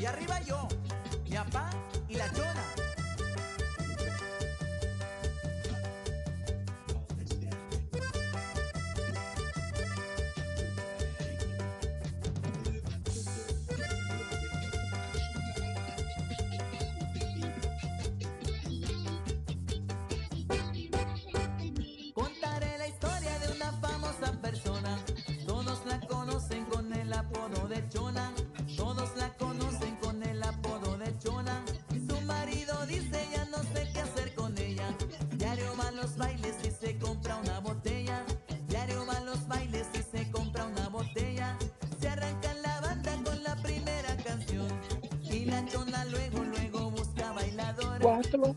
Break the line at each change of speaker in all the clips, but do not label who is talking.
y arriba yo, mi papá y la. Hospital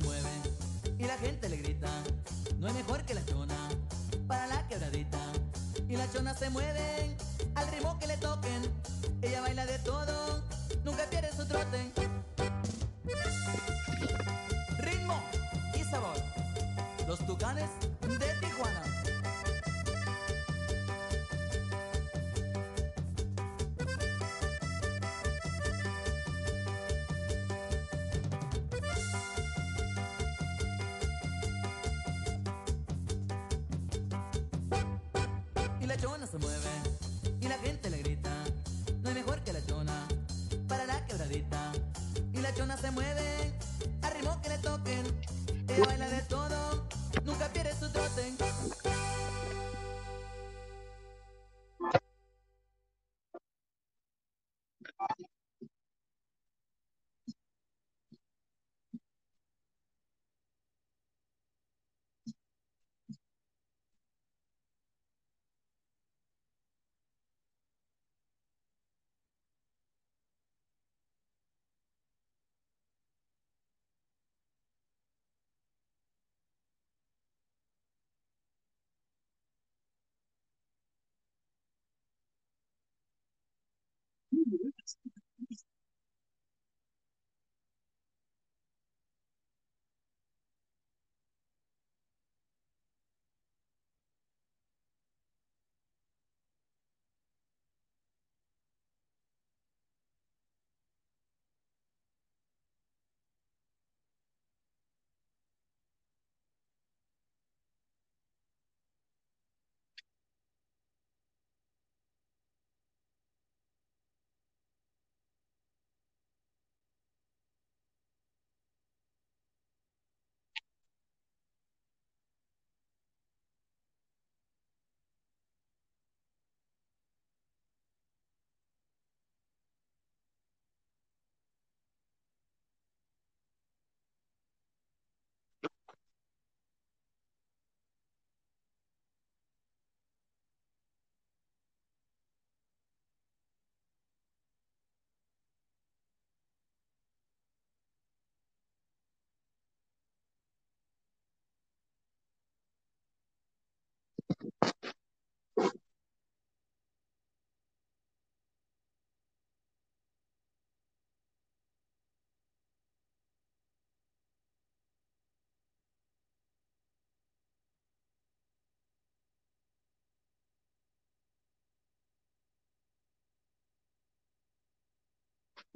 mueve y la gente le grita. No es mejor que la chona para la quebradita. Y la chona se mueve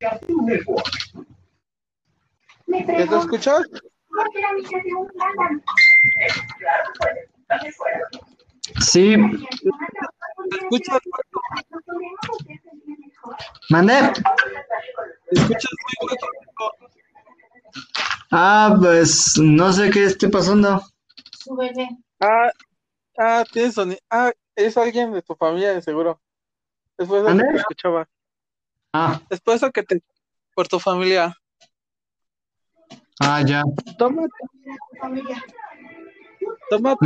¿Ya te
escuchas?
Sí,
¿Te escuchas?
mandé.
¿Te escuchas muy?
Ah, pues no sé qué esté pasando.
Ah, ah, tienes sonido. Ah, es alguien de tu familia, de seguro. Después de que
¿Mande?
te escuchaba.
Ah,
Después de que te. Por tu familia.
ah, ya.
Toma. Toma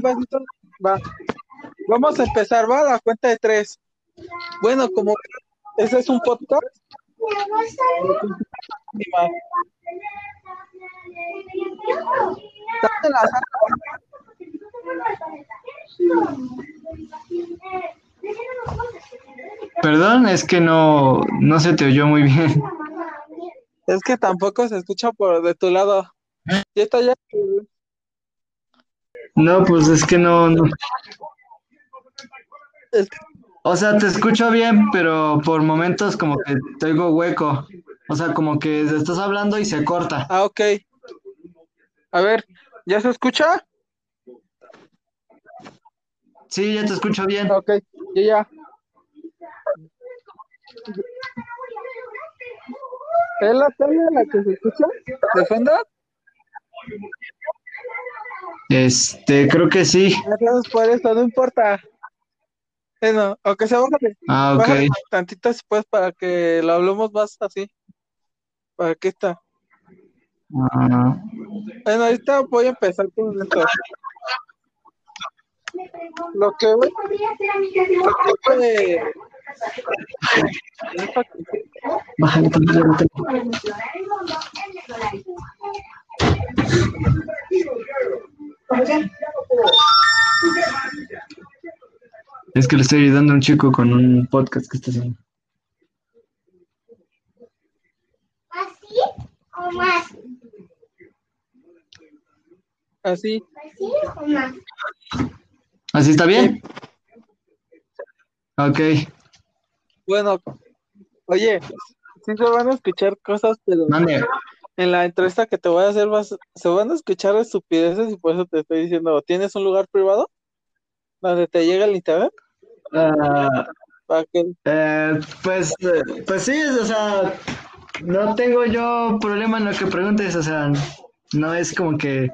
vasito. Va. Vamos a empezar, va, a la cuenta de tres. Bueno, como ese es un podcast. La
Perdón, es que no, no se te oyó muy bien.
Es que tampoco se escucha por de tu lado. Ya está ya.
No, pues es que no, no.
Es que-
O sea, te escucho bien, pero por momentos como que te oigo hueco. O sea, como que estás hablando y se corta.
Ah, ok. A ver, ¿ya se escucha?
Sí, ya te escucho bien.
Ok, ya, ya. ¿Es la tele la que se escucha? ¿De fondo?
Este, creo que sí.
Gracias por eso, no importa. Bueno, aunque sea bájale,
Ah, ok.
tantito después para que lo hablemos más así. Para que está.
Ah,
Bueno, ahorita voy a empezar con esto. Lo que voy lo que de-
bájale tantito la tele. Es que le estoy ayudando a un chico con un podcast que está haciendo.
¿Así o más?
así.
¿Así o más?
¿Así está bien? Ok.
Bueno, oye, sí se van a escuchar cosas, pero
Mande.
en la entrevista que te voy a hacer vas, se van a escuchar estupideces y por eso te estoy diciendo, ¿tienes un lugar privado donde te llega el internet?
Ah,
Para
eh, pues, pues sí, o sea, no tengo yo problema en lo que preguntes, o sea, no es como que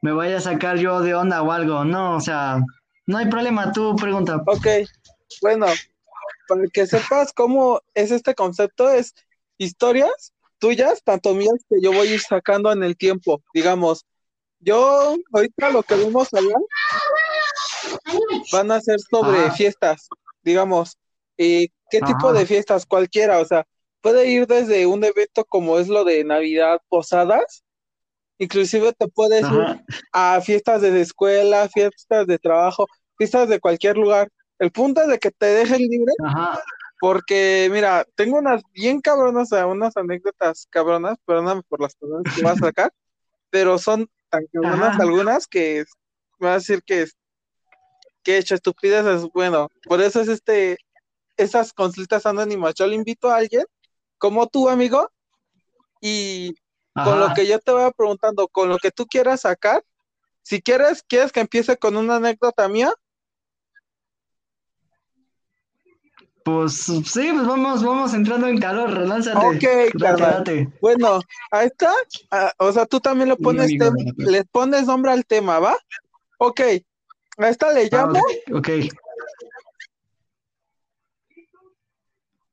me vaya a sacar yo de onda o algo, no, o sea, no hay problema, tú pregunta.
ok, bueno, para que sepas cómo es este concepto, es historias tuyas, tanto mías que yo voy a ir sacando en el tiempo, digamos. Yo, ahorita lo que vamos a hablar van a ser sobre
Ajá.
fiestas, digamos. ¿Y qué tipo
Ajá.
de fiestas? Cualquiera, o sea, puede ir desde un evento como es lo de Navidad, posadas, inclusive te puedes ir a fiestas de escuela, fiestas de trabajo, fiestas de cualquier lugar. El punto es de que te dejen libre,
ajá,
porque mira, tengo unas bien cabronas, unas anécdotas cabronas, perdóname por las palabras que voy a sacar, pero son tan cabronas
Ajá.
algunas que me va a decir que, que he hecho estupideces. Bueno, por eso es este, esas consultas anónimas. Yo le invito a alguien, como tú, amigo, y con lo que yo te voy preguntando, con lo que tú quieras sacar, si quieres, quieres que empiece con una anécdota mía,
Pues sí, pues vamos, vamos entrando en calor, relánzate.
Ok,
date.
Bueno, ahí está. Ah, o sea, tú también le pones,
amigo,
le pones nombre al tema, ¿va? Ok, a esta le
Ah,
llamo.
ok.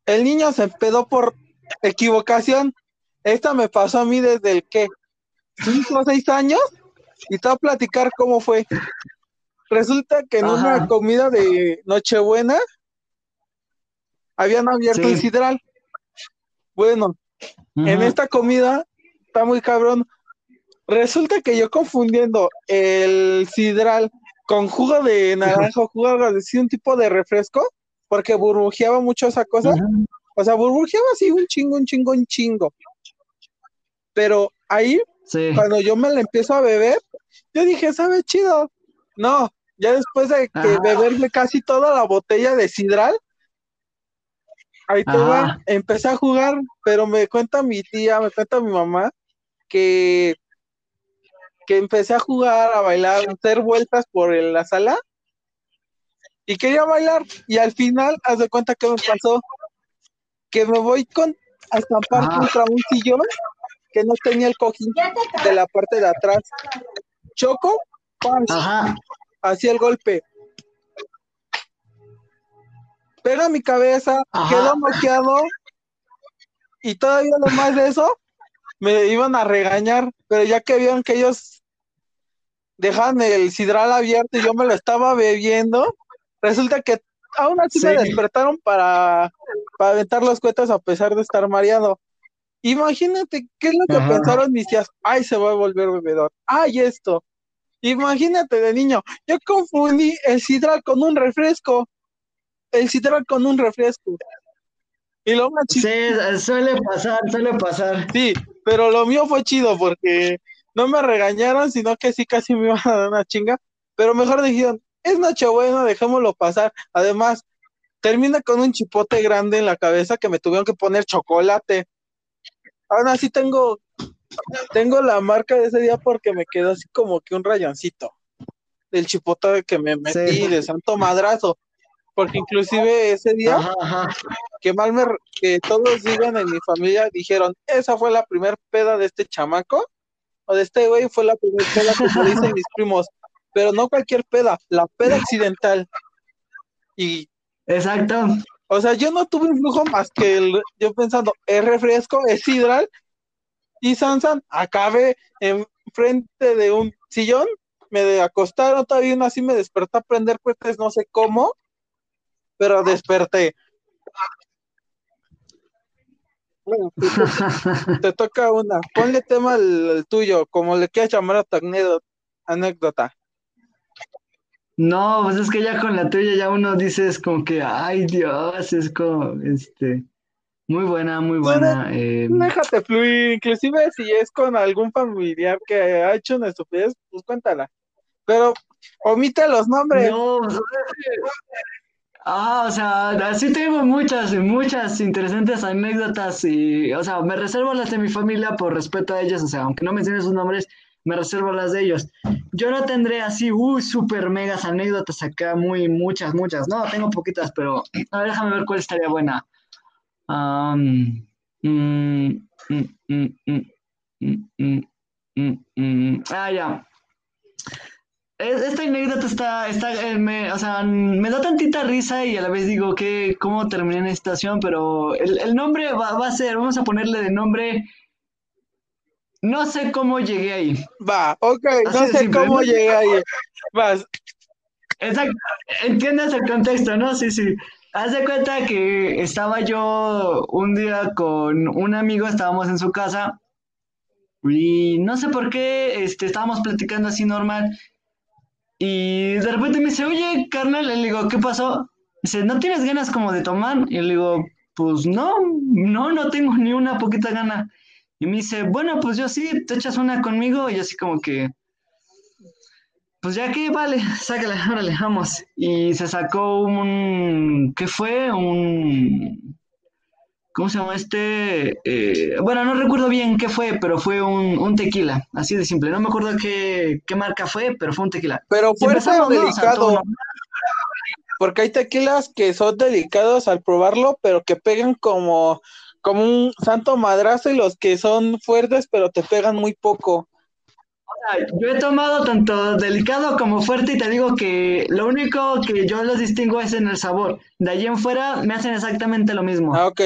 El niño se empedó por equivocación. Esta me pasó a mí desde el que, cinco o seis años, y te voy a platicar cómo fue. Resulta que en
Ajá.
una comida de Nochebuena habían abierto
Sí.
el sidral. Bueno, en esta comida está muy cabrón. Resulta que yo confundiendo el sidral con jugo de naranja, o jugo de un tipo de refresco, porque burbujeaba mucho esa cosa. O sea, burbujeaba así un chingo, un chingo, un chingo. Pero ahí,
Sí.
cuando yo me la empiezo a beber, yo dije, sabe chido. No, ya después de que beberme casi toda la botella de sidral, ahí te va, empecé a jugar, pero me cuenta mi tía, me cuenta mi mamá, que, que empecé a jugar, a bailar, a hacer vueltas por la sala, y quería bailar, y al final, haz de cuenta que me pasó, que me voy con, a estampar
Ajá.
contra un sillón que no tenía el cojín de la parte de atrás. Choco, hacía el golpe. Pega mi cabeza,
Ajá.
quedó noqueado y todavía además de eso me iban a regañar, pero ya que vieron que ellos dejaban el sidral abierto y yo me lo estaba bebiendo, resulta que aún así me
Sí.
despertaron para, para aventar los cohetes a pesar de estar mareado. Imagínate qué es lo que
Ajá.
pensaron mis tías, ay, se va a volver bebedor, ay, esto. Imagínate de niño, yo confundí el sidral con un refresco, el sidral con un refresco. Y lo más
Sí,
chido,
suele pasar, suele pasar.
sí, pero lo mío fue chido porque no me regañaron, sino que sí casi me iban a dar una chinga, pero mejor dijeron, es Nochebuena, dejémoslo pasar. Además, termina con un chipote grande en la cabeza que me tuvieron que poner chocolate. Aún así tengo, tengo la marca de ese día porque me quedó así como que un rayoncito del chipote que me metí
Sí.
de santo madrazo. Porque inclusive ese día
Ajá, ajá.
que mal me, que todos digan en mi familia, dijeron, esa fue la primer peda de este chamaco, o de este güey fue la primera peda como dicen mis primos, pero no cualquier peda, la peda accidental. Y,
Exacto.
O sea, yo no tuve un flujo más que el, yo pensando, es refresco, es sidral, y Sansan, acabé enfrente de un sillón, me acostaron, todavía aún así me desperté a prender cohetes, no sé cómo, pero desperté. Bueno, te toca una. Ponle tema al, al tuyo, como le quieras llamar a tu anécdota.
No, pues es que ya con la tuya ya uno dice es como que, ay Dios, es como, este, muy buena, muy buena. eh,
Déjate fluir, inclusive si es con algún familiar que ha hecho una estupidez, pues cuéntala. Pero omite los nombres.
no, pues, ah, o sea, así tengo muchas, muchas interesantes anécdotas y, o sea, me reservo las de mi familia por respeto a ellos, o sea, aunque no menciones sus nombres, me reservo las de ellos. Yo no tendré así, uy, super megas anécdotas acá, muy, muchas, muchas. No, tengo poquitas, pero déjame ver cuál estaría buena. Um, mm, ah, ya. Esta anécdota está, está eh, me, o sea, me da tantita risa y a la vez digo que cómo terminé en esta situación, pero el, nombre va, a ser, vamos a ponerle de nombre no sé cómo llegué ahí.
Va, ok,
Así
no sé cómo llegué ahí. Vas,
Exacto, entiendes el contexto, ¿no? Sí, sí. Haz de cuenta que estaba yo un día con un amigo, estábamos en su casa y no sé por qué, este, estábamos platicando así normal y de repente me dice, oye, carnal, le digo, ¿qué pasó? Dice, ¿no tienes ganas como de tomar? Y le digo, pues no, no, no tengo ni una poquita gana. Y me dice, bueno, pues yo sí, te echas una conmigo y yo así como que... Pues ya que, vale, sácala, órale, vamos. Y se sacó un, ¿qué fue? Un, ¿cómo se llama este? Eh, bueno, no recuerdo bien qué fue, pero fue un, un tequila, así de simple. No me acuerdo qué, qué marca fue, pero fue un tequila.
pero fuerte o
empezamos, ¿no? O sea.
Porque hay tequilas que son delicados al probarlo, pero que pegan como, como un santo madrazo y los que son fuertes, pero te pegan muy poco.
Yo he tomado tanto delicado como fuerte y te digo que lo único que yo los distingo es en el sabor. De allí en fuera me hacen exactamente lo mismo.
Ah, ok.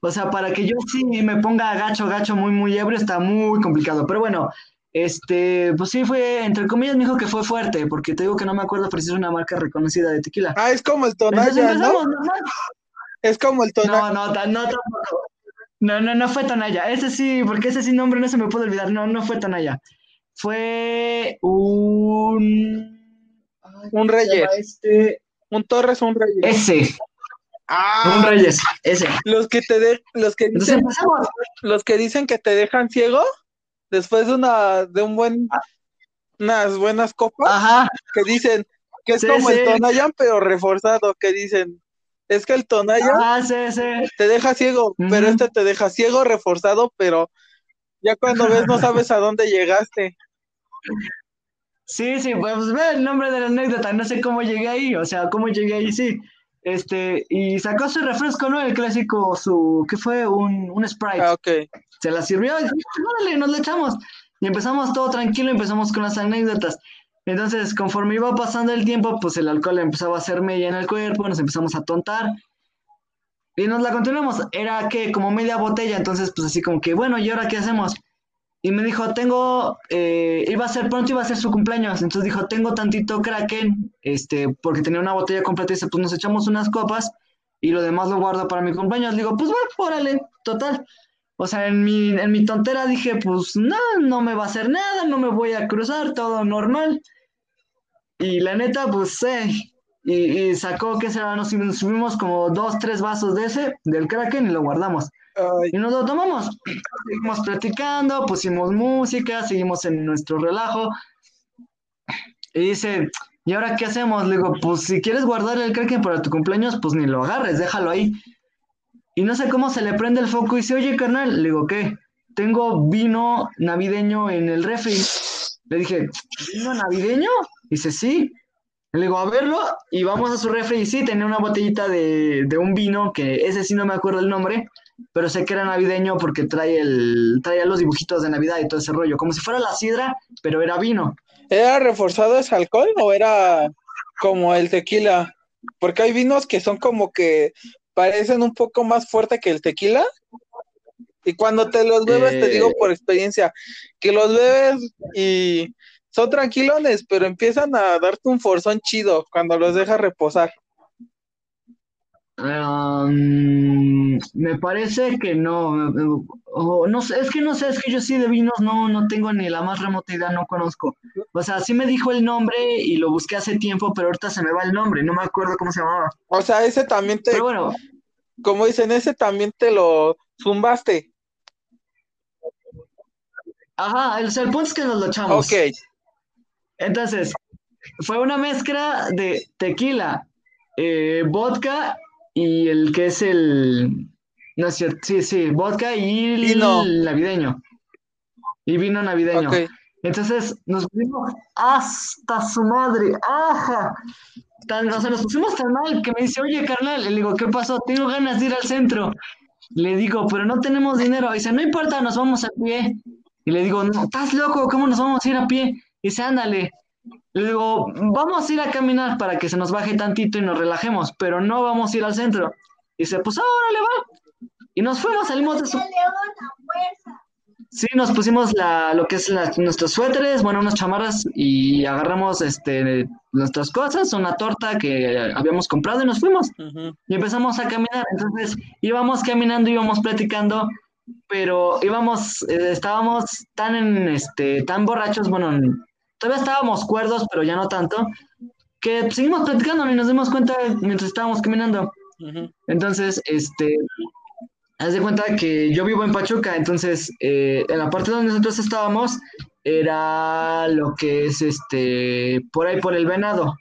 O sea, para que yo sí me ponga gacho, gacho, muy, muy ebrio, está muy complicado. Pero bueno, este, pues sí fue, entre comillas, me dijo que fue fuerte, porque te digo que no me acuerdo, pero sí es una marca reconocida de tequila.
Ah, es como el Tonaya, ¿no? Es como el Tonaya.
No, no, no tampoco. No, no, no fue Tonaya. Ese sí, porque ese sí nombre no se me puede olvidar. No, no fue Tonaya. Fue un. ay,
Un
¿cómo se
Reyes.
Este.
Un Torres, un Reyes.
Ese. Un
Ah,
Reyes. Ese.
los que te de, los que dicen, los que dicen que te dejan ciego después de una, de un buen, unas buenas copas,
Ajá.
que dicen que es
Sí,
como el
sí.
Tonayan, pero reforzado, que dicen, es que el Tonayan
Ah, sí, sí.
te deja ciego, pero este te deja ciego, reforzado, pero ya cuando ves no sabes a dónde llegaste.
Sí, sí, pues ve el nombre de la anécdota, no sé cómo llegué ahí, o sea, cómo llegué ahí, sí. Este, y sacó su refresco, ¿no? El clásico, su, ¿qué fue? Un, un Sprite.
Ah, ok.
Se la sirvió y órale, nos le echamos. Y empezamos todo tranquilo, empezamos con las anécdotas. Entonces, conforme iba pasando el tiempo, pues el alcohol empezaba a hacer mella en el cuerpo, nos empezamos a tontar. Y nos la continuamos. Era que como media botella, entonces, pues así como que, bueno, ¿y ahora qué hacemos? Y me dijo, tengo, eh, iba a ser pronto, iba a ser su cumpleaños. Entonces dijo, tengo tantito Kraken, este, porque tenía una botella completa y dice, pues nos echamos unas copas y lo demás lo guardo para mi cumpleaños. Le digo, pues bueno, órale, total. O sea, en mi, en mi tontera dije, pues no, no me va a hacer nada, no me voy a cruzar, todo normal. Y la neta, pues, eh, y, y sacó, ¿qué será? Nos nos subimos como dos, tres vasos de ese, del Kraken, y lo guardamos.
Ay,
Y nos lo tomamos. Seguimos platicando, pusimos música, seguimos en nuestro relajo. Y dice, ¿y ahora qué hacemos? Le digo, pues si quieres guardar el Kraken para tu cumpleaños, pues ni lo agarres, déjalo ahí. Y no sé cómo se le prende el foco y dice, oye, carnal, le digo, ¿qué? Tengo vino navideño en el refri. Le dije, ¿vino navideño? Dice, sí. Le digo, a verlo, y vamos a su refri. Y sí, tenía una botellita de, de un vino, que ese sí no me acuerdo el nombre, pero sé que era navideño porque trae el, traía los dibujitos de Navidad y todo ese rollo, como si fuera la sidra, pero era vino.
¿Era reforzado ese alcohol o era como el tequila? Porque hay vinos que son como que parecen un poco más fuerte que el tequila. Y cuando te los bebes, te digo
Eh.
por experiencia, que los bebes y son tranquilones, pero empiezan a darte un forzón chido cuando los dejas reposar.
Um, me parece que no, o no sé, es que no sé, es que yo sí de vinos no, no tengo ni la más remota idea, no conozco. O sea, sí me dijo el nombre y lo busqué hace tiempo, pero ahorita se me va el nombre, no me acuerdo cómo se llamaba.
O sea, ese también te,
Pero bueno,
como dicen, ese también te lo zumbaste.
ajá, el, el punto es que nos lo echamos.
Ok,
Entonces, fue una mezcla de tequila, eh, vodka y el que es el... No es cierto, sí, sí, vodka y el
Vino.
navideño. Y vino navideño. Entonces nos pusimos hasta su madre. ¡Ajá! Tan, o sea, nos pusimos tan mal que me dice, oye, carnal, le digo, ¿qué pasó? Tengo ganas de ir al centro. Le digo, pero no tenemos dinero. Dice, no importa, nos vamos a pie. Y le digo, no, estás loco, ¿cómo nos vamos a ir a pie? Dice, ándale. Le digo, vamos a ir a caminar para que se nos baje tantito y nos relajemos, pero no vamos a ir al centro. Dice, pues ahora le va. Y nos fuimos, salimos de su Sí, nos pusimos la, lo que es la- nuestros suéteres, bueno, unas chamarras y agarramos este, nuestras cosas, una torta que habíamos comprado y nos fuimos. Y empezamos a caminar. Entonces íbamos caminando, íbamos platicando, pero íbamos, eh, estábamos tan en, este, tan borrachos, bueno, todavía estábamos cuerdos, pero ya no tanto, que seguimos platicando y nos dimos cuenta mientras estábamos caminando. Entonces, este, haz de cuenta que yo vivo en Pachuca, entonces eh, en la parte donde nosotros estábamos era lo que es este, por ahí por el venado.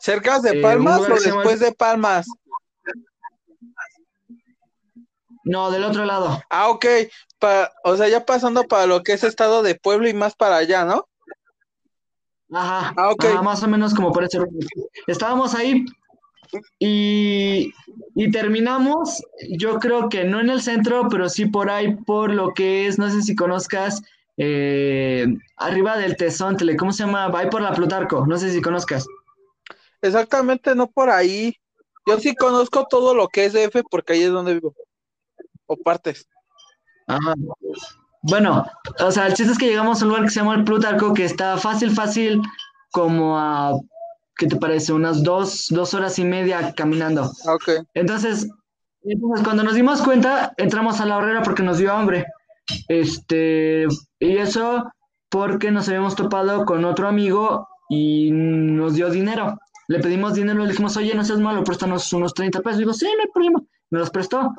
¿Cercas de
Eh,
Palmas o
llama-
después de Palmas?
No, del otro lado.
Ah, ok. Pa- o sea, ya pasando para lo que es estado de Pueblo y más para allá, ¿no?
Ajá,
Ah, ok.
ajá, más o menos como por ese rumbo. Estábamos ahí Y, y terminamos, yo creo que no en el centro, pero sí por ahí, por lo que es, no sé si conozcas, eh, arriba del Tezontle, ¿cómo se llama? Va ahí por la Plutarco, no sé si conozcas.
Exactamente, no por ahí. Yo sí conozco todo lo que es DF porque ahí es donde vivo. O partes.
Ajá. Bueno, o sea, el chiste es que llegamos a un lugar que se llama el Plutarco, que está fácil, fácil, como a, ¿qué te parece? Unas dos, dos horas y media caminando.
Ah, Ok.
Entonces, entonces, cuando nos dimos cuenta, entramos a la horrera porque nos dio hambre. Este, y eso porque nos habíamos topado con otro amigo y nos dio dinero. Le pedimos dinero, le dijimos, oye, no seas malo, préstanos unos 30 pesos. Digo, sí, no hay problema. Me los prestó.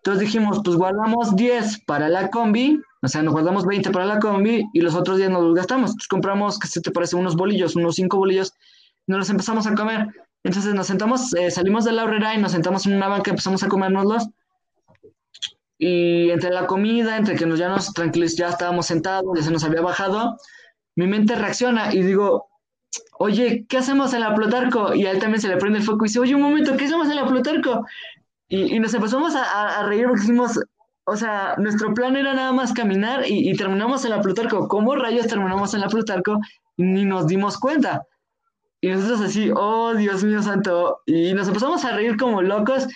Entonces dijimos, pues guardamos 10 para la combi, o sea, nos guardamos 20 para la combi y los otros 10 nos los gastamos. Entonces compramos, que se te parece, unos bolillos, unos 5 bolillos, nos los empezamos a comer. Entonces nos sentamos, eh, salimos de la horrera y nos sentamos en una banca, empezamos a comérnoslos. Y entre la comida, entre que nos ya nos tranquilos, ya estábamos sentados, ya se nos había bajado, mi mente reacciona y digo, oye, ¿qué hacemos en la Plutarco? Y a él también se le prende el foco y dice, oye, un momento, ¿qué hacemos en la Plutarco? Y, y nos empezamos a, a- reír porque dijimos, o sea, nuestro plan era nada más caminar y, y terminamos en la Plutarco. ¿Cómo rayos terminamos en la Plutarco? Ni nos dimos cuenta. Y nosotros así, oh Dios mío santo. Y nos empezamos a reír como locos.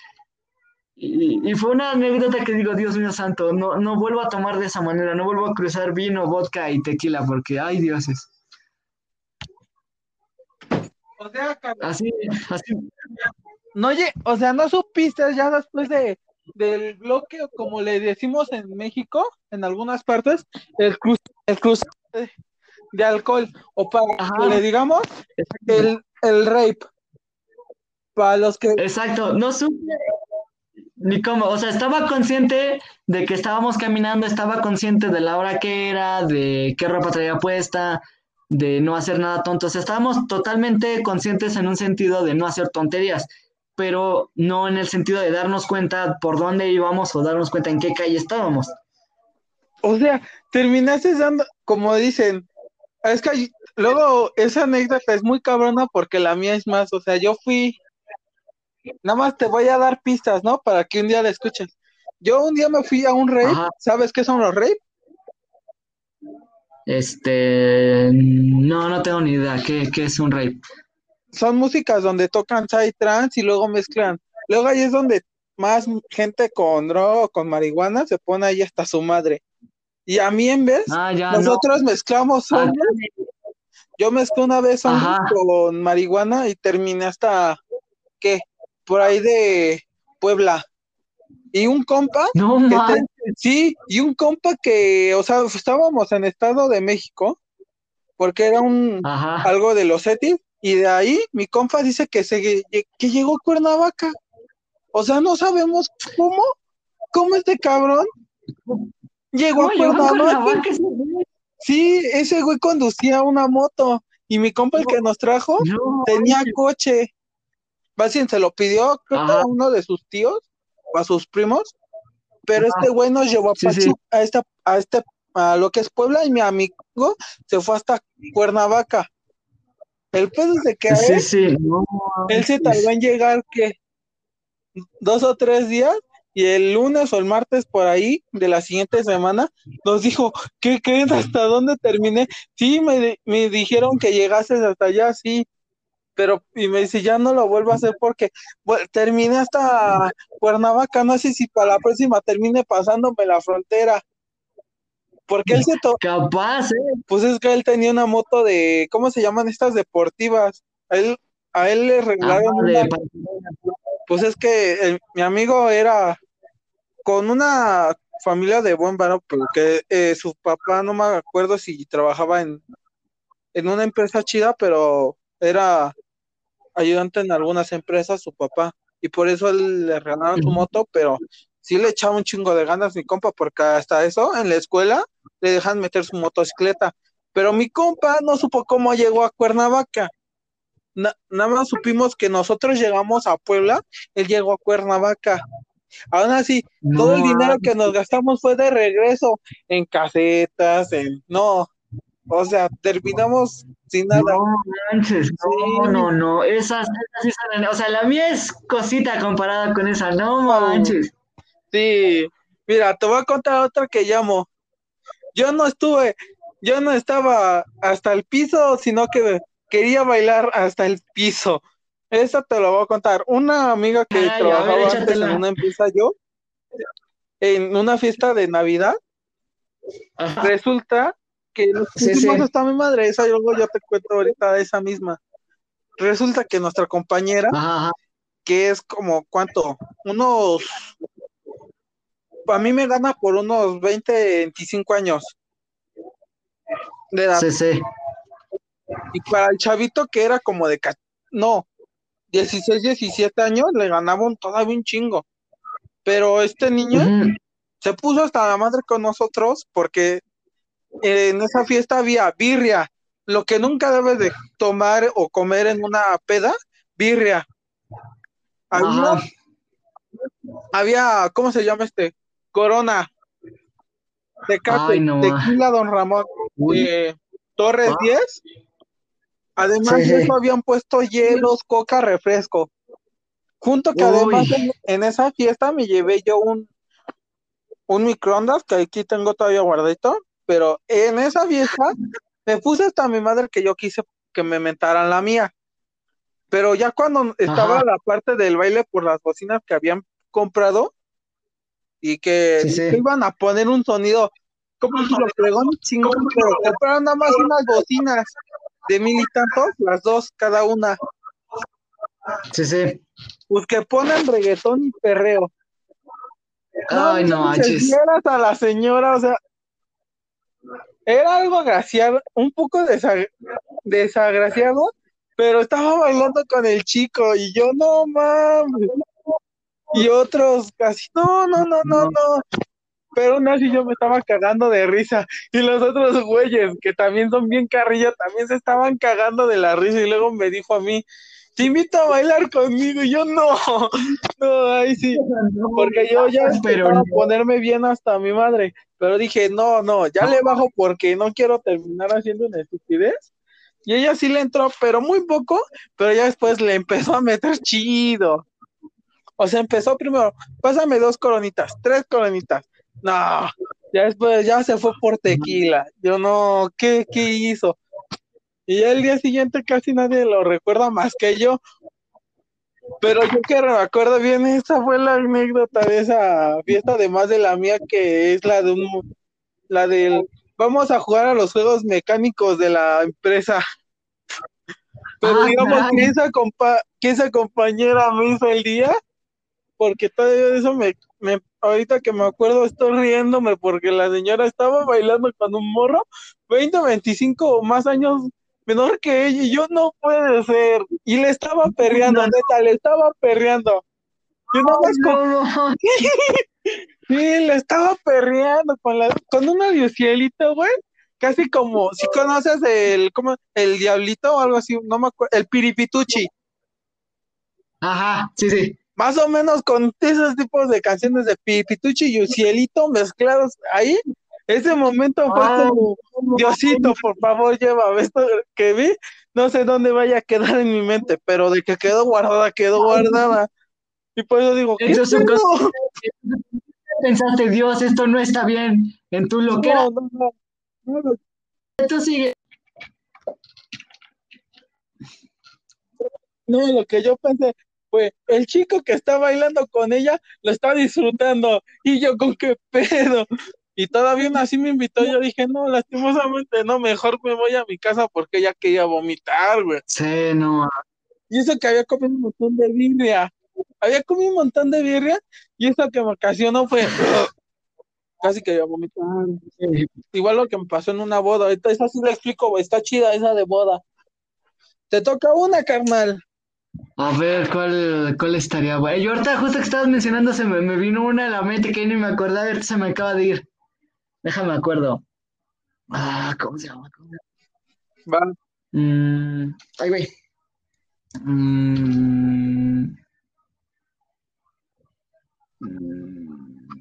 Y, y fue una anécdota que digo, Dios mío santo, no, no vuelvo a tomar de esa manera, no vuelvo a cruzar vino, vodka y tequila, porque, ay dioses. Así, así,
no, o sea, no supiste ya después de del bloque, o como le decimos en México, en algunas partes, el cruce, el cruce de, de alcohol, o para
Ajá.
que le digamos, el, el rape. Para los que
Exacto, no supe ni cómo, o sea, estaba consciente de que estábamos caminando, estaba consciente de la hora que era, de qué ropa traía puesta, de no hacer nada tonto, o sea, estábamos totalmente conscientes en un sentido de no hacer tonterías, pero no en el sentido de darnos cuenta por dónde íbamos o darnos cuenta en qué calle estábamos.
O sea, terminaste dando, como dicen, es que luego esa anécdota es muy cabrona porque la mía es más, o sea, yo fui, nada más te voy a dar pistas, ¿no? Para que un día la escuches. Yo un día me fui a un
Ajá.
¿sabes qué son los rape?
Este, no, no tengo ni idea, ¿qué, qué es un rape?
Son músicas donde tocan psytrance y luego mezclan. Luego ahí es donde más gente con droga o con marihuana se pone ahí hasta su madre. Y a mí en vez,
Ah, no.
nosotros mezclamos Yo mezclé una vez
Ajá.
con marihuana y terminé hasta, ¿qué? Por ahí de Puebla. Y un compa,
No
que te-
manches.
sí, y un compa que, o sea, estábamos en Estado de México, porque era un,
Ajá.
algo de los CETIS, y de ahí mi compa dice que, se, que llegó a Cuernavaca. O sea, no sabemos cómo, cómo este cabrón llegó
¿Cómo
a Cuernavaca. Sí, ese güey conducía una moto y mi compa el que nos trajo
No,
tenía coche. Básicamente se lo pidió, creo que
Ajá.
a uno de sus tíos o a sus primos, pero
Ajá.
este güey nos llevó a
Sí,
a esta, a este, a lo que es Puebla y mi amigo se fue hasta Cuernavaca. El pedo es de que a
Sí,
él,
sí, no.
él se tardó en llegar que dos o tres días y el lunes o el martes por ahí de la siguiente semana nos dijo, ¿qué creen? ¿Hasta dónde terminé? Sí, me, me dijeron que llegases hasta allá, sí, pero y me dice, ya no lo vuelvo a hacer porque bueno, terminé hasta Cuernavaca, no sé si para la próxima termine pasándome la frontera. Porque él se to-
Capaz, ¿eh?
pues es que él tenía una moto de, ¿cómo se llaman estas deportivas? A él, a él le
Ah,
regalaron una, pues es que el- mi amigo era con una familia de buen varón, porque eh, su papá, no me acuerdo si trabajaba en, en una empresa chida, pero era ayudante en algunas empresas, su papá, y por eso él le regalaron su moto, pero sí le echaba un chingo de ganas mi compa, porque hasta eso en la escuela le dejan meter su motocicleta, pero mi compa no supo cómo llegó a Cuernavaca. Na- nada más supimos que nosotros llegamos a Puebla, él llegó a Cuernavaca. Aún así, todo el dinero que nos gastamos fue de regreso en casetas, en no. O sea, terminamos sin nada.
No manches, no,
Sí.
no, no. Esas, o sea, la mía es cosita comparada con esa, no manches.
Sí, mira, te voy a contar otra que llamo. Yo no estuve, yo no estaba hasta el piso, sino que quería bailar hasta el piso. Esa te lo voy a contar. Una amiga que
Ay, a ver,
trabajaba antes en una empresa yo, en una fiesta de Navidad,
Ajá.
resulta que
Sí, sí.
hasta mi madre, esa yo ya te cuento ahorita de esa misma. Resulta que nuestra compañera
ajá.
que es como cuánto, unos, a mí me gana por unos 20, 25 años de edad.
Sí, sí.
Y para el chavito que era como de, no, 16, 17 años, le ganaba un, todavía un chingo. Pero este niño se puso hasta la madre con nosotros porque en esa fiesta había birria, lo que nunca debes de tomar o comer en una peda, birria. Había había, ¿cómo se llama este? Corona, Tecate,
Ay, no.
Tequila Don Ramón, eh, Torres
Ah.
10. Además
Sí,
eso habían puesto hielos, coca, refresco. Junto que
Uy.
además en, en esa fiesta me llevé yo un, un microondas que aquí tengo todavía guardadito, pero en esa fiesta me puse hasta mi madre que yo quise que me mentaran la mía. Pero ya cuando estaba
Ajá.
la parte del baile por las bocinas que habían comprado y que
Sí,
iban a poner un sonido como si lo pegó un chingón, pero compraron nada más unas bocinas de mil y tantos, las dos cada una,
Sí, sí.
pues que ponen reggaetón y perreo.
Ay, no
manches, vieras a la señora, o sea, era algo agraciado, un poco desa- desagraciado, pero estaba bailando con el chico y yo no mames. Y otros casi, no, no, no, no, no. Pero aún así yo me estaba cagando de risa. Y los otros güeyes, que también son bien carrilla, también se estaban cagando de la risa. Y luego me dijo a mí, te invito a bailar conmigo. Y yo no, no, ahí sí. Porque yo ya
Pero
empezaba
no.
a ponerme bien hasta mi madre. Pero dije, no, no, ya le bajo porque no quiero terminar haciendo una estupidez. Y ella sí le entró, pero muy poco, pero ya después le empezó a meter chido. O sea, empezó primero, pásame dos coronitas, tres coronitas. No, ya después ya se fue por tequila. Yo no, ¿qué, qué hizo? Y ya el día siguiente casi nadie lo recuerda más que yo. Pero yo que me acuerdo bien, esa fue la anécdota de esa fiesta, además de la mía, que es la de un, la del, vamos a jugar a los juegos mecánicos de la empresa. Pero
Ah,
digamos que esa, compa que esa compañera me hizo el día, porque todavía de eso me, me, ahorita que me acuerdo estoy riéndome porque la señora estaba bailando con un morro, 20, 25 o más años menor que ella, y yo no puede ser, y le estaba perreando,
No,
neta, le estaba perreando. Yo con-
No, no.
Sí, le estaba perreando con la, con una diosielito, güey. Casi como, si conoces el, como, el diablito o algo así, no me acuerdo, el piripituchi.
Ajá, sí, sí.
Más o menos con esos tipos de canciones de piripituchi y Ucielito mezclados ahí. Ese momento fue como, Diosito, por favor, llévame esto que vi. No sé dónde vaya a quedar en mi mente, pero de que quedó guardada, quedó guardada. Y por eso digo, ¿qué
es? Pensaste, Dios, esto no está bien. En tu loquera,
no. No, no,
esto sigue.
No, lo que yo pensé fue, el chico que está bailando con ella lo está disfrutando y yo con qué pedo. Y todavía así me invitó, yo dije, no, lastimosamente no, mejor me voy a mi casa porque ella quería vomitar, güey.
Sí, no.
Y eso que había comido un montón de birria, había comido un montón de birria y eso que me ocasionó fue, casi quería vomitar. Igual lo que me pasó en una boda, ahorita esa sí la explico, güey, está chida esa de boda. Te toca una, carnal.
A ver, ¿cuál, cuál estaría? Bueno, yo ahorita justo que estabas mencionando se me, me vino una a la mente que ni me acordaba, ahorita se me acaba de ir. Déjame acuerdo. Ah, ¿cómo se llama? ¿Cómo se llama?
Va.
Mm, ay, güey. Mm, mm,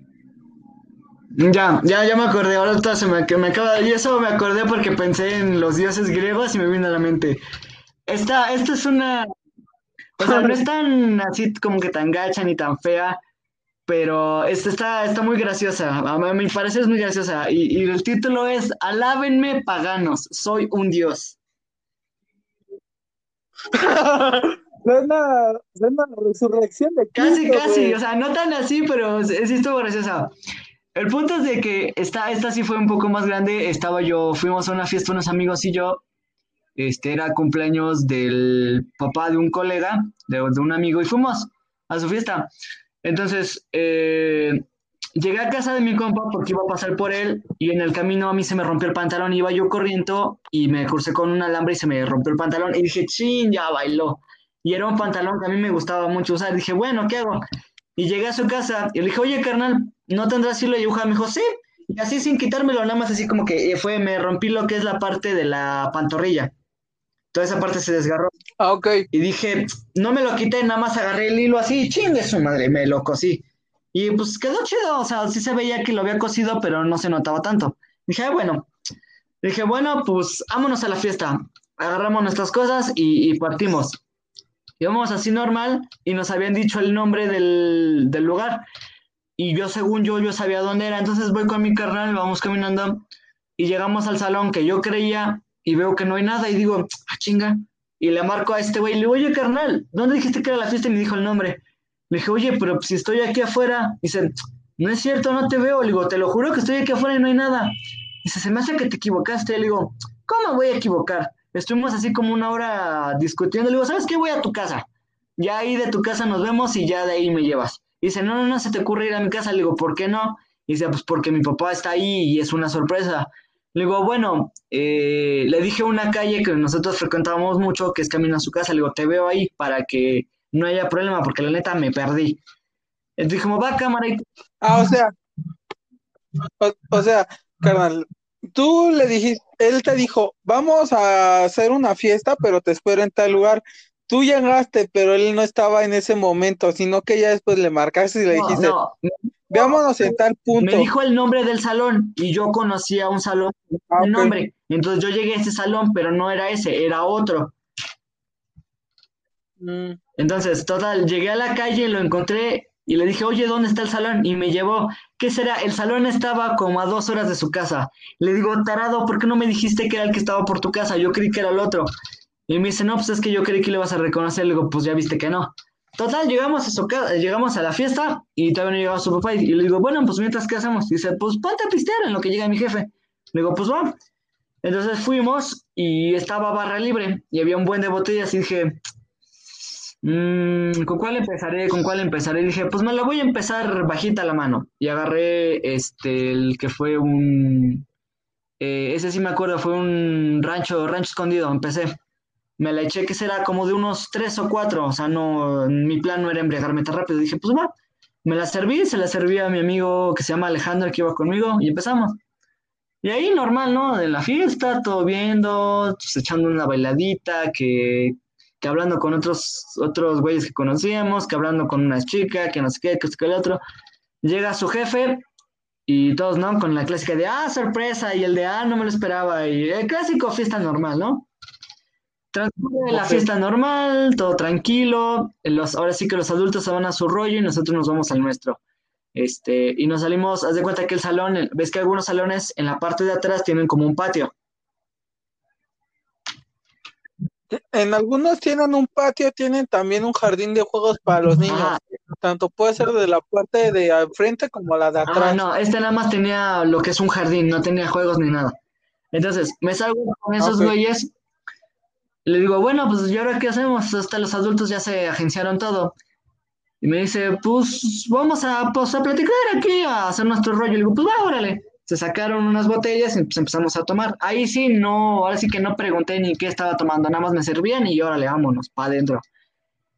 Ya, ya, ya me acordé, ahora se me, me acaba y eso me acordé porque pensé en los dioses griegos y me vino a la mente. Esta, esta es una, o sea, no es tan así como que tan gacha ni tan fea, pero esta está, está muy graciosa, a mi parecer es muy graciosa y, y el título es Alábenme paganos, soy un dios.
Suena, suena resurrección de
Casi,
Cristo,
casi,
güey.
o sea, no tan así, pero sí sí estuvo graciosa. El punto es de que esta, esta sí fue un poco más grande. Estaba yo, fuimos a una fiesta, unos amigos y yo. Este era cumpleaños del papá de un colega, de, un amigo, y fuimos a su fiesta. Entonces, eh, llegué a casa de mi compa porque iba a pasar por él, y en el camino a mí se me rompió el pantalón, iba yo corriendo y me crucé con un alambre y se me rompió el pantalón. Y dije, chin, ya bailó. Y era un pantalón que a mí me gustaba mucho usar. Dije, bueno, ¿qué hago? Y llegué a su casa y le dije, oye, carnal, ¿no tendrás hilo de aguja? Me dijo, sí. Y así sin quitármelo, nada más así como que fue, me rompí lo que es la parte de la pantorrilla. Toda esa parte se desgarró.
Ah, ok.
Y dije, no me lo quité, nada más agarré el hilo así, chingue su madre, me lo cosí. Y pues quedó chido, o sea, sí se veía que lo había cosido, pero no se notaba tanto. Dije, bueno. Dije, bueno, pues vámonos a la fiesta. Agarramos nuestras cosas y, y partimos. Íbamos así normal y nos habían dicho el nombre del, del lugar. Y yo, según yo, yo sabía dónde era. Entonces voy con mi carnal, vamos caminando y llegamos al salón que yo creía y veo que no hay nada y digo, ah, chinga. Y le marco a este güey y le digo, oye, carnal, ¿dónde dijiste que era la fiesta? Y me dijo el nombre. Le dije, oye, pero si estoy aquí afuera. Dice, no es cierto, no te veo. Le digo, te lo juro que estoy aquí afuera y no hay nada. Dice, se me hace que te equivocaste. Le digo, ¿cómo voy a equivocar? Estuvimos así como una hora discutiendo. Le digo, ¿sabes qué? Voy a tu casa. Ya ahí de tu casa nos vemos y ya de ahí me llevas. Dice, no, no, no, se te ocurre ir a mi casa. Le digo, ¿por qué no? Dice, pues porque mi papá está ahí y es una sorpresa. Le digo, bueno, eh, le dije una calle que nosotros frecuentábamos mucho, que es camino a su casa. Le digo, te veo ahí para que no haya problema, porque la neta me perdí. Entonces dijimos, va cámara y
Ah, o sea, o, o sea, carnal, tú le dijiste, él te dijo, vamos a hacer una fiesta, pero te espero en tal lugar. Tú llegaste, pero él no estaba en ese momento, sino que ya después le marcaste y le
no,
dijiste,
no,
veámonos en tal punto.
me dijo el nombre del salón y yo conocía un salón,
Ah,
el
ok.
nombre. Entonces yo llegué a ese salón, pero no era ese, era otro.
Mm,
Entonces, total, llegué a la calle, lo encontré y le dije, oye, ¿dónde está el salón? Y me llevó, ¿qué será? El salón estaba como a dos horas de su casa. Le digo, tarado, ¿por qué no me dijiste que era el que estaba por tu casa? Yo creí que era el otro. Y me dice, no, pues es que yo creí que le vas a reconocer. Le digo, pues ya viste que no. Total, llegamos a su casa, llegamos a la fiesta y todavía no llegaba su papá. Y, le digo, bueno, pues mientras, ¿qué hacemos? Y dice, pues ponte a pistear en lo que llega mi jefe. Le digo, pues va. Entonces fuimos y estaba barra libre y había un buen de botellas y dije, "Mm, ¿con cuál empezaré? ¿Con cuál empezaré? Y dije, pues me la voy a empezar bajita la mano. Y agarré este, el que fue un, eh, ese sí me acuerdo, fue un rancho, rancho escondido, empecé. Me la eché que será como de unos tres o cuatro, o sea, no, mi plan no era embriagarme tan rápido. Dije, pues va, me la serví, se la serví a mi amigo que se llama Alejandro, que iba conmigo, y empezamos. Y ahí normal, ¿no? De la fiesta, todo viendo, pues, echando una bailadita, que, que hablando con otros, otros güeyes que conocíamos, que hablando con una chica, que no sé qué, que esto que el otro. Llega su jefe y todos, ¿no? Con la clásica de, ah, sorpresa, y el de, ah, no me lo esperaba, y el clásico fiesta normal, ¿no? Transcurre la fiesta normal, todo tranquilo, los, ahora sí que los adultos se van a su rollo y nosotros nos vamos al nuestro. Este, y nos salimos, haz de cuenta que el salón, ves que algunos salones en la parte de atrás tienen como un patio.
En algunos tienen un patio, tienen también un jardín de juegos para los niños. Tanto puede ser de la parte de al frente como la de
Ah,
atrás.
no, este nada más tenía lo que es un jardín, no tenía juegos ni nada. Entonces, me salgo con esos
Ok.
güeyes, le digo, bueno, pues ¿y ahora qué hacemos? Hasta los adultos ya se agenciaron todo. Y me dice, pues vamos a, pues, a platicar aquí, a hacer nuestro rollo. Le digo, pues va, órale. Se sacaron unas botellas y pues empezamos a tomar. Ahí sí, no, ahora sí que no pregunté ni qué estaba tomando, nada más me servían y órale, vámonos, para adentro.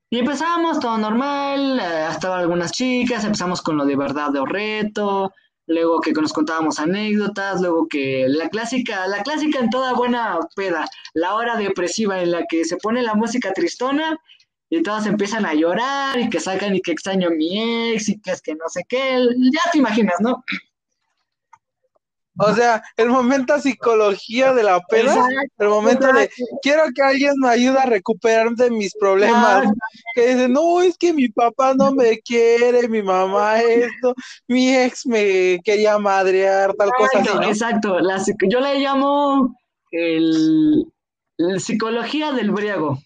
Y empezamos, todo normal, eh, estaban algunas chicas, empezamos con lo de verdad o reto, luego que nos contábamos anécdotas, luego que la clásica, la clásica en toda buena peda, la hora depresiva en la que se pone la música tristona y todas empiezan a llorar y que sacan y que extraño a mi ex y que es que no sé qué, ya te imaginas, ¿no?
O sea, el momento psicología de la pena, el momento de quiero que alguien me ayude a recuperar de mis problemas. Que dice, no, es que mi papá no me quiere, mi mamá esto, mi ex me quería madrear, tal cosa así,
Exacto,
¿no?
exacto. La yo le llamo el, psicología del briago.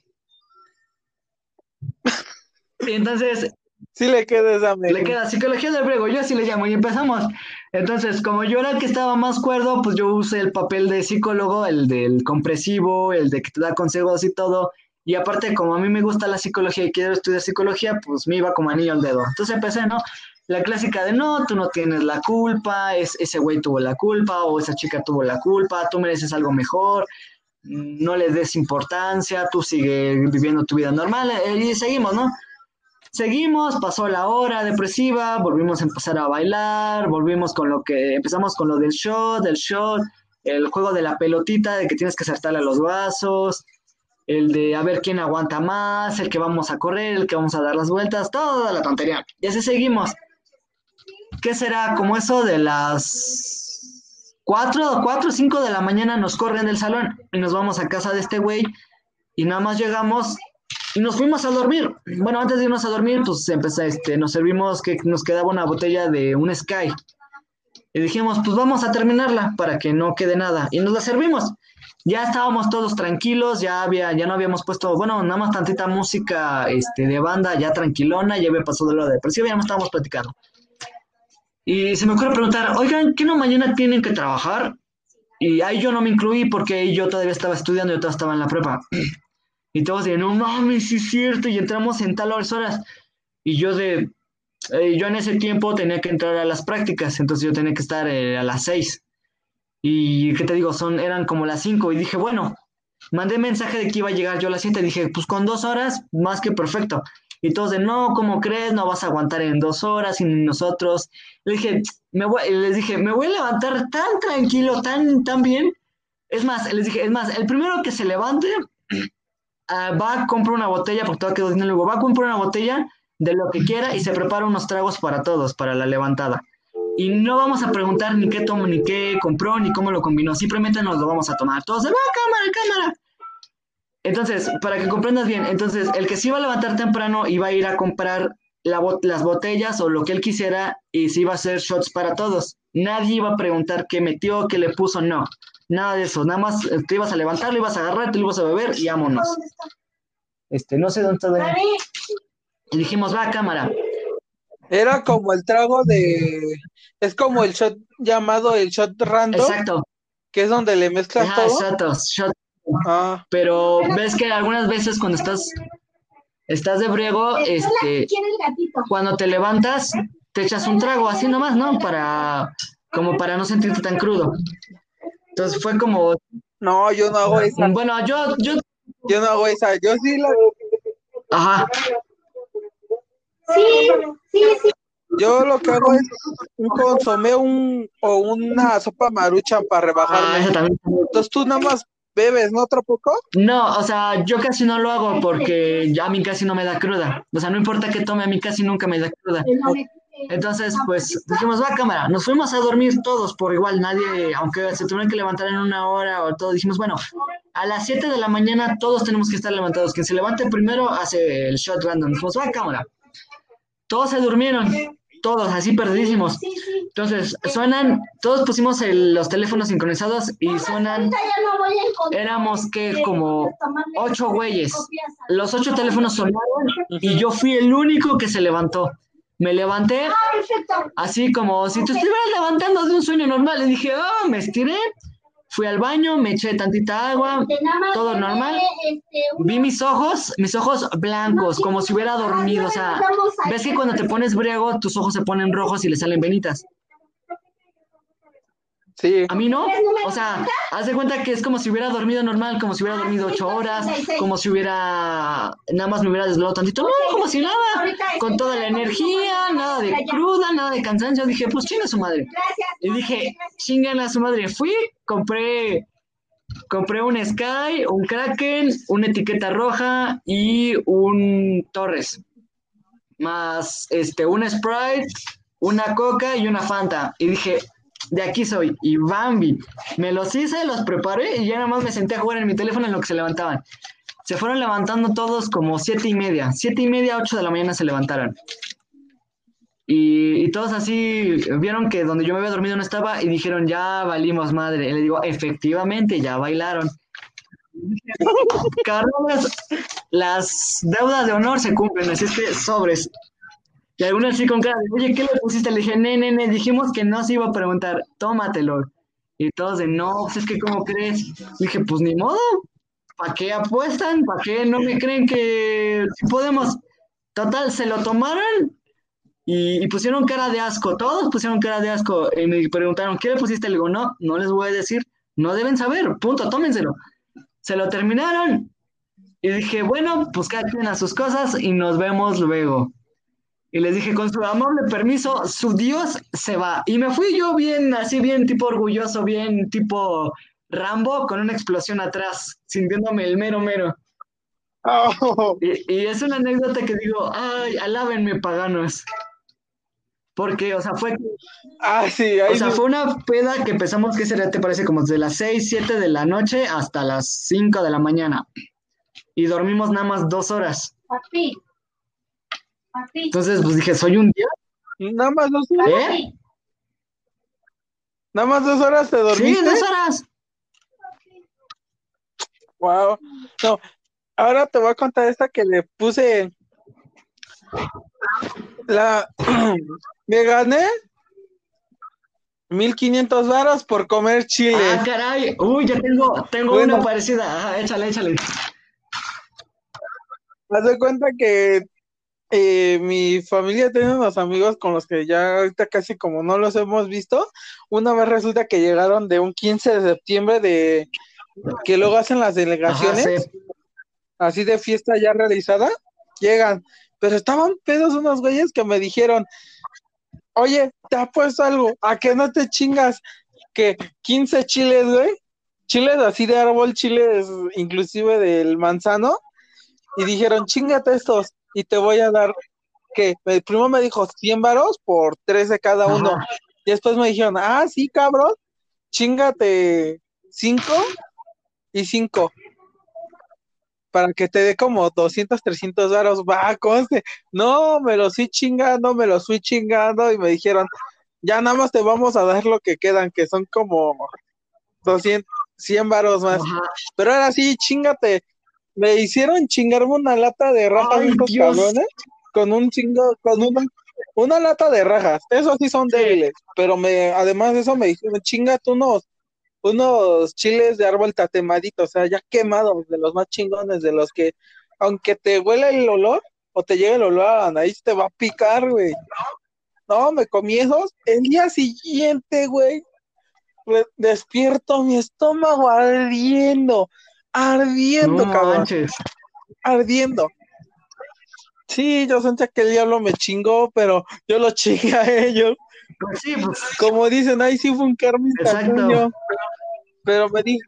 Y entonces,
Sí le queda esa
le queda psicología del briago, yo así le llamo, y empezamos. Entonces, como yo era el que estaba más cuerdo, pues yo usé el papel de psicólogo, el del compresivo, el de que te da consejos y todo. Y aparte, como a mí me gusta la psicología y quiero estudiar psicología, pues me iba como anillo al dedo. Entonces empecé, ¿no? La clásica de no, tú no tienes la culpa, es, ese güey tuvo la culpa o esa chica tuvo la culpa, tú mereces algo mejor, no le des importancia, tú sigue viviendo tu vida normal eh, y seguimos, ¿no? Seguimos, pasó la hora depresiva, volvimos a empezar a bailar, volvimos con lo que, empezamos con lo del shot, del shot, el juego de la pelotita, de que tienes que acertarle a los vasos, el de a ver quién aguanta más, el que vamos a correr, el que vamos a dar las vueltas, toda la tontería. Y así seguimos. ¿Qué será? Como eso de las 4 4 o 5 de la mañana nos corren del salón y nos vamos a casa de este güey y nada más llegamos y nos fuimos a dormir. Bueno, antes de irnos a dormir, pues empecé, este, nos servimos que nos quedaba una botella de un Sky. Y dijimos, pues vamos a terminarla para que no quede nada. Y nos la servimos. Ya estábamos todos tranquilos, ya había, ya no habíamos puesto, bueno, nada más tantita música este, de banda, ya tranquilona, ya había pasado de lo depresivo, ya no estábamos platicando. Y se me ocurre preguntar, oigan, ¿qué no mañana tienen que trabajar? Y ahí yo no me incluí porque yo todavía estaba estudiando, yo todavía estaba en la prepa. Y todos de, no mames, sí es cierto, y entramos en tal horas horas. Y yo de, eh, yo en ese tiempo tenía que entrar a las prácticas, entonces yo tenía que estar eh, a las seis. Y, ¿qué te digo? Son, eran como las cinco, y dije, bueno, mandé mensaje de que iba a llegar yo a las siete, dije, pues con dos horas, más que perfecto. Y todos de, no, ¿cómo crees? No vas a aguantar en dos horas sin nosotros. Le dije, me voy, les dije, me voy a levantar tan tranquilo, tan, tan bien. Es más, les dije, es más, el primero que se levante ah, va a comprar una botella, porque todo quedó dinero, va a comprar una botella de lo que quiera y se prepara unos tragos para todos, para la levantada. Y no vamos a preguntar ni qué tomó, ni qué compró, ni cómo lo combinó, simplemente nos lo vamos a tomar. Todos de, va, cámara, cámara. Entonces, para que comprendas bien, entonces el que se iba a levantar temprano iba a ir a comprar la bot- las botellas o lo que él quisiera y se iba a hacer shots para todos. Nadie iba a preguntar qué metió, qué le puso, no. Nada de eso. Nada más eh, te ibas a levantar, lo ibas a agarrar, te lo ibas a beber y vámonos. Este, no sé dónde está. Y dijimos, va, cámara.
Era como el trago de. Es como el shot llamado el shot random,
Exacto.
que es donde le mezclas
Ajá,
todo.
exacto. shot.
Ah,
Pero ves que algunas veces cuando estás, estás de briego, este,
¿Quién es el gatito?
cuando te levantas, te echas un trago así nomás, ¿no? Para, como para no sentirte tan crudo. Entonces fue como,
no, yo no hago esa.
bueno, yo, yo,
Yo no hago esa. Yo sí la.
ajá,
Sí, sí, sí.
Yo lo que hago es un consomé un, o una sopa maruchan para
ah,
rebajarme.
también.
Entonces tú nada más bebes, ¿no? ¿Otro poco?
No, o sea, yo casi no lo hago porque ya a mí casi no me da cruda. O sea, no importa que tome, a mí casi nunca me da cruda. Entonces, pues dijimos, va cámara, nos fuimos a dormir todos por igual, nadie, aunque se tuvieran que levantar en una hora o todo, dijimos, bueno, a las 7 de la mañana todos tenemos que estar levantados. Quien se levante primero hace el shot random. Dijimos, va cámara. Todos se durmieron, todos así perdidísimos.
Sí, sí.
Entonces, suenan, todos pusimos el- los teléfonos sincronizados y suenan,
Ahorita ya no voy a encontrar
éramos que como ocho güeyes. Los ocho teléfonos sonaron y yo fui el único que se levantó. Me levanté
Ah,
así como si te estuvieras levantando de un sueño normal. Y dije, ah, me estiré, fui al baño, me eché tantita agua, todo normal.
este,
vi mis ojos, mis ojos blancos, como si hubiera dormido. O sea, ves que cuando te pones briago, tus ojos se ponen rojos y le salen venitas.
Sí.
A mí no. O sea, haz de cuenta que es como si hubiera dormido normal, como si hubiera dormido ocho horas, como si hubiera, nada más me hubiera desvelado tantito. No, como si nada. Con toda la energía, nada de cruda, nada de cansancio. Dije, pues chinga su madre.
Gracias.
Y dije, chingan a su madre. Fui, compré, compré un Sky, un Kraken, una etiqueta roja y un Torres. Más este, un Sprite, una Coca y una Fanta. Y dije, de aquí soy. Y Bambi, me los hice, los preparé y ya nada más me senté a jugar en mi teléfono en lo que se levantaban. Se fueron levantando todos como siete y media, siete y media, ocho de la mañana se levantaron. Y, y todos así vieron que donde yo me había dormido no estaba y dijeron, ya valimos madre. Y le digo, efectivamente, ya bailaron. Carlos, las deudas de honor se cumplen, así es que sobres. Y algunos así con cara de, oye, ¿qué le pusiste? Le dije, ne, ne, ne, dijimos que no se iba a preguntar, tómatelo. Y todos de, no, pues es que, ¿cómo crees? Le dije, pues ni modo, ¿para qué apuestan? ¿Para qué no me creen que podemos? Total, se lo tomaron y, pusieron cara de asco, todos pusieron cara de asco. Y me preguntaron, ¿qué le pusiste? Le digo, no, no les voy a decir, no deben saber, punto, tómenselo. Se lo terminaron. Y dije, bueno, pues cada a sus cosas y nos vemos luego. Y les dije, con su amable permiso, su Dios se va. Y me fui yo bien, así bien tipo orgulloso, bien tipo Rambo, con una explosión atrás, sintiéndome el mero mero.
Oh,
Y, y es una anécdota que digo, ay, alábenme paganos. Porque, o sea, fue,
ah, sí, ahí
o sea, fue una peda que empezamos, ¿qué será? ¿Te parece? Como desde las 6, 7 de la noche hasta las 5 de la mañana. Y dormimos nada más dos horas.
Papi.
Entonces, pues dije, soy un dios.
Nada más dos horas.
¿Eh?
Nada más dos horas te
Sí,
dormiste.
dos horas.
Wow. No, ahora te voy a contar esta que le puse. La me gané 1500 varos por comer chile.
Ah, caray. Uy, ya tengo, tengo
Bueno.
una parecida. Ajá, échale, échale.
Haz de cuenta que eh, mi familia tiene unos amigos con los que ya ahorita casi como no los hemos visto. Una vez resulta que llegaron de un 15 de septiembre de que luego hacen las
Ajá,
delegaciones.
sí.
así de fiesta ya realizada, llegan, pero estaban pedos unos güeyes que me dijeron, oye, te apuesto algo, a que no te chingas que 15 chiles, güey, chiles así de árbol, chiles inclusive del manzano, y dijeron, chingate estos, y te voy a dar, que el primo me dijo 100 varos por tres de cada uno,
Ajá.
y después me dijeron, ah, sí, cabrón, chingate cinco y cinco para que te dé como 200, 300 varos, va, conste, no, me los fui chingando, me los fui chingando, y me dijeron, ya nada más te vamos a dar lo que quedan, que son como 200, 100 varos más,
Ajá.
pero ahora sí, chingate, me hicieron chingarme una lata de rajas
Ay,
estos
Dios.
cabrones, con un chingo, con una, una lata de rajas, esos sí son débiles, pero me, además de eso me dijeron, chingate unos unos chiles de árbol tatemadito, o sea, ya quemados, de los más chingones, de los que, aunque te huele el olor, o te llegue el olor a la nariz, te va a picar, güey. No, me comí esos. El día siguiente, güey, despierto mi estómago ardiendo, ardiendo,
No
cabrón,
manches.
ardiendo. Sí, yo sentía que el diablo me chingó, pero yo lo chingué a ellos.
Pues sí, pues,
Como dicen, ahí sí fue un
Exacto.
instantáneo. Pero me dijo,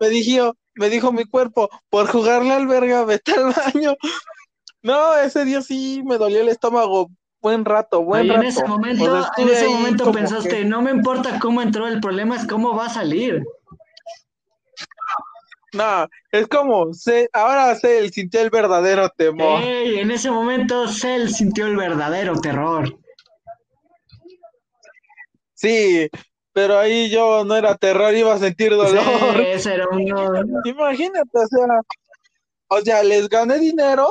me dijo, me dijo mi cuerpo, por jugarle al verga, vete al baño. No, ese día sí me dolió el estómago buen rato, buen
ahí en
rato.
ese
O
momento,
sea,
en ese momento pensaste,
que-
no me importa cómo entró, el problema es cómo va a salir.
No, es como, ahora él sintió el verdadero temor.
En ese momento Cell sintió el verdadero terror.
Sí, pero ahí yo no era terror, iba a sentir dolor.
Sí, ese era uno.
Imagínate, o sea, o sea, les gané dinero,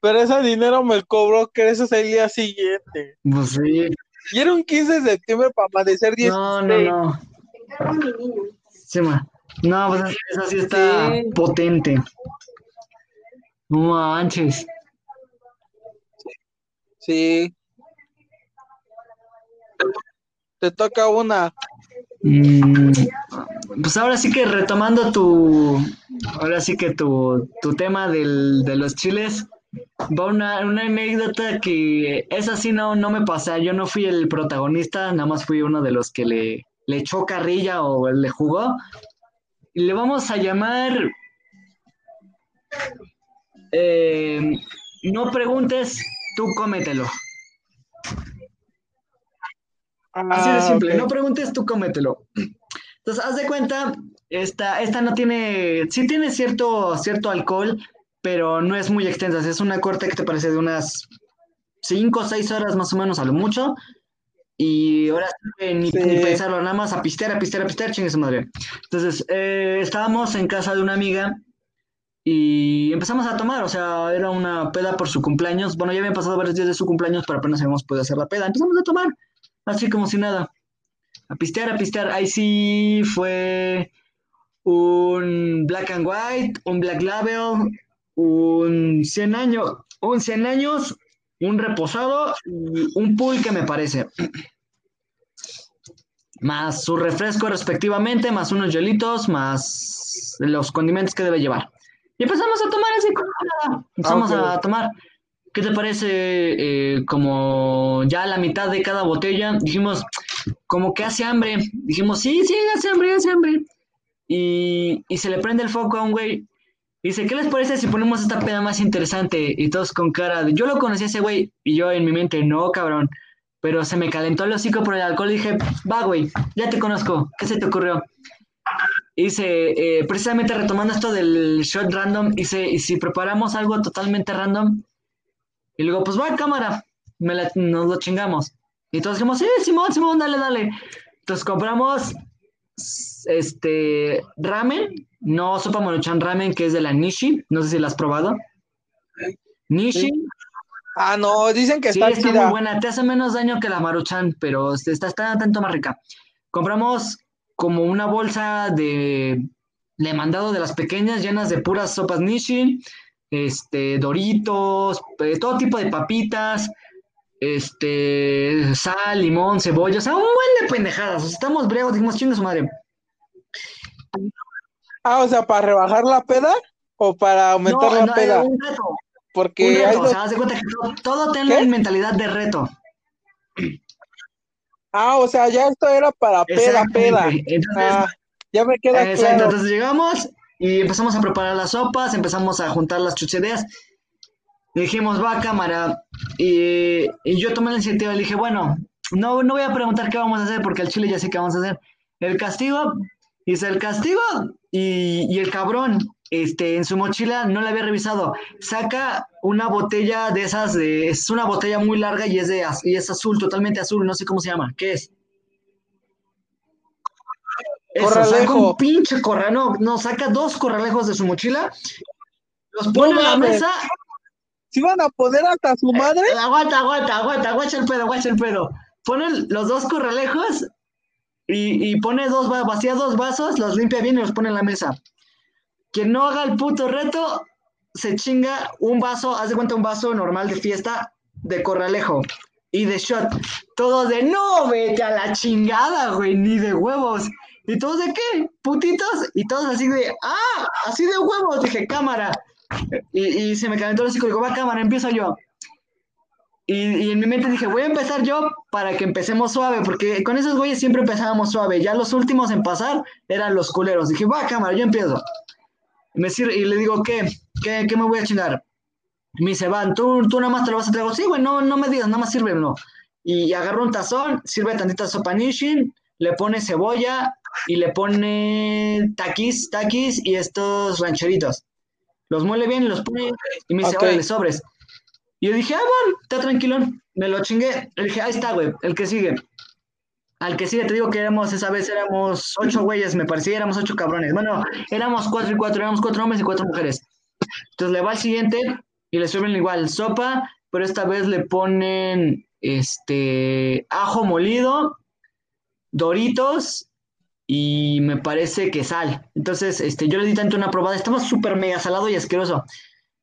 pero ese dinero me cobró creces el día siguiente.
Pues sí.
Y era un 15 de septiembre para amanecer 10.
No, no, no.
Te encargo a mi niño.
Sí, ma. No, pues eso sí está
Sí.
potente. No manches.
Sí. Te toca una.
Mm, pues ahora sí que retomando tu, ahora sí que tu, tu tema del, de los chiles, va una, una anécdota que esa sí no, no me pasa, yo no fui el protagonista, nada más fui uno de los que le, le echó carrilla o le jugó. Y le vamos a llamar, eh, no preguntes, tú cómetelo. Así de
Ah,
simple, no preguntes, tú cómetelo. Entonces, haz de cuenta, esta, esta no tiene, sí tiene cierto, cierto alcohol, pero no es muy extensa. Es una corte que te parece de unas 5 o 6 horas más o menos a lo mucho. Y ahora ni,
Sí.
pensarlo, nada más a pistear, a pistear, a pistear, chingue su madre. Entonces, eh, estábamos en casa de una amiga y empezamos a tomar, o sea, era una peda por su cumpleaños. Bueno, ya habían pasado varios días de su cumpleaños, pero apenas habíamos podido hacer la peda. Empezamos a tomar, así como si nada. A pistear, a pistear. Ahí sí fue un Black and White, un Black Label, un 100 años, un 100 años, un reposado un pool que me parece. Más su refresco respectivamente, más unos hielitos, más los condimentos que debe llevar. Y empezamos a tomar como nada. Empezamos
Ah, ok.
a tomar. ¿Qué te parece eh, como ya la mitad de cada botella? Dijimos, como que hace hambre. Dijimos, sí, sí, hace hambre, hace hambre. Y, y se le prende el foco a un güey. Dice, ¿qué les parece si ponemos esta peda más interesante? Y todos con cara de, yo lo conocí a ese güey. Y yo en mi mente, no, cabrón. Pero se me calentó el hocico por el alcohol y dije, va, güey, ya te conozco. ¿Qué se te ocurrió? Y dice, eh, precisamente retomando esto del shot random, dice, ¿y si preparamos algo totalmente random? Y luego, pues va, cámara, me la- nos lo chingamos. Y todos dijimos, sí, Simón, Simón, dale, dale. Entonces compramos este ramen, no sopa maruchan ramen, que es de la Nishi, no sé si la has probado. Nishi,
Ah, no, dicen que
sí,
está
está
chida.
muy buena, te hace menos daño que la maruchan, pero este, está, está tanto más rica. Compramos como una bolsa de, de mandado de las pequeñas, llenas de puras sopas Nishi, este, doritos, todo tipo de papitas, este, sal, limón, cebolla, o sea, un buen de pendejadas. O sea, estamos briagos, dijimos, chingue su madre.
Ah, o sea, para rebajar la peda o para aumentar
No,
la
no,
peda.
un reto,
Porque hay
o sea, haz de cuenta que todo, todo tenlo
¿Qué?
en mentalidad de reto.
Ah, o sea, ya esto era para peda, peda.
Entonces,
Ah, ya me queda
Exacto,
claro.
entonces llegamos y empezamos a preparar las sopas, empezamos a juntar las chucherías. Dijimos, va cámara. Y, y yo tomé la iniciativa y le dije, bueno, no, no voy a preguntar qué vamos a hacer porque al chile ya sé qué vamos a hacer. El castigo, hice el castigo y, y el cabrón, este, en su mochila no la había revisado. Saca una botella de esas, de, es una botella muy larga y es, de, y es azul, totalmente azul, no sé cómo se llama. ¿Qué es? Eso, saca un pinche corralejo, no, no, saca dos corralejos de su mochila, los pone en la mesa,
¿Si van a poner hasta su madre?
eh, aguanta, aguanta, aguanta, aguacha el pedo, aguacha el pedo. Pone los dos corralejos y, y pone dos, va- vacía dos vasos, los limpia bien y los pone en la mesa. Quien no haga el puto reto, se chinga un vaso, haz de cuenta un vaso normal de fiesta de corralejo y de shot. Todos de no, vete a la chingada, güey, ni de huevos. ¿Y todos de qué? Putitos. Y todos así de, ah, así de huevos. Dije, cámara. Y, y se me calentó el hocico. Digo, va, cámara, empiezo yo. Y, y en mi mente dije, voy a empezar yo para que empecemos suave, porque con esos güeyes siempre empezábamos suave. Ya los últimos en pasar eran los culeros. Dije, va, cámara, yo empiezo. Me sirve, y le digo, ¿qué? ¿qué? ¿Qué me voy a chingar? Y me dice, van, ¿tú, tú nada más te lo vas a traer. Sí, güey, no, no me digas, nada más sírvemelo. Y agarra un tazón, sirve tantita sopa nishin, le pone cebolla y le pone taquis, taquis y estos rancheritos. Los muele bien y los pone y me dice,
Ok.
órale, sobres. Y yo dije, ah, bueno, está tranquilón. Me lo chingué. Le dije, ahí está, güey, el que sigue. Al que sigue, te digo que éramos, esa vez éramos ocho güeyes, me parecía, éramos ocho cabrones. Bueno, éramos cuatro y cuatro, éramos cuatro hombres y cuatro mujeres. Entonces le va al siguiente y le sirven igual sopa, pero esta vez le ponen este ajo molido, doritos y me parece que sal. Entonces, este, yo le di tanto una probada, estaba súper mega salado y asqueroso.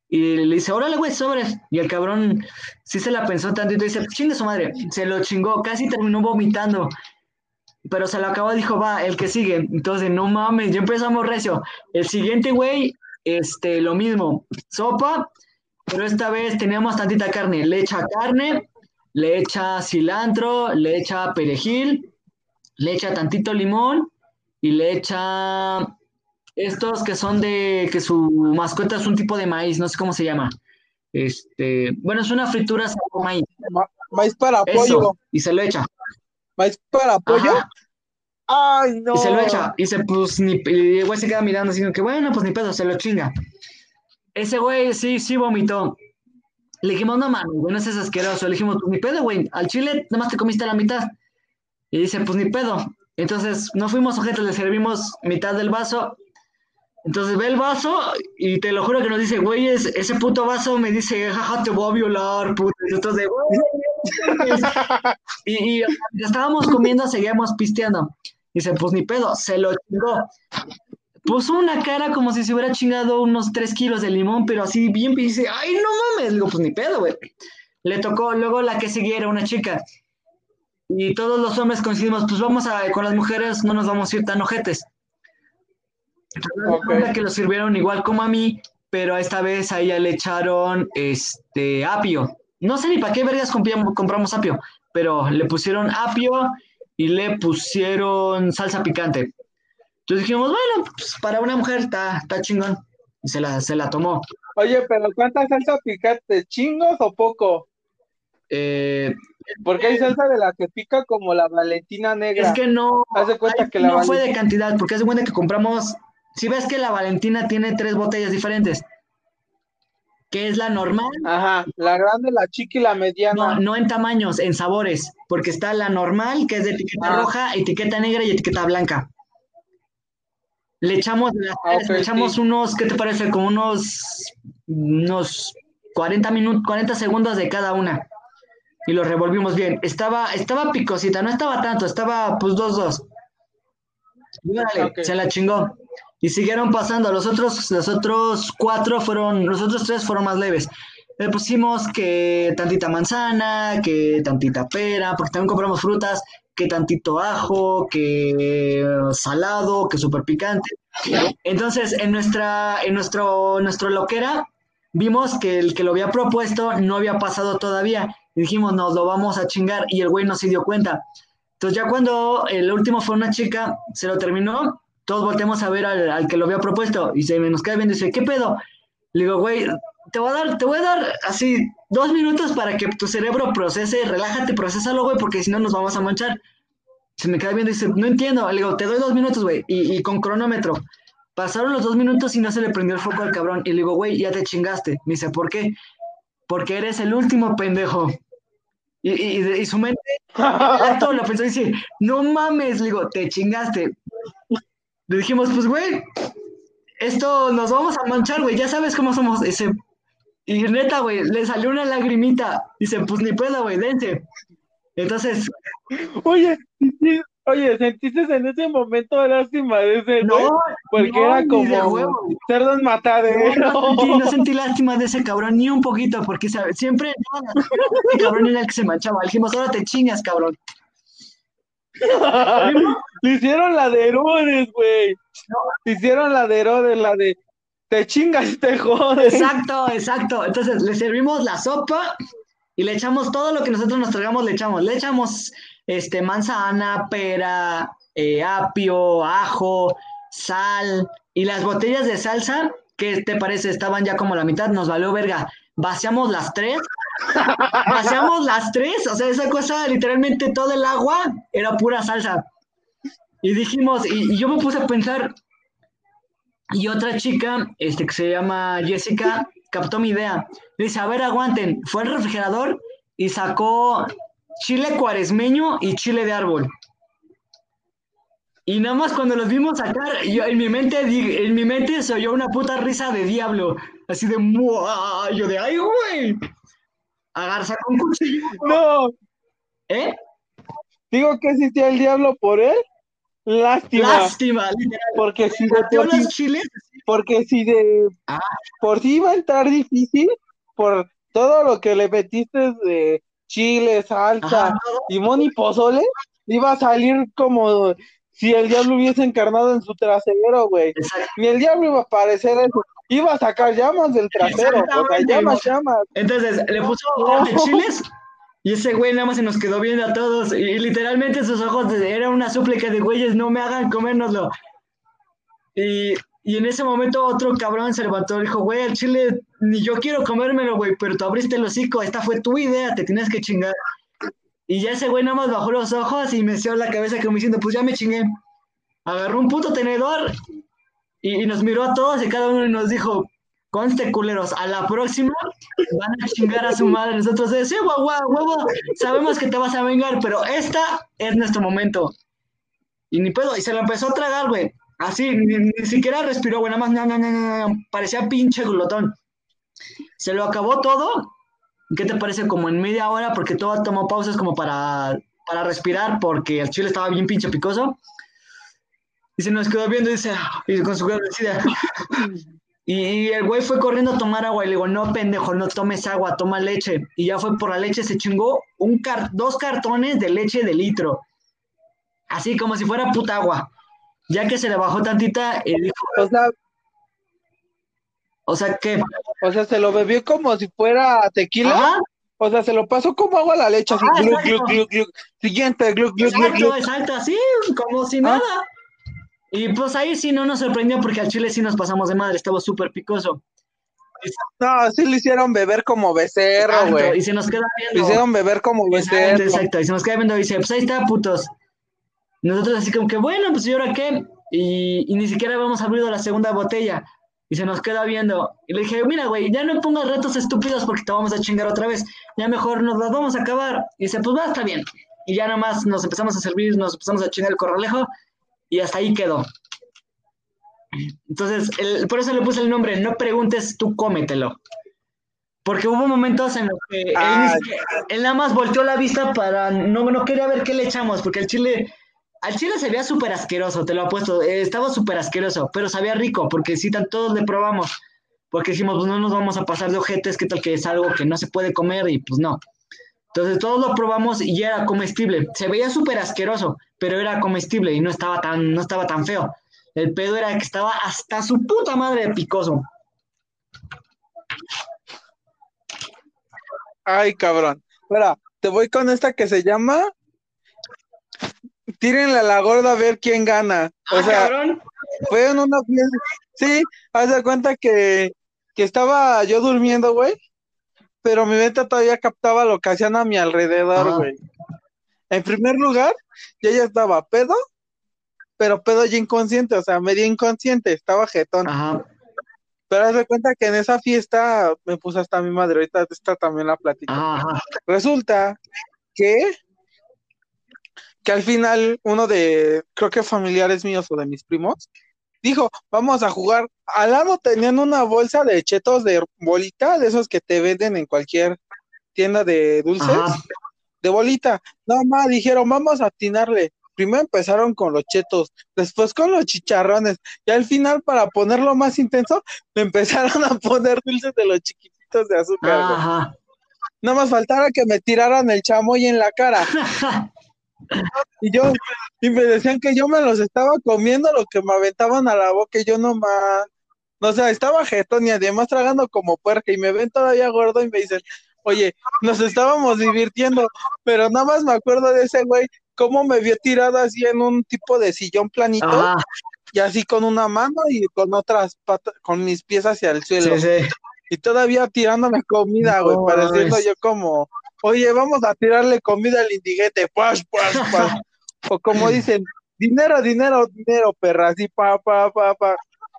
Y le dice, órale, güey, sobres. Y el cabrón sí se la pensó tantito y dice, chingue su madre. Se lo chingó, casi terminó vomitando. Pero se lo acabó, dijo, va, el que sigue. Entonces, no mames, yo empezamos recio. El siguiente, güey, este, lo mismo. Sopa, pero esta vez teníamos tantita carne. Le echa carne, le echa cilantro, le echa perejil, le echa tantito limón y le echa estos que son de que su mascota es un tipo de maíz, no sé cómo se llama. Este, bueno, es una fritura sabor maíz.
Ma- maíz para
Eso,
pollo.
y se lo echa.
maíz para pollo.
Ajá.
Ay, no.
Y se lo echa. Y se, pues, ni, y el güey se queda mirando así, que bueno, pues ni pedo, se lo chinga. Ese güey sí, sí vomitó. Le dijimos, no mames, güey, no seas asqueroso. Le dijimos, pues ni pedo, güey. Al chile nada más te comiste la mitad. Y dice, pues ni pedo. Entonces, no fuimos ojetes, le servimos mitad del vaso. Entonces ve el vaso y te lo juro que nos dice, güey, es- ese puto vaso me dice, jaja, te voy a violar, puto. Y güey. Y, estábamos comiendo, seguíamos pisteando. Dice, pues ni pedo, se lo chingó. Puso una cara como si se hubiera chingado unos 3 kilos de limón, pero así bien, y ay, no mames. Digo, pues ni pedo, güey. Le tocó, luego la que seguía era una chica. Y todos los hombres coincidimos, pues vamos a, con las mujeres no nos vamos a ir tan ojetes. Que lo sirvieron igual como a mí, pero esta vez a ella le echaron este apio. No sé ni para qué vergas compramos apio, pero le pusieron apio y le pusieron salsa picante. Entonces dijimos, bueno, pues para una mujer está, está chingón. Y se la, se la tomó.
Oye, pero ¿cuánta salsa picante? ¿Chingos o poco?
Eh,
Porque hay salsa de la que pica como la Valentina negra.
es que no,
Haz de cuenta que la
no fue de cantidad, porque haz de cuenta que compramos, si ves que la Valentina tiene tres botellas diferentes, que es la normal,
Ajá, la grande, la chica y la mediana.
no, no en tamaños, en sabores, porque está la normal, que es de etiqueta
Ah.
roja, etiqueta negra y etiqueta blanca. Le echamos,
Ah,
le echamos
sí.
unos, ¿qué te parece? Como unos, unos 40 minutos, 40 segundos de cada una. Y lo revolvimos bien. Estaba, estaba picosita, no estaba tanto, estaba pues dos, dos. Y órale,
Ok.
se la chingó. Y siguieron pasando. Los otros, los otros cuatro fueron, los otros tres fueron más leves. Le pusimos que tantita manzana, que tantita pera, porque también compramos frutas, que tantito ajo, que salado, que súper picante. Entonces, en nuestra, en nuestro, nuestro loquera, vimos que el que lo había propuesto no había pasado todavía. Y dijimos, nos lo vamos a chingar. Y el güey no se dio cuenta. Entonces, ya cuando el último fue una chica, se lo terminó, todos volteamos a ver al, que lo había propuesto. Y se me nos queda viendo y dice, ¿qué pedo? Le digo, güey, te voy a dar, te voy a dar así dos minutos para que tu cerebro procese, relájate, procesalo, güey, porque si no nos vamos a manchar. Se me queda viendo y dice, no entiendo. Le digo, te doy dos minutos, güey, y, con cronómetro. Pasaron los dos minutos y no se le prendió el foco al cabrón. Y le digo, güey, ya te chingaste. Me dice, ¿por qué? Porque eres el último pendejo. Y su mente, todo lo pensó y dice, no mames, le digo, te chingaste. Le dijimos, pues, güey, esto nos vamos a manchar, güey, ya sabes cómo somos. Y neta, güey, le salió una lagrimita. Dice, pues ni pedo, güey, dense. Entonces,
Oye, oye, ¿sentiste en ese momento lástima de ese güey?
no,
Porque
no,
era como cerdos
No,
mataderos.
no sentí, no sentí lástima de ese cabrón ni un poquito, porque siempre ese cabrón era el que se manchaba. Le dijimos, ahora te chingas, cabrón.
Le hicieron la de Herodes, güey. Le hicieron la de Herodes, la de te chingas, te jodes.
Exacto, exacto. Entonces le servimos la sopa y le echamos todo lo que nosotros nos tragamos, le echamos. Le echamos este, manzana, pera, eh, apio, ajo, sal y las botellas de salsa, ¿qué te parece? Estaban ya como la mitad, nos valió verga. Vaciamos las tres, vaciamos las tres, o sea, esa cosa, literalmente todo el agua era pura salsa. Y dijimos, y, yo me puse a pensar, y otra chica, este, que se llama Jessica, captó mi idea. Dice, a ver, aguanten. Fue al refrigerador y sacó chile cuaresmeño y chile de árbol. Y nada más cuando los vimos sacar, yo en mi mente, en mi mente se oyó una puta risa de diablo. Así de, "Mua", yo de, ay, güey. Agar, sacó un cuchillo,
No,
¿eh?
digo que existía el diablo por él. Lástima,
Lástima, literal.
porque si de por sí,
los chiles.
porque si de
Ah.
por sí iba a entrar difícil por todo lo que le metiste de chile, salsa,
Ajá,
limón y pozole, iba a salir como si el diablo hubiese encarnado en su trasero, güey. Ni el diablo iba a aparecer eso. Iba a sacar llamas del trasero, o sea, llamas, llamas.
Entonces le puso
No.
de chiles y ese güey nada más se nos quedó viendo a todos y, literalmente sus ojos era una súplica de güeyes, no me hagan comérnoslo. Y, y en ese momento otro cabrón se levantó y dijo, güey, el chile ni yo quiero comérmelo, güey, pero tú abriste el hocico, esta fue tu idea, te tienes que chingar. Y ya ese güey nada más bajó los ojos y me dio la cabeza como diciendo, pues ya me chingué. Agarró un puto tenedor y, y nos miró a todos y cada uno nos dijo, conste culeros, a la próxima van a chingar a su madre. Nosotros, sí, guau, guau, huevo, sabemos que te vas a vengar, pero esta es nuestro momento. Y ni pedo, y se lo empezó a tragar, güey. Así, ni, ni siquiera respiró, güey, nada más, na, na, na, na, parecía pinche glotón. Se lo acabó todo. ¿Qué te parece? Como en media hora, porque todo tomó pausas como para, para respirar, porque el chile estaba bien pinche picoso. Y se nos quedó viendo y dice, y con su y el güey fue corriendo a tomar agua y le digo, no, pendejo, no tomes agua, toma leche. Y ya fue por la leche, se chingó dos cartones de leche de litro. Así como si fuera puta agua. Ya que se le bajó tantita, y dijo,
o sea
que...
o sea, se lo bebió como si fuera tequila.
Ajá,
O sea, se lo pasó como agua a la leche, así,
Ajá,
glug, glug. Siguiente, glug, glug,
exacto, exacto, así, como si
Ah.
nada. Y pues ahí sí no nos sorprendió porque al chile sí nos pasamos de madre, estaba súper picoso.
No, sí le hicieron beber como becerro, güey.
y se nos queda
Le
viendo.
hicieron beber como becerro.
exacto. Y se nos queda viendo y dice, pues ahí está, putos. Nosotros así como que, bueno, pues ¿y ahora qué? Y, y ni siquiera habíamos abrido la segunda botella. Y se nos queda viendo. Y le dije, mira, güey, ya no pongas retos estúpidos porque te vamos a chingar otra vez. Ya mejor nos las vamos a acabar. Y dice, pues va, está bien. Y ya nomás nos empezamos a servir, nos empezamos a chingar el corralejo. Y hasta ahí quedó. Entonces, el- por eso le puse el nombre, no preguntes, tú cómetelo. Porque hubo momentos en los que él, él nada más volteó la vista para, no, no quería ver qué le echamos, porque el chile, al chile se veía súper asqueroso, te lo apuesto, eh, estaba súper asqueroso, pero sabía rico, porque sí, todos le probamos, porque dijimos, pues no nos vamos a pasar de ojetes, qué tal que es algo que no se puede comer, y pues no. Entonces todos lo probamos y ya era comestible. Se veía súper asqueroso, pero era comestible y no estaba tan, no estaba tan feo. El pedo era que estaba hasta su puta madre de picoso.
Ay, cabrón. Espera, te voy con esta que se llama Tírenle a la gorda a ver quién gana. O
Ah,
sea,
cabrón.
fue en una fiesta. Sí, haz de cuenta que, que estaba yo durmiendo, güey. Pero mi mente todavía captaba lo que hacían a mi alrededor, güey. En primer lugar, yo ya estaba pedo, pero pedo ya inconsciente, o sea, medio inconsciente, estaba jetón.
Ajá.
Pero haz de cuenta que en esa fiesta me puse hasta mi madre, ahorita esta también la platico.
Ajá.
Resulta que, que al final uno de, creo que familiares míos o de mis primos, dijo, vamos a jugar. Al lado tenían una bolsa de chetos de bolita, de esos que te venden en cualquier tienda de dulces,
Ajá.
de bolita. No más, dijeron, vamos a atinarle. Primero empezaron con los chetos, después con los chicharrones, y al final, para ponerlo más intenso, me empezaron a poner dulces de los chiquititos de azúcar.
Ajá.
No más faltara que me tiraran el chamoy en la cara. Y yo, y me decían que yo me los estaba comiendo, lo que me aventaban a la boca, y yo no más. O sea, estaba jetón y además tragando como puerca, y me ven todavía gordo y me dicen, oye, nos estábamos divirtiendo, pero nada más me acuerdo de ese güey, cómo me vio tirado así en un tipo de sillón planito, y así con una mano y con otras patas, con mis pies hacia el suelo
Sí, sí.
y todavía tirándome comida, güey,
No
pareciendo yo como, oye, vamos a tirarle comida al indiguete, pash, pash, pash. o como dicen, dinero, dinero, dinero, perra, así, pa, pa, pa, pa.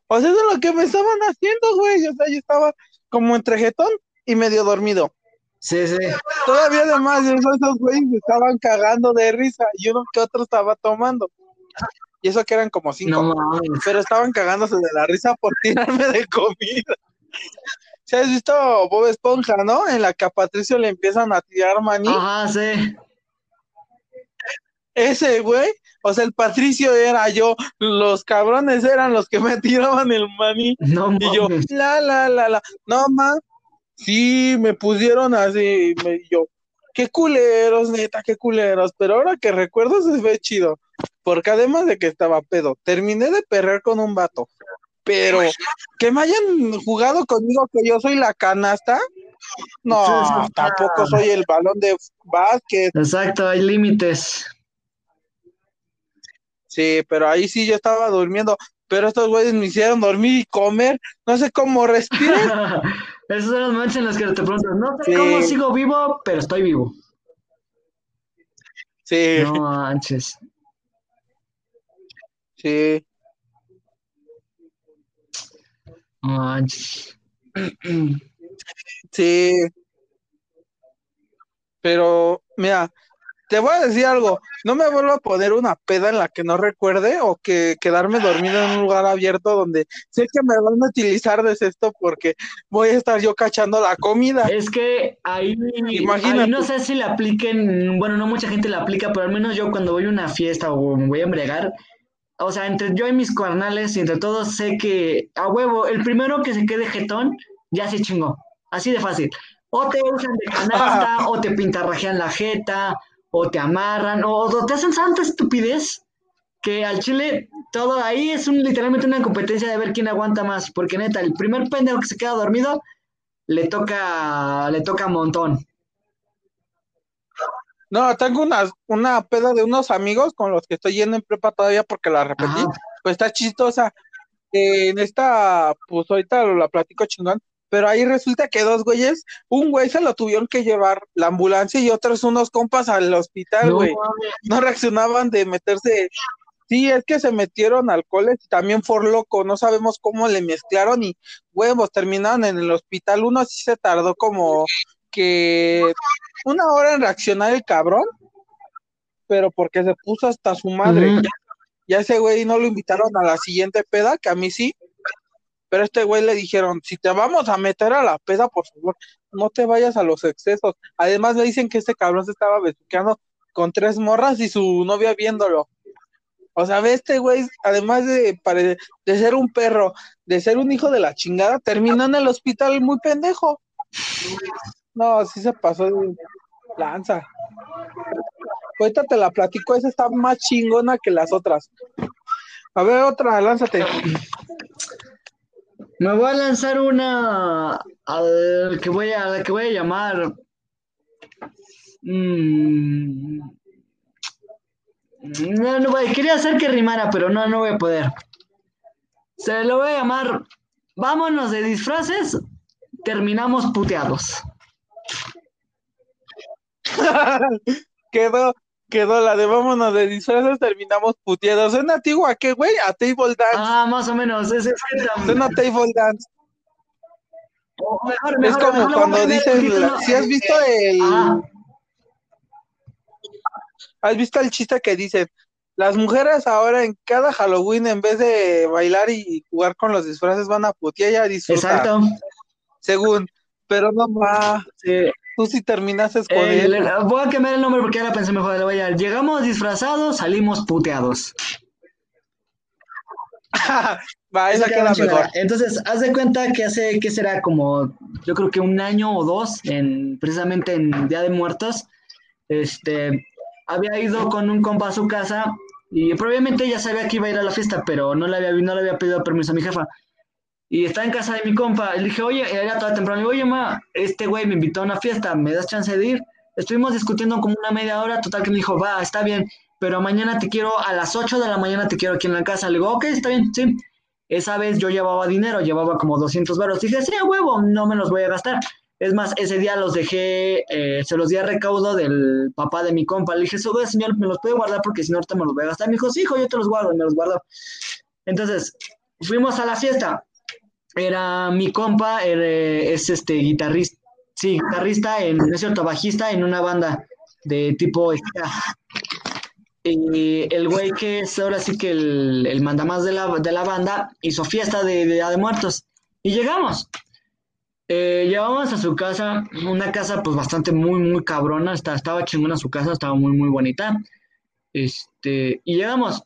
O sea, eso es lo que me estaban haciendo, güey, o sea, yo estaba como entre jetón y medio dormido.
Sí, sí.
Todavía además de eso, esos güeyes estaban cagando de risa y uno que otro estaba tomando. Y eso que eran como cinco
No
pero estaban cagándose de la risa por tirarme de comida. ¿Se has visto Bob Esponja, no? En la que a Patricio le empiezan a tirar maní.
Ajá, sí.
Ese güey, o sea, el Patricio era yo, los cabrones eran los que me tiraban el maní.
No
Y yo,
mames.
la, la, la, la, no, ma, sí, me pusieron así, me, y yo, qué culeros, neta, qué culeros, pero ahora que recuerdo se ve chido, porque además de que estaba pedo, terminé de perrer con un vato, pero que me hayan jugado conmigo que yo soy la canasta, no,
Sí, sí,
tampoco soy el balón de básquet,
Exacto, hay límites.
sí, pero ahí sí yo estaba durmiendo, pero estos güeyes me hicieron dormir y comer, no sé cómo respiré,
Esos son los momentos en los que te preguntas, no sé
Sí.
cómo sigo vivo, pero estoy vivo.
Sí,
No manches.
sí.
No manches.
Sí. Pero, mira, te voy a decir algo. No me vuelvo a poner una peda en la que no recuerde o que quedarme dormido en un lugar abierto donde sé que me van a utilizar de esto porque voy a estar yo cachando la comida.
Es que ahí,
Imagínate.
ahí no sé si la apliquen, bueno, no mucha gente la aplica, pero al menos yo cuando voy a una fiesta o me voy a embriagar, o sea, entre yo y mis carnales entre todos sé que a huevo, el primero que se quede jetón ya se chingó, así de fácil. O te usan de canasta, o te pintarrajean la jeta, o te amarran, o, o te hacen tanta estupidez que al chile todo ahí es un, literalmente una competencia de ver quién aguanta más, porque neta, el primer pendejo que se queda dormido le toca, le toca un montón.
No, tengo una, una peda de unos amigos con los que estoy yendo en prepa todavía porque la repetí.
Ajá.
Pues está chistosa. Eh, en esta, pues ahorita la platico chingón, pero ahí resulta que dos güeyes, un güey se lo tuvieron que llevar la ambulancia y otros unos compas al hospital,
No
güey. No reaccionaban de meterse. Sí, es que se metieron alcoholes y también por loco, no sabemos cómo le mezclaron y huevos, terminaron en el hospital. Uno sí se tardó como que una hora en reaccionar el cabrón, pero porque se puso hasta su madre. Ya ese güey no lo invitaron a la siguiente peda, que a mí sí, pero a este güey le dijeron, si te vamos a meter a la peda, por favor, no te vayas a los excesos. Además le dicen que este cabrón se estaba besuqueando con tres morras y su novia viéndolo. O sea, ve este güey, además de, de ser un perro, de ser un hijo de la chingada, terminó en el hospital muy pendejo. No, sí se pasó lanza. Ahorita te la platico, esa está más chingona que las otras. A ver, otra, lánzate.
Me voy a lanzar una al que voy a, la que voy a llamar. Mm, no, no quería hacer que rimara, pero no, no voy a poder. Se lo voy a llamar. Vámonos de disfraces, terminamos puteados.
quedó, quedó la de vámonos de disfraces, terminamos puteados. ¿Suena antiguo a qué, güey? A Table Dance.
Ah, más o menos. Es, es
Suena a Table Dance.
o mejor-
Es
mejor-
como
voy a
cuando dicen, si has visto el,
Ajá.
has visto el chiste que dicen, las mujeres ahora en cada Halloween en vez de bailar y jugar con los disfraces van a putear y a disfrutar,
Exacto.
según, pero no ma,
Sí.
Tú sí terminaste con
Eh,
él.
voy a cambiar el nombre porque ahora pensé mejor. Le voy a llegamos disfrazados, salimos puteados.
Va, esa queda mejor.
Entonces, haz de cuenta que hace, ¿qué será? Como, yo creo que un año o dos, en, precisamente en Día de Muertos, este, había ido con un compa a su casa y probablemente ya sabía que iba a ir a la fiesta, pero no le había, no le había pedido permiso a mi jefa. Y estaba en casa de mi compa, le dije, oye, era toda temprano, le digo, oye, ma, este güey me invitó a una fiesta, ¿me das chance de ir? Estuvimos discutiendo como una media hora, total que me dijo, va, está bien, pero mañana te quiero, a las 8 de la mañana te quiero aquí en la casa. Le digo, ok, está bien, sí. Esa vez yo llevaba dinero, llevaba como 200 baros. Dije, sí, huevo, no me los voy a gastar. Es más, ese día los dejé, eh, se los di a recaudo del papá de mi compa. Le dije, sube, señor, me los puede guardar porque si no, ahorita me los voy a gastar. Me dijo, sí, hijo, yo te los guardo, me los guardo. Entonces, fuimos a la fiesta. Era mi compa, es este guitarrista, sí, guitarrista, en, no es cierto, bajista en una banda de tipo. Y el güey que es ahora sí que el, el mandamás de la, de la banda hizo fiesta de Día de Muertos. Y llegamos. Eh, llevamos a su casa, una casa pues bastante muy, muy cabrona. Estaba, estaba chingona su casa, estaba muy, muy bonita. Este, y llegamos.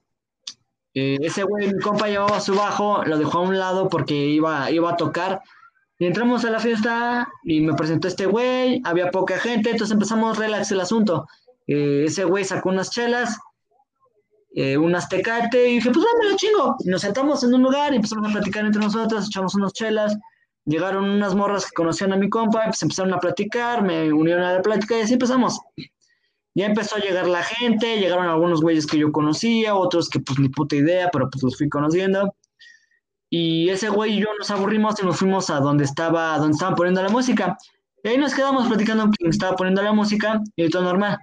Eh, ese güey, mi compa llevaba su bajo, lo dejó a un lado porque iba, iba a tocar. Y entramos a la fiesta y me presentó este güey, había poca gente, entonces empezamos relax el asunto. Eh, ese güey sacó unas chelas, eh, unas y dije, pues dámelo chingo. Y nos sentamos en un lugar y empezamos a platicar entre nosotros, echamos unas chelas. Llegaron unas morras que conocían a mi compa, pues empezaron a platicar, me unieron a la plática y así empezamos. Ya empezó a llegar la gente, llegaron algunos güeyes que yo conocía, otros que pues ni puta idea, pero pues los fui conociendo. Y ese güey y yo nos aburrimos y nos fuimos a donde estaba, donde estaban poniendo la música. Y ahí nos quedamos platicando que estaba poniendo la música y todo normal.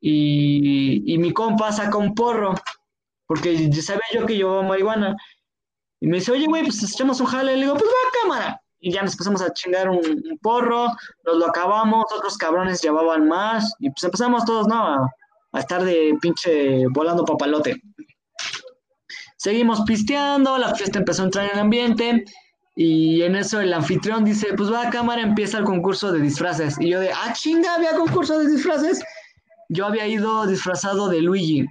y, y mi compa saca un porro, porque sabía yo que llevaba marihuana. Y me dice, oye, güey, pues echamos un jale. Le digo, pues va cámara. Y ya nos empezamos a chingar un, porro, nos lo acabamos, otros cabrones llevaban más, y pues empezamos todos, ¿no? A, a estar de pinche volando papalote. Seguimos pisteando, la fiesta empezó a entrar en el ambiente, y en eso el anfitrión dice, pues va a cámara, empieza el concurso de disfraces. Y yo de, ah, chinga, había concurso de disfraces. Yo había ido disfrazado de Luigi.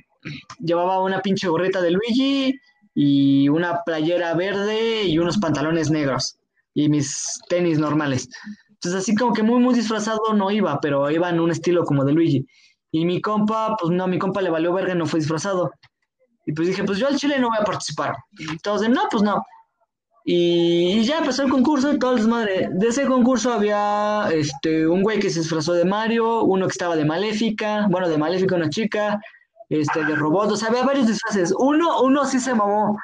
Llevaba una pinche gorrita de Luigi y una playera verde y unos pantalones negros y mis tenis normales. Entonces así como que muy, muy disfrazado no iba, pero iba en un estilo como de Luigi. Y mi compa, pues no, mi compa le valió verga y no fue disfrazado. Y pues dije, pues yo al chile no voy a participar. Y todos de, no, pues no. Y, y ya empezó el concurso y todo el desmadre. De ese concurso había este, un güey que se disfrazó de Mario, uno que estaba de Maléfica, bueno, de Maléfica una chica, este, de robot, o sea, había varios disfraces. Uno, uno sí se mamó,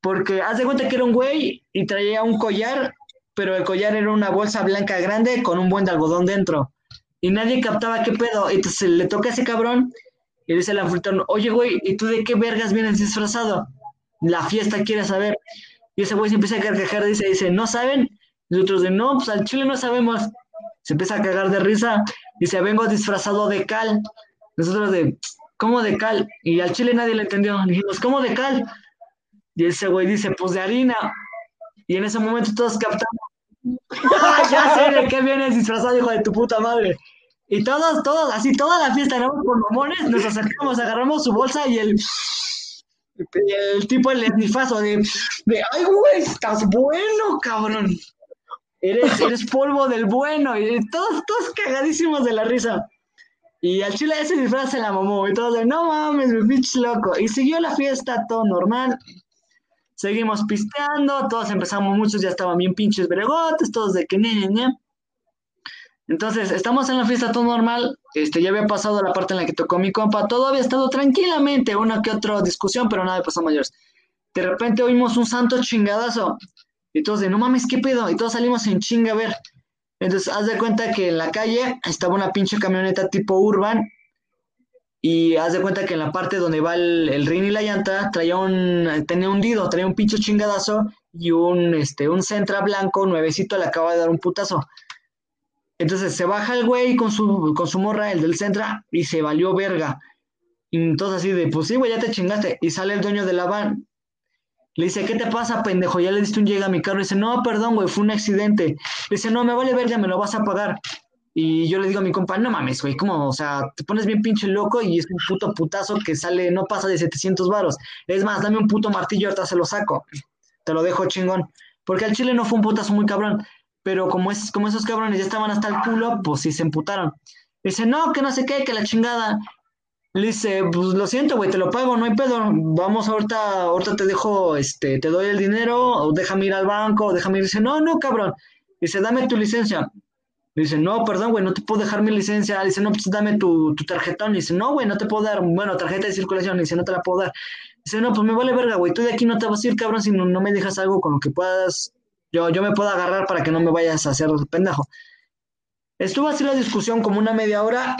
porque haz de cuenta que era un güey y traía un collar, pero el collar era una bolsa blanca grande con un buen de algodón dentro. Y nadie captaba qué pedo. Entonces le toca a ese cabrón y dice el anfitrión, oye, güey, ¿y tú de qué vergas vienes disfrazado? La fiesta quiere saber. Y ese güey se empieza a carcajar, dice, dice, ¿no saben? Y nosotros de, no, pues al chile no sabemos. Se empieza a cagar de risa. Dice, vengo disfrazado de cal. Nosotros de, ¿cómo de cal? Y al chile nadie le entendió. Dijimos, ¿cómo de cal? Y ese güey dice, pues de harina. Y en ese momento todos captamos. Ya sé de qué vienes disfrazado, hijo de tu puta madre. Y todos, todos, así, toda la fiesta, ¿no? Por mamones, nos acercamos, agarramos su bolsa y el, y el tipo, el esnifazo de, de, ay, güey, estás bueno, cabrón. Eres, eres polvo del bueno. Y todos, todos cagadísimos de la risa. Y al chile ese disfraz se la mamó. Y todos de, no mames, mi pinche loco. Y siguió la fiesta, todo normal. Seguimos pisteando, todos empezamos, muchos ya estaban bien pinches bregotes, todos de que ne, ne. Entonces, estamos en la fiesta todo normal, este, ya había pasado la parte en la que tocó mi compa, todo había estado tranquilamente, una que otra discusión, pero nada pasó mayores. De repente oímos un santo chingadazo, y todos de, no mames, ¿qué pedo? Y todos salimos en chinga a ver. Entonces, haz de cuenta que en la calle estaba una pinche camioneta tipo urban, y haz de cuenta que en la parte donde va el, el y la llanta traía un, tenía un dido, traía un pincho chingadazo y un, este, un centra blanco nuevecito le acaba de dar un putazo. Entonces se baja el güey con su, con su morra, el del centra, y se valió verga. Entonces así de, pues sí, güey, ya te chingaste. Y sale el dueño de la van. Le dice, ¿qué te pasa, pendejo? Ya le diste un llega a mi carro. Y dice, no, perdón, güey, fue un accidente. Le dice, no, me vale verga, me lo vas a pagar. Y yo le digo a mi compa, no mames, güey, como, o sea, te pones bien pinche loco y es un puto putazo que sale, no pasa de 700 varos. Es más, dame un puto martillo, ahorita se lo saco. Te lo dejo chingón. Porque al chile no fue un putazo muy cabrón. Pero como, es, como esos cabrones ya estaban hasta el culo, pues sí se emputaron. Dice, no, que no sé qué, que la chingada. Le dice, pues lo siento, güey, te lo pago, no hay pedo. Vamos ahorita, ahorita te dejo, este, te doy el dinero, o déjame ir al banco, o déjame ir. Dice, no, no, cabrón. Dice, dame tu licencia. Dice, no, perdón, güey, no te puedo dejar mi licencia. Dice, no, pues dame tu, tu tarjetón. Dice, no, güey, no te puedo dar, bueno, tarjeta de circulación. Dice, no te la puedo dar. Dice, no, pues me vale verga, güey, tú de aquí no te vas a ir, cabrón, si no, no me dejas algo con lo que puedas, yo, yo me puedo agarrar para que no me vayas a hacer pendejo. Estuvo así la discusión como una media hora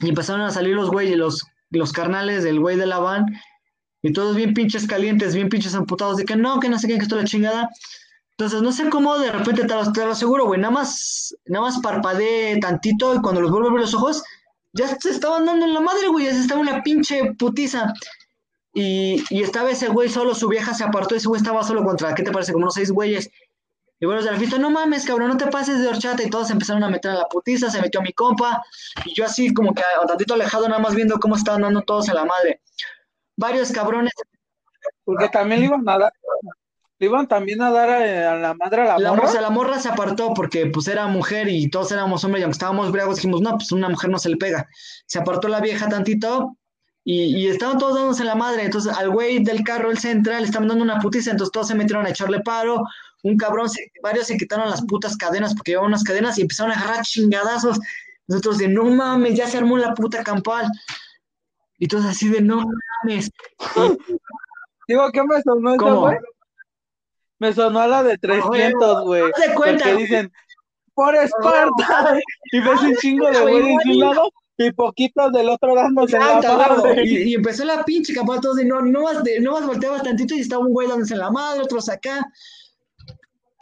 y empezaron a salir los güeyes, los, los carnales del güey de la van y todos bien pinches calientes, bien pinches amputados de que no, que no sé qué, que esto la chingada. Entonces, no sé cómo de repente te lo, aseguro, güey. Nada más, nada más parpadeé tantito y cuando los vuelvo a ver los ojos, ya se estaban dando en la madre, güey. Ya se estaba una pinche putiza. Y, y estaba ese güey solo, su vieja se apartó, ese güey estaba solo contra, ¿qué te parece? Como unos seis güeyes. Y bueno, de la no mames, cabrón, no te pases de horchata. Y todos empezaron a meter a la putiza, se metió mi compa. Y yo así, como que un tantito alejado, nada más viendo cómo estaban dando todos en la madre. Varios cabrones
Porque también le iban a dar, iban también a dar a, a la madre a la,
La,
morra.
o sea, la morra se apartó porque pues era mujer y todos éramos hombres y aunque estábamos briagos dijimos, no, pues una mujer no se le pega. Se apartó la vieja tantito y, y estaban todos dándose la madre. Entonces al güey del carro, el central, le estaban dando una putiza, entonces todos se metieron a echarle paro. Un cabrón, se- varios se quitaron las putas cadenas porque llevaban unas cadenas y empezaron a agarrar chingadazos. Nosotros de, no mames, ya se armó la puta campal. Y todos así de, no mames.
Digo, ¿qué me sonó
¿Cómo?
güey? Me sonó a la de 300, güey.
Haz de cuenta,
Porque dicen, por Esparta. Y ves un chingo de güeyes de un lado y poquitos del otro dándose la
Exacto, huevo.
madre.
y, y empezó la pinche capaz todos de no, no más, de, no más volteabas tantito y estaba un güey dándose la madre, otros acá.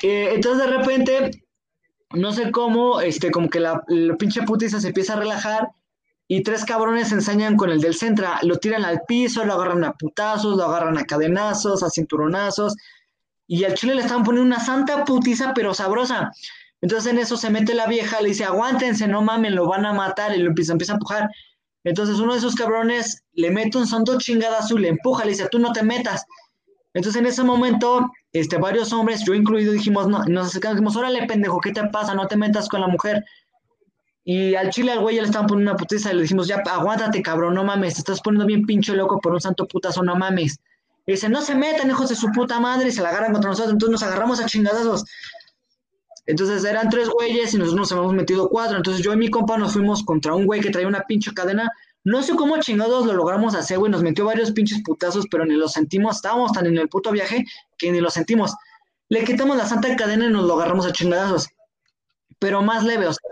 Eh, entonces de repente, no sé cómo, este, como que la, la pinche putiza se empieza a relajar y tres cabrones se ensañan con el del Centra, lo tiran al piso, lo agarran a putazos, lo agarran a cadenazos, a cinturonazos, y al chile le estaban poniendo una santa putiza, pero sabrosa. Entonces en eso se mete la vieja, le dice, aguántense, no mamen, lo van a matar, y lo empieza, a empujar. Entonces uno de esos cabrones le mete un santo chingadazo y le empuja, le dice, tú no te metas. Entonces en ese momento, este, varios hombres, yo incluido, dijimos, no, nos acercamos, dijimos, órale, pendejo, ¿qué te pasa? No te metas con la mujer. Y al chile al güey ya le estaban poniendo una putiza y le dijimos, ya, aguántate, cabrón, no mames, te estás poniendo bien pinche loco por un santo putazo, no mames. Y dice, no se metan, hijos de su puta madre, y se la agarran contra nosotros, entonces nos agarramos a chingadazos. Entonces eran tres güeyes y nosotros nos habíamos metido cuatro. Entonces yo y mi compa nos fuimos contra un güey que traía una pinche cadena. No sé cómo chingados lo logramos hacer, güey. Nos metió varios pinches putazos, pero ni lo sentimos. Estábamos tan en el puto viaje que ni lo sentimos. Le quitamos la santa cadena y nos lo agarramos a chingadazos. Pero más leve, o sea,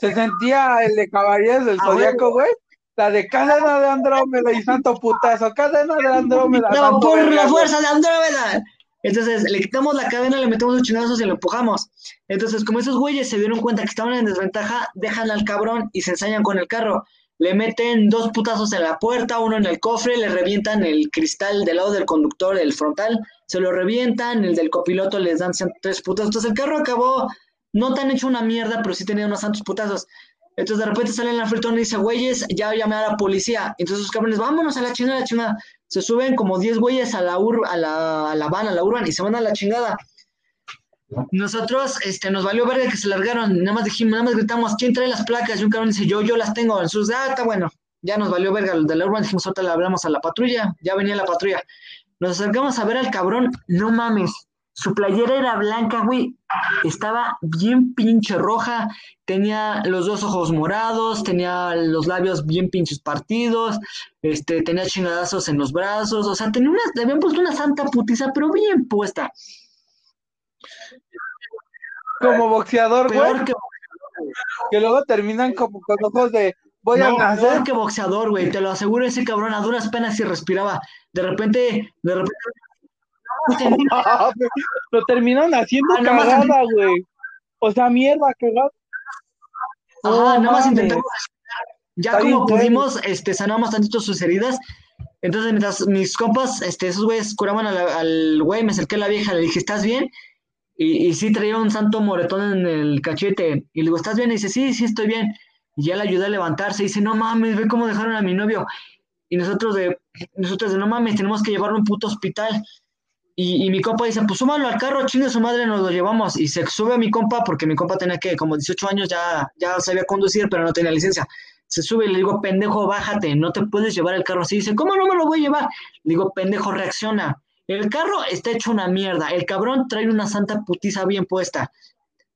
Se sentía el de Caballeros del
Ah,
Zodíaco, güey. La de cadena de Andrómeda y santo putazo. Cadena de Andrómeda.
No, por la fuerza de Andrómeda. Entonces le quitamos la cadena, le metemos los chingadazos y lo empujamos. Entonces, como esos güeyes se dieron cuenta que estaban en desventaja, dejan al cabrón y se ensañan con el carro. Le meten dos putazos en la puerta, uno en el cofre, le revientan el cristal del lado del conductor, el frontal, se lo revientan, el del copiloto les dan tres putazos. Entonces el carro acabó no tan hecho una mierda, pero sí tenía unos santos putazos. Entonces de repente sale en la fritona y dice, güeyes, ya llamé a la policía. Entonces los cabrones, vámonos a la chingada, la chingada. Se suben como 10 güeyes a la, ur a la, a la van, a la urban y se van a la chingada. Nosotros, este, nos valió verga que se largaron, nada más dijimos, nada más gritamos, ¿quién trae las placas? Y un cabrón dice, yo, yo las tengo. Entonces, ah, está bueno, ya nos valió verga los de la urban, dijimos, ahorita le hablamos a la patrulla, ya venía la patrulla. Nos acercamos a ver al cabrón, no mames, su playera era blanca, güey, estaba bien pinche roja, tenía los dos ojos morados, tenía los labios bien pinches partidos, este, tenía chingadazos en los brazos, o sea, tenía una, le habían puesto una santa putiza, pero bien puesta.
Como boxeador, güey.
Peor que,
Que luego terminan como con ojos de voy
no,
a
peor que boxeador, güey, te lo aseguro, ese cabrón a duras penas y respiraba. De repente, de repente,
Lo terminan haciendo
Ah,
cagada, güey. O sea, mierda, cagada.
Ajá, nada más intentamos. Ya
Está
como
bien,
pudimos, este, sanamos tantito sus heridas. Entonces, mientras mis compas, este, esos güeyes curaban a la- al güey, me acerqué a la vieja, le dije, ¿estás bien? Y, y sí traía un santo moretón en el cachete. Y le digo, ¿estás bien? Y dice, sí, sí, estoy bien. Y ya le ayudé a levantarse. Y dice, no mames, ve cómo dejaron a mi novio. Y nosotros de, nosotros de, no mames, tenemos que llevarlo a un puto hospital. Y, mi compa dice, pues súmalo al carro, chingue su madre, nos lo llevamos. Y se sube a mi compa, porque mi compa tenía que, como 18 años, ya, ya sabía conducir, pero no tenía licencia. Se sube y le digo, pendejo, bájate, no te puedes llevar el carro así. Dice, ¿cómo no me lo voy a llevar? Le digo, pendejo, reacciona. El carro está hecho una mierda. El cabrón trae una santa putiza bien puesta.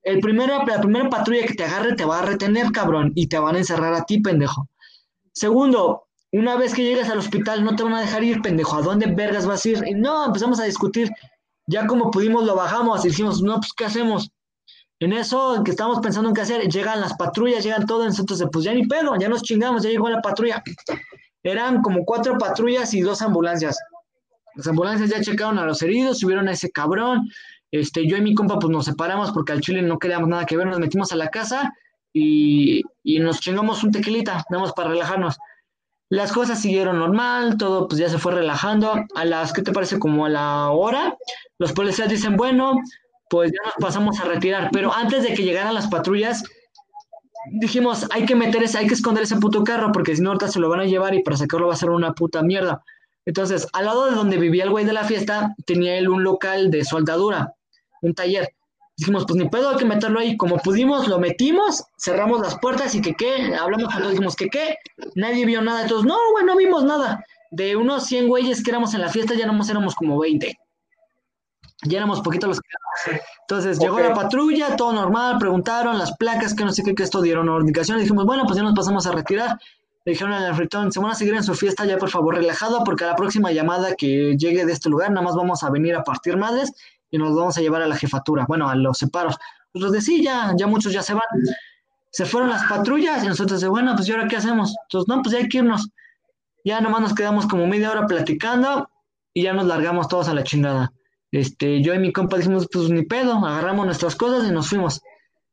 El primero, la primera patrulla que te agarre te va a retener, cabrón, y te van a encerrar a ti, pendejo. Segundo, una vez que llegues al hospital no te van a dejar ir, pendejo. ¿A dónde vergas vas a ir? Y no, empezamos a discutir. Ya como pudimos lo bajamos y dijimos, no, pues ¿qué hacemos? En eso, en que estábamos pensando en qué hacer, llegan las patrullas, llegan todos, entonces pues ya ni pedo, ya nos chingamos, ya llegó la patrulla. Eran como cuatro patrullas y dos ambulancias. Las ambulancias ya checaron a los heridos, subieron a ese cabrón. Este, yo y mi compa pues nos separamos porque al chile no queríamos nada que ver, nos metimos a la casa y, y nos chingamos un tequilita, nada más para relajarnos. Las cosas siguieron normal, todo pues ya se fue relajando. A las, ¿qué te parece? Como a la hora, los policías dicen, bueno, pues ya nos pasamos a retirar. Pero antes de que llegaran las patrullas, dijimos, hay que meter ese, hay que esconder ese puto carro, porque si no ahorita se lo van a llevar y para sacarlo va a ser una puta mierda. Entonces, al lado de donde vivía el güey de la fiesta, tenía él un local de soldadura, un taller. Dijimos, pues ni pedo, hay que meterlo ahí. Como pudimos, lo metimos, cerramos las puertas y que qué, hablamos dijimos que qué, nadie vio nada. Entonces, no, güey, no vimos nada. De unos 100 güeyes que éramos en la fiesta, ya nomás éramos como 20. Ya éramos poquitos los que éramos. Entonces, llegó la patrulla, todo normal, preguntaron las placas, que no sé qué, que esto dieron. Y dijimos, bueno, pues ya nos pasamos a retirar. Le dijeron al anfitrión, se van a seguir en su fiesta ya, por favor, relajado, porque a la próxima llamada que llegue de este lugar, nada más vamos a venir a partir madres y nos vamos a llevar a la jefatura, bueno, a los separos. Nosotros de sí, ya, ya muchos ya se van. se fueron las patrullas y nosotros de, bueno, pues ¿y ahora qué hacemos? Entonces, no, pues ya hay que irnos. Ya nomás nos quedamos como media hora platicando y ya nos largamos todos a la chingada. Este, yo y mi compa dijimos, pues ni pedo, agarramos nuestras cosas y nos fuimos.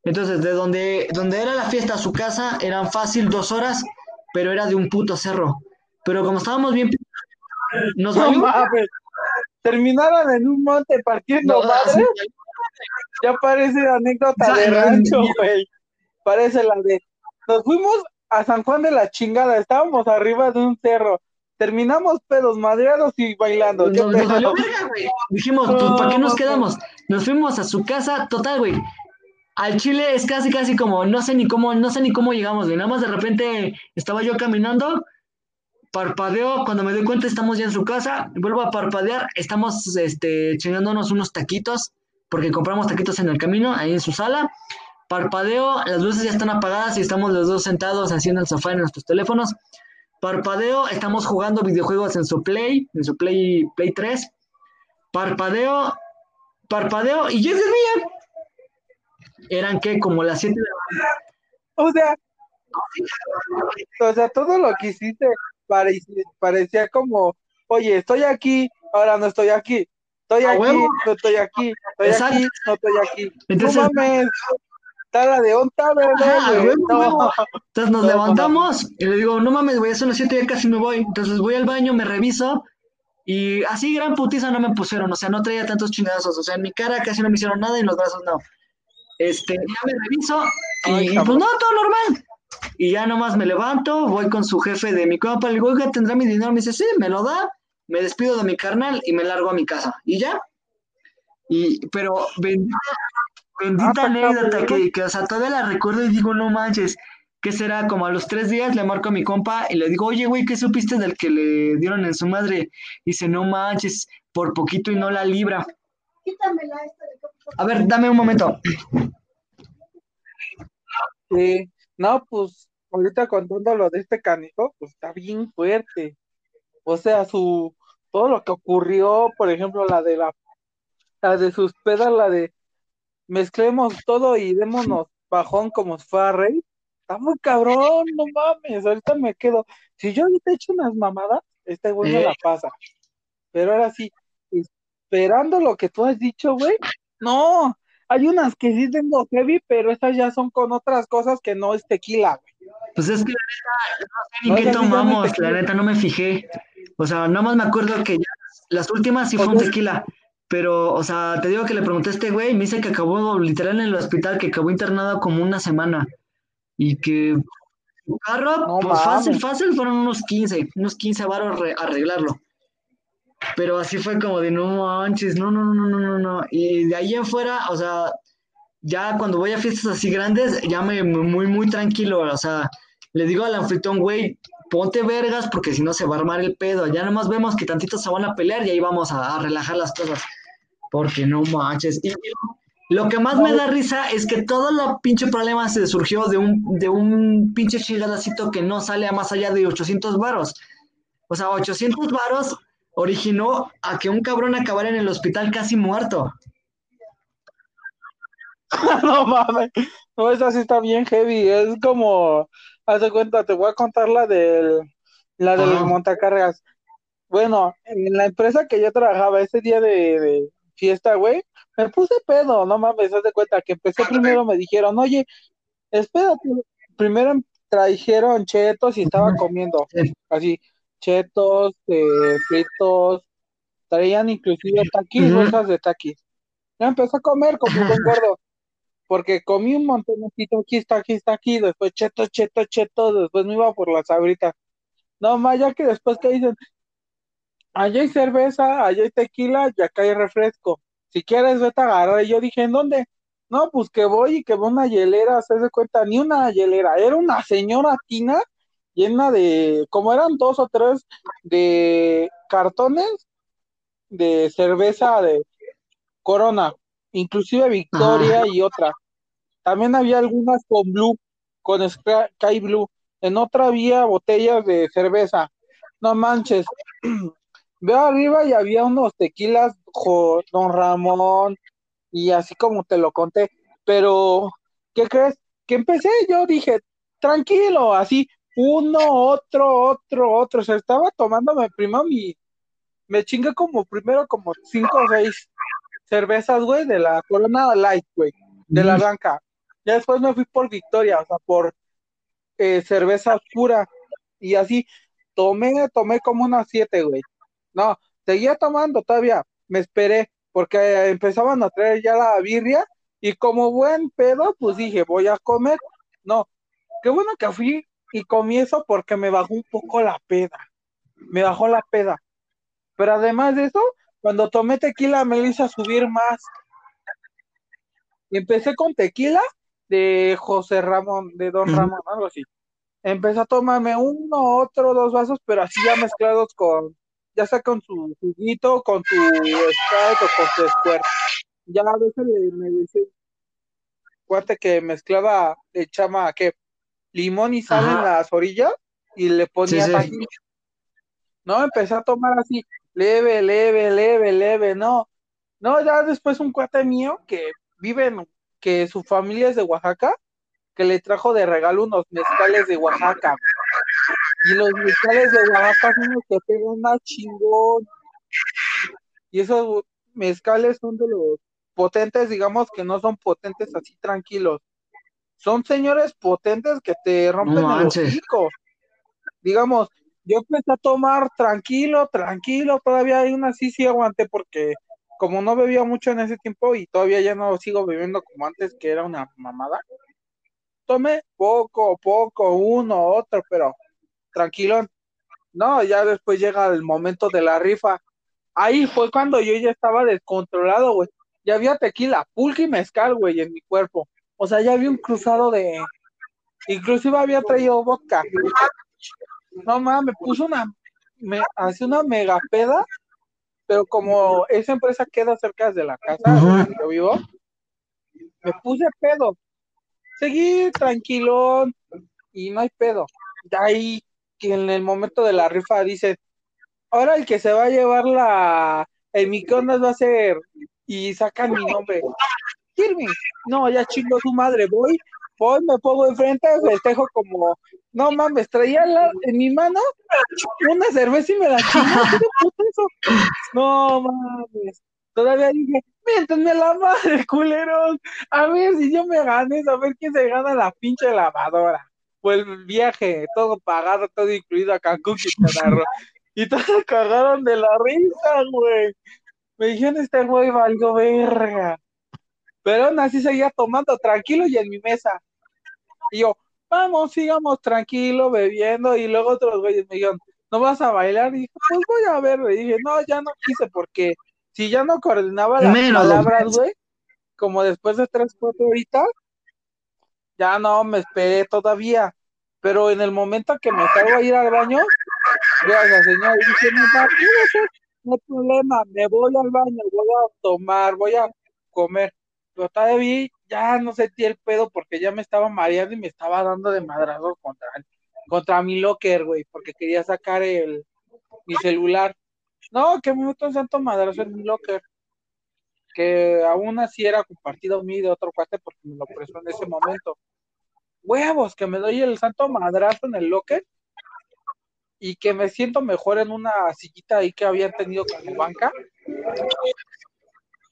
Entonces, de donde, donde era la fiesta a su casa, eran fácil dos horas, pero era de un puto cerro. Pero como estábamos bien, nos
No
valió.
Mames. Terminaron en un monte partiendo
No,
madres.
así-
Ya parece anécdota
O sea,
de
no,
rancho,
no.
güey. Parece la de. Nos fuimos a San Juan de la chingada. Estábamos arriba de un cerro. Terminamos pedos madreados y bailando.
Nos,
¿Qué
nos
pedo?
valió verga, güey. Dijimos, pues, ¿para qué nos quedamos? Nos fuimos a su casa, total, güey. Al Chile es casi, casi como, no sé ni cómo, no sé ni cómo llegamos, güey. Nada más de repente estaba yo caminando, parpadeo, cuando me doy cuenta estamos ya en su casa, vuelvo a parpadear, estamos, este, chingándonos unos taquitos, porque compramos taquitos en el camino, ahí en su sala. Parpadeo, las luces ya están apagadas y estamos los dos sentados haciendo el sofá en nuestros teléfonos. Parpadeo, estamos jugando videojuegos en su Play, en su Play, Play 3. Parpadeo, parpadeo y de día. Eran que como las 7 de la
O sea, o sea, todo lo que hiciste parecía, parecía como, oye, estoy aquí, ahora no estoy aquí. Estoy aquí,
huevo.
no estoy aquí. Estoy
Exacto.
aquí, no estoy aquí.
Entonces-
no mames. Está la de onta, bebé, No.
Entonces nos
No,
levantamos y le digo, no mames, güey, son las 7 ya casi me voy. Entonces voy al baño, me reviso y así gran putiza no me pusieron, o sea, no traía tantos chingazos, o sea, en mi cara casi no me hicieron nada y en los brazos no. Este, ya me reviso y,
Ay,
pues no, todo normal. Y ya nomás me levanto, voy con su jefe de mi compa, le digo, oiga, ¿tendrá mi dinero? Me dice, sí, me lo da, me despido de mi carnal y me largo a mi casa. Y ya. Y, pero bendita, bendita
Ah,
anécdota
cabrón.
que, que, o sea, todavía la recuerdo y digo, no manches, ¿qué será? Como a los tres días le marco a mi compa y le digo, oye, güey, ¿qué supiste del que le dieron en su madre? Dice, no manches, por poquito y no la libra.
Quítamela esta de.
A ver, dame un momento.
Sí, no, pues ahorita contando lo de este canijo, pues está bien fuerte. O sea, su todo lo que ocurrió, por ejemplo, la de la, la de sus pedas, la de mezclemos todo y démonos bajón como si fuera rey. Está muy cabrón, no mames, ahorita me quedo. Si yo ahorita he hecho unas mamadas, este güey
Eh.
la pasa. Pero ahora sí, esperando lo que tú has dicho, güey, no, hay unas que sí tengo heavy, pero estas ya son con otras cosas que no es tequila, güey.
Pues es que la neta, no sé ni
No,
qué tomamos, la neta no me fijé. O sea, nada más me acuerdo que ya las últimas sí fue un
Ok.
tequila. Pero, o sea, te digo que le pregunté a este güey, me dice que acabó literal en el hospital, que acabó internado como una semana. Y que su carro,
No
pues fácil,
mames.
fácil, fueron unos 15, unos 15 varos re- arreglarlo. Pero así fue como de no manches, no, no, no, no, no, no. Y de ahí en fuera, o sea, ya cuando voy a fiestas así grandes, ya me muy, muy tranquilo, o sea, le digo al anfitrión, güey, ponte vergas porque si no se va a armar el pedo. Ya nomás vemos que tantito se van a pelear y ahí vamos a, a relajar las cosas. Porque no manches. Y lo que más me da risa es que todo el pinche problema se surgió de un, de un pinche chingadacito que no sale a más allá de 800 varos. O sea, 800 varos originó a que un cabrón acabara en el hospital casi muerto.
No mames, no, esa sí está bien heavy, es como, haz de cuenta, te voy a contar la del, la del
Ajá.
montacargas. Bueno, en la empresa que yo trabajaba ese día de, de fiesta, güey, me puse pedo, no mames, haz de cuenta que empecé primero, me dijeron, oye, espérate, primero trajeron chetos y estaba comiendo,
Sí.
así, chetos, eh, fritos, traían inclusive taquis,
Ujú.
bolsas de taquis. Ya empecé a comer como un buen gordo porque comí un montón de aquí está aquí después cheto, cheto, cheto, después me iba por las sabritas. No más, ya que después que dicen, allá hay cerveza, allá hay tequila y acá hay refresco. Si quieres, vete a agarrar. Y yo dije, ¿en dónde? No, pues que voy y que veo una hielera, se de cuenta, ni una hielera, era una señora tina llena de, como eran dos o tres de cartones de cerveza de Corona, inclusive Victoria y otra. También había algunas con Blue, con Sky Sky Blue. En otra había botellas de cerveza. No manches. Veo arriba y había unos tequilas, jo- Don Ramón, y así como te lo conté. Pero, ¿qué crees? que empecé, yo dije, tranquilo, así, uno, otro, otro, otro. O sea, estaba tomándome primero mi. Me chingué como primero como cinco o seis cervezas, güey, de la Corona Light, güey, de la
Mm.
blanca. Ya después me fui por Victoria, o sea, por eh, cerveza oscura. Y así, tomé, tomé como unas siete, güey. No, seguía tomando todavía. Me esperé, porque empezaban a traer ya la birria. Y como buen pedo, pues dije, voy a comer. No, qué bueno que fui y comí eso porque me bajó un poco la peda. Me bajó la peda. Pero además de eso, cuando tomé tequila me lo hizo subir más. Empecé con tequila de José Ramón, de Don. Ramón, algo así. Empecé a tomarme uno, otro, dos vasos, pero así ya mezclados con, ya sea con su juguito, con su Sprite o con su Squirt. Ya a veces le, me decía, cuate que mezclaba, le echaba, ¿qué? Limón y sal en las orillas y le ponía
Sí, sí.
No, empecé a tomar así, leve, leve, leve, leve, no. No, ya después un cuate mío que vive en, que su familia es de Oaxaca, que le trajo de regalo unos mezcales de Oaxaca. Y los mezcales de Oaxaca son los que pegan más chingón. Y esos mezcales son de los potentes, digamos que no son potentes así tranquilos. Son señores potentes que te rompen el hocico. Digamos, yo empecé a tomar tranquilo, tranquilo, todavía hay una sí, sí aguanté porque como no bebía mucho en ese tiempo y todavía ya no sigo bebiendo como antes, que era una mamada, tomé poco, poco, uno, otro, pero tranquilo. No, ya después llega el momento de la rifa. Ahí fue cuando yo ya estaba descontrolado, güey. Ya había tequila, pulque y mezcal, güey, en mi cuerpo. O sea, ya había un cruzado de... Inclusive había traído vodka. No mames, me puso una... Me hacía una mega peda, pero como esa empresa queda cerca de la casa donde yo vivo, me puse pedo. Seguí tranquilón y no hay pedo. De ahí que en el momento de la rifa dicen, ahora el que se va a llevar la el microondas va a ser y sacan mi nombre. Kirby, no, ya chingo su madre, voy, voy, me pongo enfrente, festejo como, no mames, traía la- en mi mano una cerveza y me la chingo. No mames, todavía dije, miéntenme la madre, culeros, a ver si yo me gané, a ver quién se gana la pinche lavadora. Pues el viaje, todo pagado, todo incluido a Cancún, Quintana. Y todos cagaron de la risa, güey. Me dijeron, este güey valió verga. Pero aún así seguía tomando tranquilo y en mi mesa. Y yo, vamos, sigamos tranquilo, bebiendo. Y luego otros güeyes me dijeron, ¿no vas a bailar? Y dije, pues voy a ver. Y dije, no, ya no quise porque si ya no coordinaba las
Menos,
palabras,
güey.
como después de tres, cuatro horitas, ya no me esperé todavía. Pero en el momento que me salgo a ir al baño, veo a la señora y dije, no, va, quédese, no hay problema, me voy al baño, voy a tomar, voy a comer. Pero todavía ya no sentí el pedo porque ya me estaba mareando y me estaba dando de madrazos contra, contra mi locker, güey, porque quería sacar el, mi celular. No, que me meto un santo madrazo en mi locker. Que aún así era compartido mío de otro cuate porque me lo prestó en ese momento. Huevos, que me doy el santo madrazo en el locker y que me siento mejor en una sillita ahí que habían tenido como banca.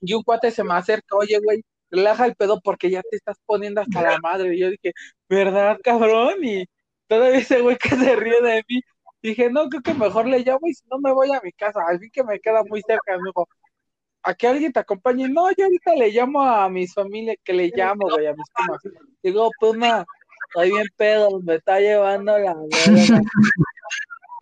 Y un cuate se me acerca, oye, güey, relaja el pedo porque ya te estás poniendo hasta la madre. Y yo dije, ¿verdad, cabrón? Y todavía ese güey que se ríe de mí. Dije, no, creo que mejor le llamo y si no me voy a mi casa. Al fin que me queda muy cerca. Me dijo, ¿a que alguien te acompañe? No, yo ahorita le llamo a mis familias, que le llamo, güey, a mis primas. Digo, Puma, estoy bien pedo, me está llevando la verga.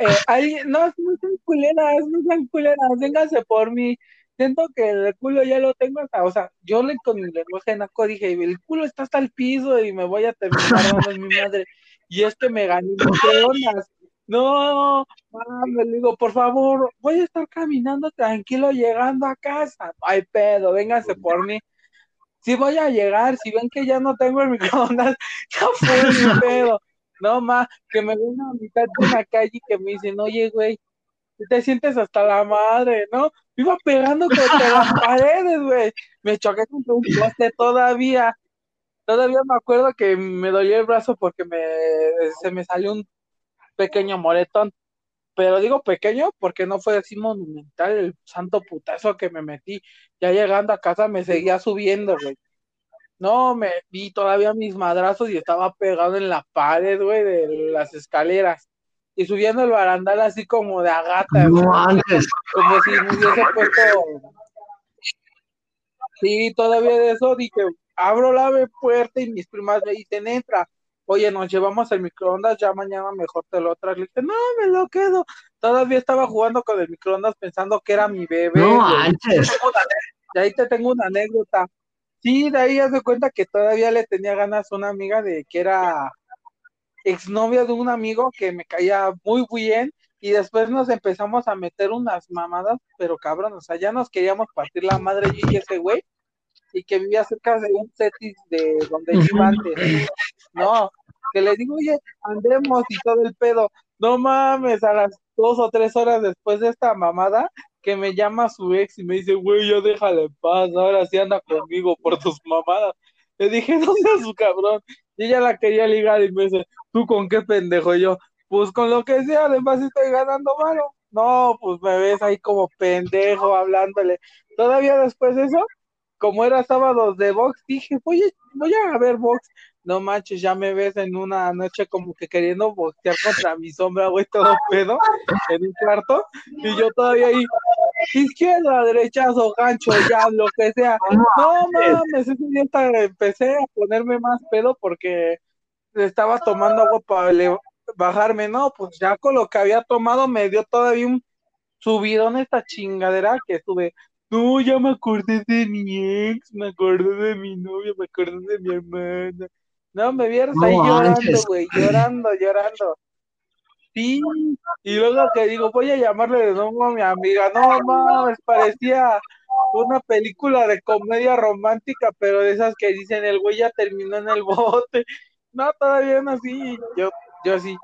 Eh, alguien, no, no sean culeras, no sean culeras, vénganse por mí. Siento que el culo ya lo tengo hasta, o sea, yo le con mi lenguaje naco dije, el culo está hasta el piso y me voy a terminar dando mi madre. Y es que me gané microondas. No, mames, le digo, por favor, voy a estar caminando tranquilo llegando a casa. Hay pedo, vénganse por mí. Si voy a llegar, si ven que ya no tengo el microondas, ya fue mi pedo. No más, que me ven a mitad de una calle y que me dicen, oye, güey, te sientes hasta la madre, ¿no? Me iba pegando contra las paredes, güey. Me choqué contra un poste todavía. Todavía me acuerdo que me dolió el brazo porque me, se me salió un pequeño moretón. Pero digo pequeño porque no fue así monumental el santo putazo que me metí. Ya llegando a casa me seguía subiendo, güey. No, me vi todavía mis madrazos y estaba pegado en la pared, güey, de las escaleras. Y subiendo el barandal así como de agata,
No antes.
como si me hubiese puesto. Sí, todavía de eso dije, abro la puerta y mis primas me dicen, entra. Oye, nos llevamos el microondas, ya mañana mejor te lo traes. Le dije, no, me lo quedo. Todavía estaba jugando con el microondas pensando que era mi bebé.
No antes.
De ahí te tengo una anécdota. Sí, de ahí haz de cuenta que todavía le tenía ganas a una amiga de que era exnovia de un amigo que me caía muy bien y después nos empezamos a meter unas mamadas, pero cabrón, o sea, ya nos queríamos partir la madre yo y ese güey y que vivía cerca de un setis de donde yo antes. No, que le digo, oye, andemos y todo el pedo. No mames, a las dos o tres horas después de esta mamada, que me llama su ex y me dice, güey, yo déjale en paz, ahora sí anda conmigo por tus mamadas. Le dije, no seas su cabrón. Y ella la quería ligar y me dice, ¿tú con qué pendejo? Y yo, pues con lo que sea, además estoy ganando malo. No, pues me ves ahí como pendejo hablándole. Todavía después de eso, como era sábados de box, dije, voy a, voy a ver box. No manches, ya me ves en una noche como que queriendo boxear contra mi sombra, güey, todo pedo, en un cuarto. Y yo todavía ahí, izquierda, derechazo, gancho, ya, lo que sea. No mames, ese día hasta empecé a ponerme más pedo porque estaba tomando agua para bajarme. No, pues ya con lo que había tomado me dio todavía un subidón esta chingadera que estuve. No, ya me acordé de mi ex, me acordé de mi novia, me acordé de mi hermana. No, me vieron
No
ahí llorando, güey, llorando, llorando. Y luego que digo, voy a llamarle de nuevo a mi amiga. No mames, parecía una película de comedia romántica, pero de esas que dicen el güey ya terminó en el bote. No, todavía no así. Yo, yo así,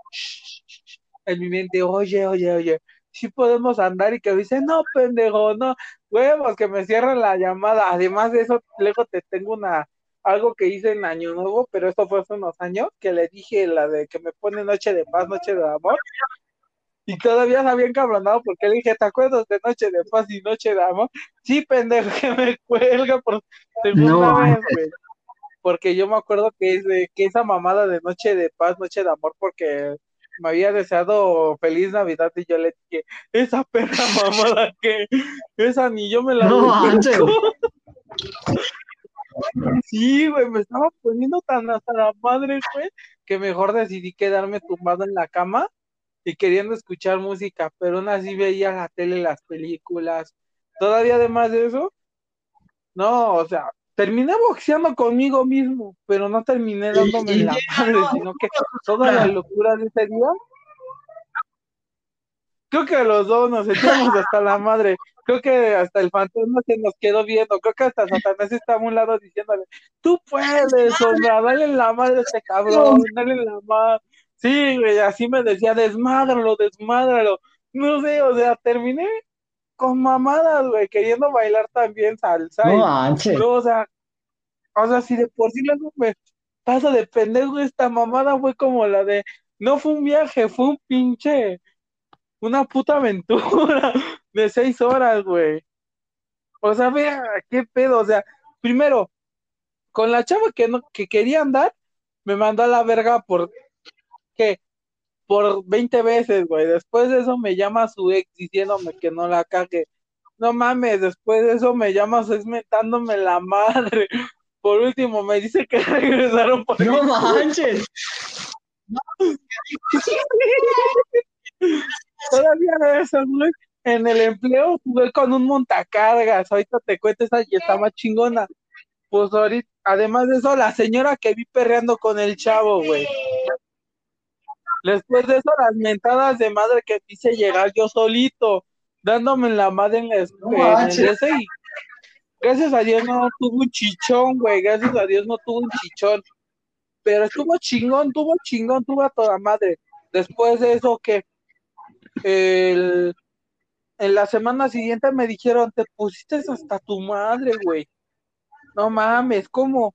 en mi mente, oye, oye, oye, sí podemos andar y que dice, no, pendejo, no, huevos, que me cierran la llamada. Además de eso, luego te tengo una, algo que hice en Año Nuevo, pero esto fue hace unos años, que le dije la de que me pone noche de paz, noche de amor. Y todavía se había encabronado porque le dije, ¿te acuerdas de Noche de Paz y Noche de Amor? Sí, pendejo, que me cuelga por segunda
No,
vez, güey. Porque yo me acuerdo que, es de, que esa mamada de Noche de Paz, Noche de Amor, porque me había deseado feliz Navidad y yo le dije, esa perra mamada que esa ni yo me la
No manches.
merezco". Sí, güey, me estaba poniendo tan hasta la madre, güey, que mejor decidí quedarme tumbado en la cama y queriendo escuchar música, pero aún así veía la tele, las películas. Todavía además de eso, no, o sea, terminé boxeando conmigo mismo, pero no terminé dándome la madre, sino que toda la locura de ese día. Creo que los dos nos echamos hasta la madre. Creo que hasta el fantasma se nos quedó viendo. Creo que hasta Satanás estaba a un lado diciéndole, tú puedes, sombra, dale la madre a este cabrón, dale la madre. Sí, güey, así me decía, desmádralo, desmádralo. No sé, o sea, terminé con mamadas, güey, queriendo bailar también salsa.
No manches.
no, o sea, o sea, si de por sí luego me pasa de pendejo esta mamada fue como la de, no fue un viaje, fue un pinche, una puta aventura de seis horas, güey. O sea, vea, qué pedo, o sea, primero, con la chava que no, que quería andar, me mandó a la verga por, ¿qué? Por 20 veces, güey. Después de eso me llama su ex diciéndome que no la cague. No mames, después de eso me llama su ex mentándome la madre. Por último, me dice que regresaron por
No manches.
Todavía de güey. En el empleo jugué con un montacargas. Ahorita te cuento esa y está más chingona. Pues ahorita, además de eso, la señora que vi perreando con el chavo, güey. Después de eso, las mentadas de madre que quise llegar yo solito, dándome la madre en, la, es-
No
en el
manches.
ese y gracias a Dios no tuvo un chichón, güey, gracias a Dios no tuvo un chichón, pero estuvo chingón, tuvo chingón, tuvo a toda madre. Después de eso, que el, en la semana siguiente me dijeron, te pusiste hasta tu madre, güey. No mames, ¿cómo?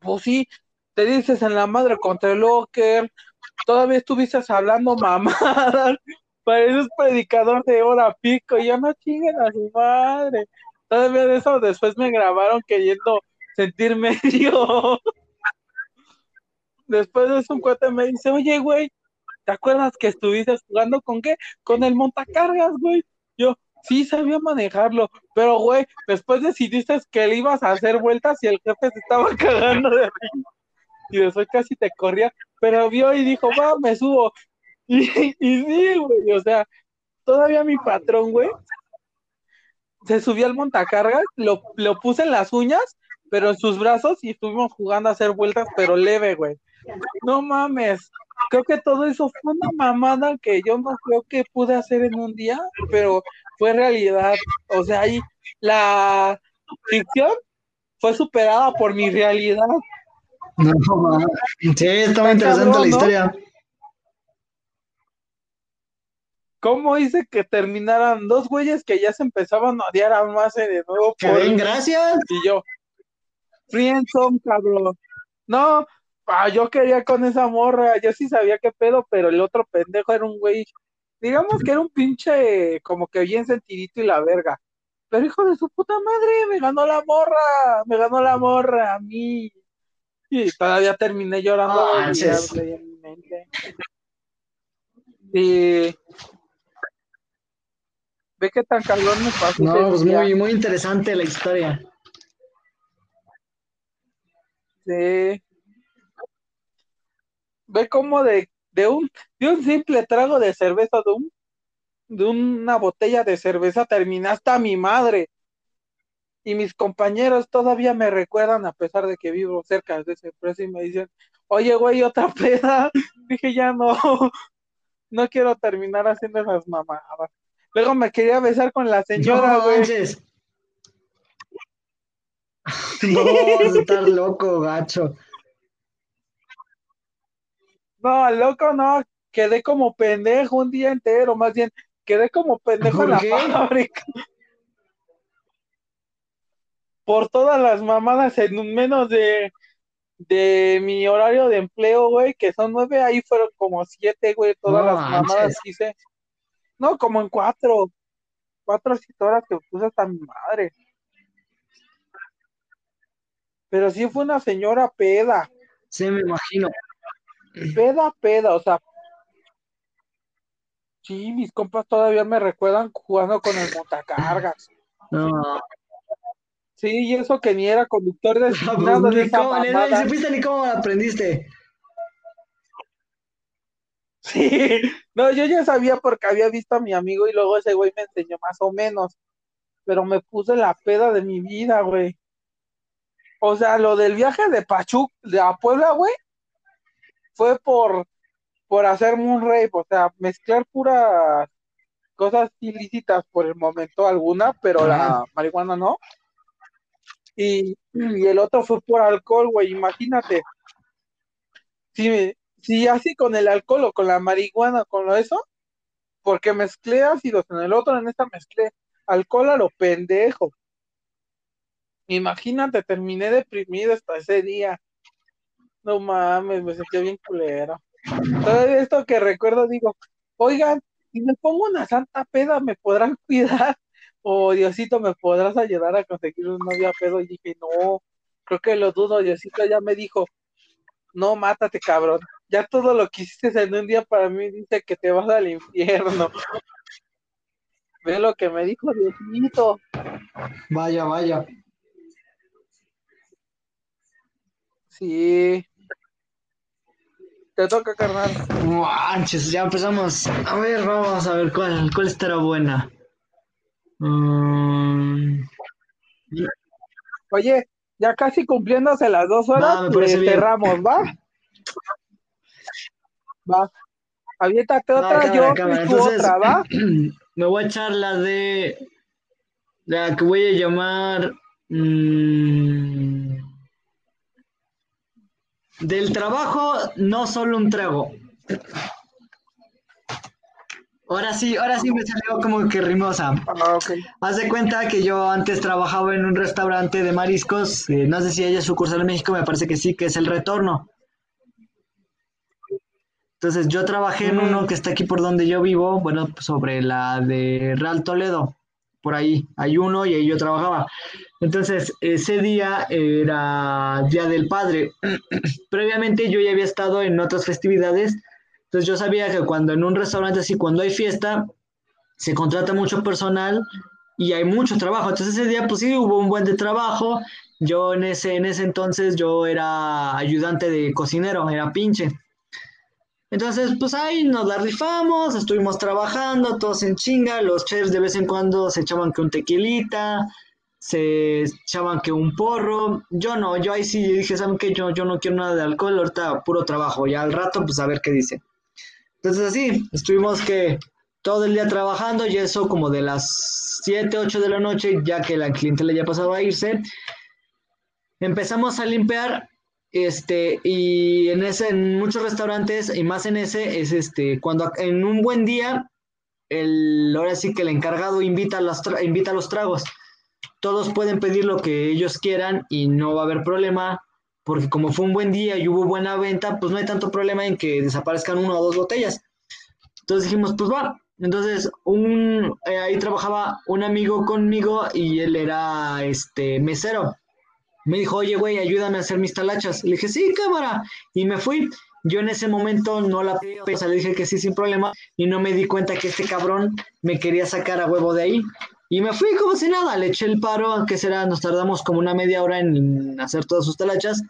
pues sí, te dices en la madre contra el locker, todavía estuviste hablando mamadas, pareces predicador de hora pico, y ya no chinguen a su madre. Todavía de eso después me grabaron queriendo sentir medio. Después de eso un cuate me dice, oye, güey, ¿te acuerdas que estuviste jugando con qué? Con el montacargas, güey. Yo, sí sabía manejarlo, pero güey, después decidiste que le ibas a hacer vueltas y el jefe se estaba cagando de mí. Y después casi te corría, pero vio y dijo, va, me subo. Y, y sí, güey, o sea, todavía mi patrón, güey, se subió al montacargas, lo, lo puse en las uñas, pero en sus brazos y estuvimos jugando a hacer vueltas, pero leve, güey. No mames, creo que todo eso fue una mamada que yo no creo que pude hacer en un día, pero fue realidad. O sea, ahí la ficción fue superada por mi realidad.
No, ma. sí, Está interesante
cabrón,
la
¿no?
historia.
¿Cómo hice que terminaran dos güeyes que ya se empezaban a odiar a más de nuevo por
bien, gracias.
y yo? Friendzone, cabrón. No, ah, yo quería con esa morra, yo sí sabía qué pedo, pero el otro pendejo era un güey, digamos que era un pinche como que bien sentidito y la verga. Pero hijo de su puta madre, me ganó la morra, me ganó la morra a mí. Y todavía terminé llorando en mi mente. Y ve qué tan cabrón me pasó.
No, pues muy, muy interesante la historia.
Sí. Ve cómo de, de un, de un simple trago de cerveza, de un, de una botella de cerveza, terminaste a mi madre. Y mis compañeros todavía me recuerdan, a pesar de que vivo cerca de ese preso, y me dicen, oye, güey, otra peda. Dije, ya no, no quiero terminar haciendo esas mamadas. Luego me quería besar con la señora,
no
güey.
No, a estar loco, gacho.
No, loco, no, quedé como pendejo un día entero, más bien, quedé como pendejo en
¿Por
la
qué?
fábrica. Por todas las mamadas en un menos de, de mi horario de empleo, güey, que son nueve, ahí fueron como siete, güey, todas
No
las mamadas
manches.
hice. No, como en cuatro, cuatro horas que puse hasta mi madre. Pero sí fue una señora peda,
Sí, me imagino.
Peda, peda, o sea, sí, mis compas todavía me recuerdan jugando con el montacargas.
No.
Sí, y eso que ni era conductor
Pues
designado de
ni
esa
cómo, ni,
mamada.
ni supiste ni cómo la aprendiste.
Sí, no, yo ya sabía porque había visto a mi amigo y luego ese güey me enseñó más o menos, pero me puse la peda de mi vida, güey. O sea, lo del viaje de Pachuc, de a Puebla, güey, fue por, por hacerme un rave, o sea, mezclar puras cosas ilícitas por el momento alguna, pero la marihuana no. Y, y el otro fue por alcohol, güey, imagínate. Si, si así con el alcohol o con la marihuana, con lo eso, porque mezclé ácidos en el otro, en esta mezclé alcohol a lo pendejo. Imagínate, terminé deprimido hasta ese día. No mames, me sentí bien culero. Todo esto que recuerdo, digo, oigan, si me pongo una santa peda, ¿me podrán cuidar? O Diosito, ¿me podrás ayudar a conseguir un novio a pedo? Y dije, no, creo que lo dudo. Diosito ya me dijo, no, mátate, cabrón. Ya todo lo que hiciste en un día para mí dice que te vas al infierno. Ve lo que me dijo Diosito.
Vaya, vaya.
Sí. Te toca, carnal.
Manches, ya empezamos. A ver, vamos a ver cuál, cuál estará buena. Mm,
Oye, ya casi cumpliéndose las dos horas,
Va, me bien.
cerramos, ¿va? Va. Aviéntate otra,
cámara,
yo
cámara. Entonces,
otra, ¿va?
me voy a echar la de. La que voy a llamar. mm, del trabajo, no solo un trago. Ahora sí, ahora sí me salió como que rimosa.
Ah, ok.
Haz de cuenta que yo antes trabajaba en un restaurante de mariscos, eh, no sé si hay sucursal en México, me parece que sí, que es El Retorno. Entonces yo trabajé en
Mm.
uno que está aquí por donde yo vivo, bueno, sobre la de Real Toledo, por ahí hay uno y ahí yo trabajaba. Entonces ese día era Día del Padre. Previamente yo ya había estado en otras festividades, entonces yo sabía que cuando en un restaurante así, cuando hay fiesta, se contrata mucho personal y hay mucho trabajo. Entonces ese día pues sí hubo un buen de trabajo. Yo en ese, en ese entonces yo era ayudante de cocinero, era pinche. Entonces, pues ahí nos la rifamos, estuvimos trabajando, todos en chinga, los chefs de vez en cuando se echaban un tequilita, se echaban que un porro, yo no, yo ahí sí dije, ¿saben qué? Yo, yo no quiero nada de alcohol, ahorita puro trabajo, ya al rato pues a ver qué dice. Entonces así, estuvimos que todo el día trabajando y eso como de las 7, 8 de la noche, ya que la clientela ya pasaba a irse, empezamos a limpiar este, y en ese, en muchos restaurantes, y más en ese, es este, cuando en un buen día, el, ahora sí que el encargado invita, tra- invita a los tragos. Todos pueden pedir lo que ellos quieran y no va a haber problema, porque como fue un buen día y hubo buena venta, pues no hay tanto problema en que desaparezcan una o dos botellas. Entonces dijimos, pues va. Entonces, eh, ahí trabajaba un amigo conmigo y él era este mesero. Me dijo, oye, güey, ayúdame a hacer mis talachas. Le dije, sí, cámara. Y me fui. Yo en ese momento no la sea, le dije que sí, sin problema. Y no me di cuenta que este cabrón me quería sacar a huevo de ahí. Y me fui como si nada. Le eché el paro, que será, nos tardamos como una media hora en hacer todas sus talachas.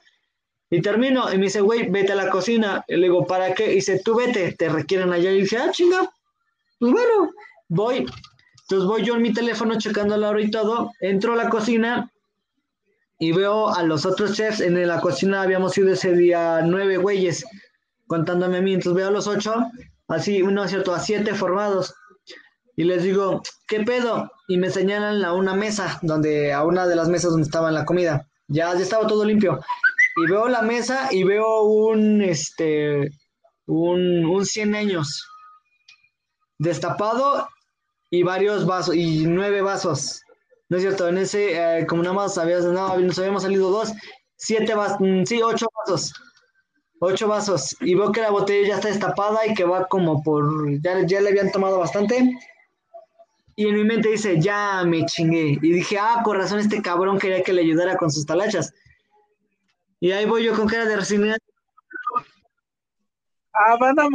Y termino. Y me dice, güey, vete a la cocina. Y le digo, ¿para qué? Y dice, tú vete, te requieren allá. Y dije, ah, chinga. Pues bueno, voy. Entonces voy yo en mi teléfono checando la hora y todo. Entro a la cocina y veo a los otros chefs. En la cocina habíamos ido ese día nueve güeyes, contándome a mí. Entonces veo a los ocho, así, no es cierto, a siete formados. Y les digo, ¿qué pedo? Y me señalan a una mesa, donde, a una de las mesas donde estaba la comida. Ya, ya estaba todo limpio. Y veo la mesa y veo un, este, un, un 100 años destapado y varios vasos, y nueve vasos. No es cierto, en ese, eh, como nada más habías, no, nos habíamos salido dos, siete vasos, sí, ocho vasos. Ocho vasos. Y veo que la botella ya está destapada y que va como por, ya, ya le habían tomado bastante. Y en mi mente dice, ya me chingué. Y dije, ah, con razón este cabrón quería que le ayudara con sus talachas. Y ahí voy yo con cara de resignada.
Ah, van a...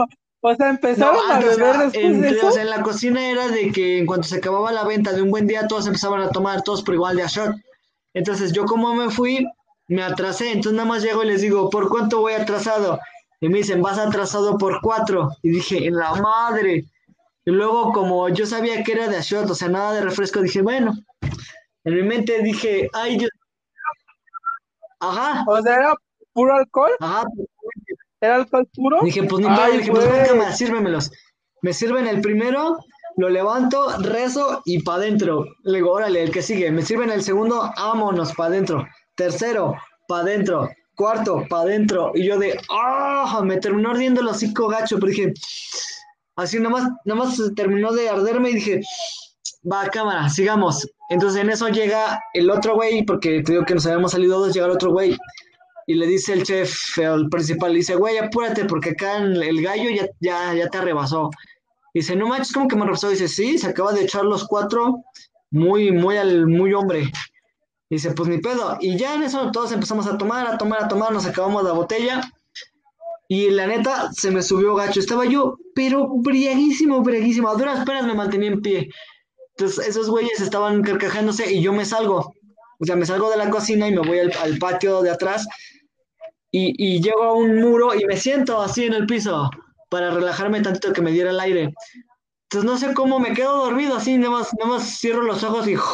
O sea, empezaron
No,
a beber
ah,
después
en,
de
o sea, en la cocina era de que en cuanto se acababa la venta de un buen día, todos empezaban a tomar, todos por igual de a shot. Entonces, yo como me fui, me atrasé. Entonces, nada más llego y les digo, ¿por cuánto voy atrasado? Y me dicen, vas atrasado por cuatro. Y dije, en la madre. Y luego, como yo sabía que era de a shot, o sea, nada de refresco, dije, bueno. En mi mente dije, ay, Dios. Ajá,
O sea, era puro alcohol.
ajá.
Era alcohol puro.
Dije, pues ni
Ay,
dije, pues ven, cámara, sírvemelos. Me sirven el primero, lo levanto, rezo y pa' adentro. Le digo, órale, el que sigue. Me sirven el segundo, vámonos pa' adentro. Tercero, pa' adentro. Cuarto, pa' adentro. Y yo de, ¡ah! Me terminó ardiendo el hocico gacho, pero dije, así nomás, nomás terminó de arderme y dije, va, cámara, sigamos. Entonces en eso llega el otro güey, porque te digo que nos habíamos salido dos, llega el otro güey. Y le dice el chef, el principal, dice, güey, apúrate, porque acá el gallo ya, ya, ya te arrebasó. Dice, no manches, ¿cómo que me arrebasó? Dice, sí, se acaba de echar los cuatro, muy, muy al, muy hombre. Dice, pues ni pedo. Y ya en eso todos empezamos a tomar, a tomar, a tomar, nos acabamos la botella. Y la neta, se me subió gacho. Estaba yo, pero briaguísimo, briaguísimo. A duras penas me mantenía en pie. Entonces, esos güeyes estaban carcajándose y yo me salgo. O sea, me salgo de la cocina y me voy al, al patio de atrás y, y llego a un muro y me siento así en el piso para relajarme tantito que me diera el aire. Entonces no sé cómo me quedo dormido así, nada más, nada más cierro los ojos y... Entonces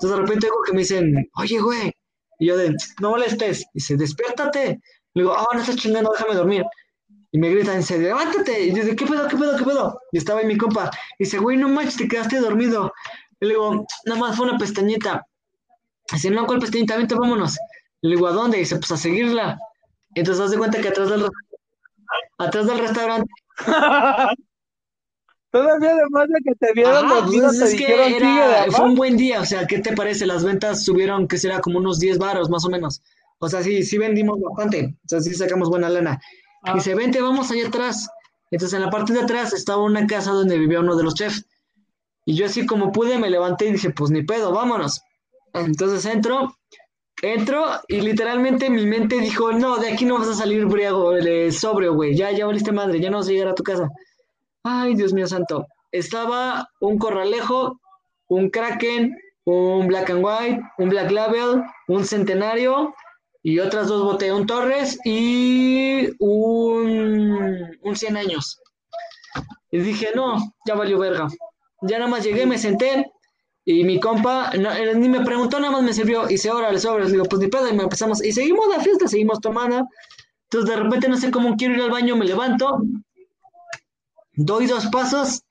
de repente digo que me dicen, oye, güey. Y yo de, no molestes. Dice, despiértate. Le digo, ah, no estás chingando, déjame dormir. Y me gritan, dice, levántate. Y dice, ¿qué pedo, qué pedo, qué pedo? Y estaba ahí mi compa. Y dice, güey, no manches, te quedaste dormido. Y le digo, nada más fue una pestañita. Dice, no, ¿cuál pestañita? Vente, vámonos. Y le digo, ¿a dónde? Y dice, pues a seguirla. Entonces, haz de cuenta que atrás del, atrás del restaurante
Todavía además de que te vieron
Ajá,
dormido,
pues es que
dijeron
era, fue un buen día, o sea, ¿qué te parece? Las ventas subieron, que será como unos 10 varos más o menos. O sea, sí, sí vendimos bastante, o sea, sí sacamos buena lana.
Ah.
Dice, vente, vamos allá atrás. Entonces, en la parte de atrás estaba una casa donde vivía uno de los chefs. Y yo así como pude, me levanté y dije, pues ni pedo, vámonos. Entonces entro, entro y literalmente mi mente dijo, no, de aquí no vas a salir briago, eh, sobrio, güey, ya, ya valiste madre, ya no vas a llegar a tu casa. Ay, Dios mío santo. Estaba un corralejo, un kraken, un black and white, un black label, un centenario y otras dos botellas, un Torres y un, un 100 años. Y dije, no, ya valió verga. Ya nada más llegué, me senté y mi compa no, eh, ni me preguntó, nada más me sirvió se órale, sobres. Digo, pues ni pedo, y me empezamos. Y seguimos la fiesta, seguimos tomando. Entonces de repente no sé cómo quiero ir al baño, me levanto, doy dos pasos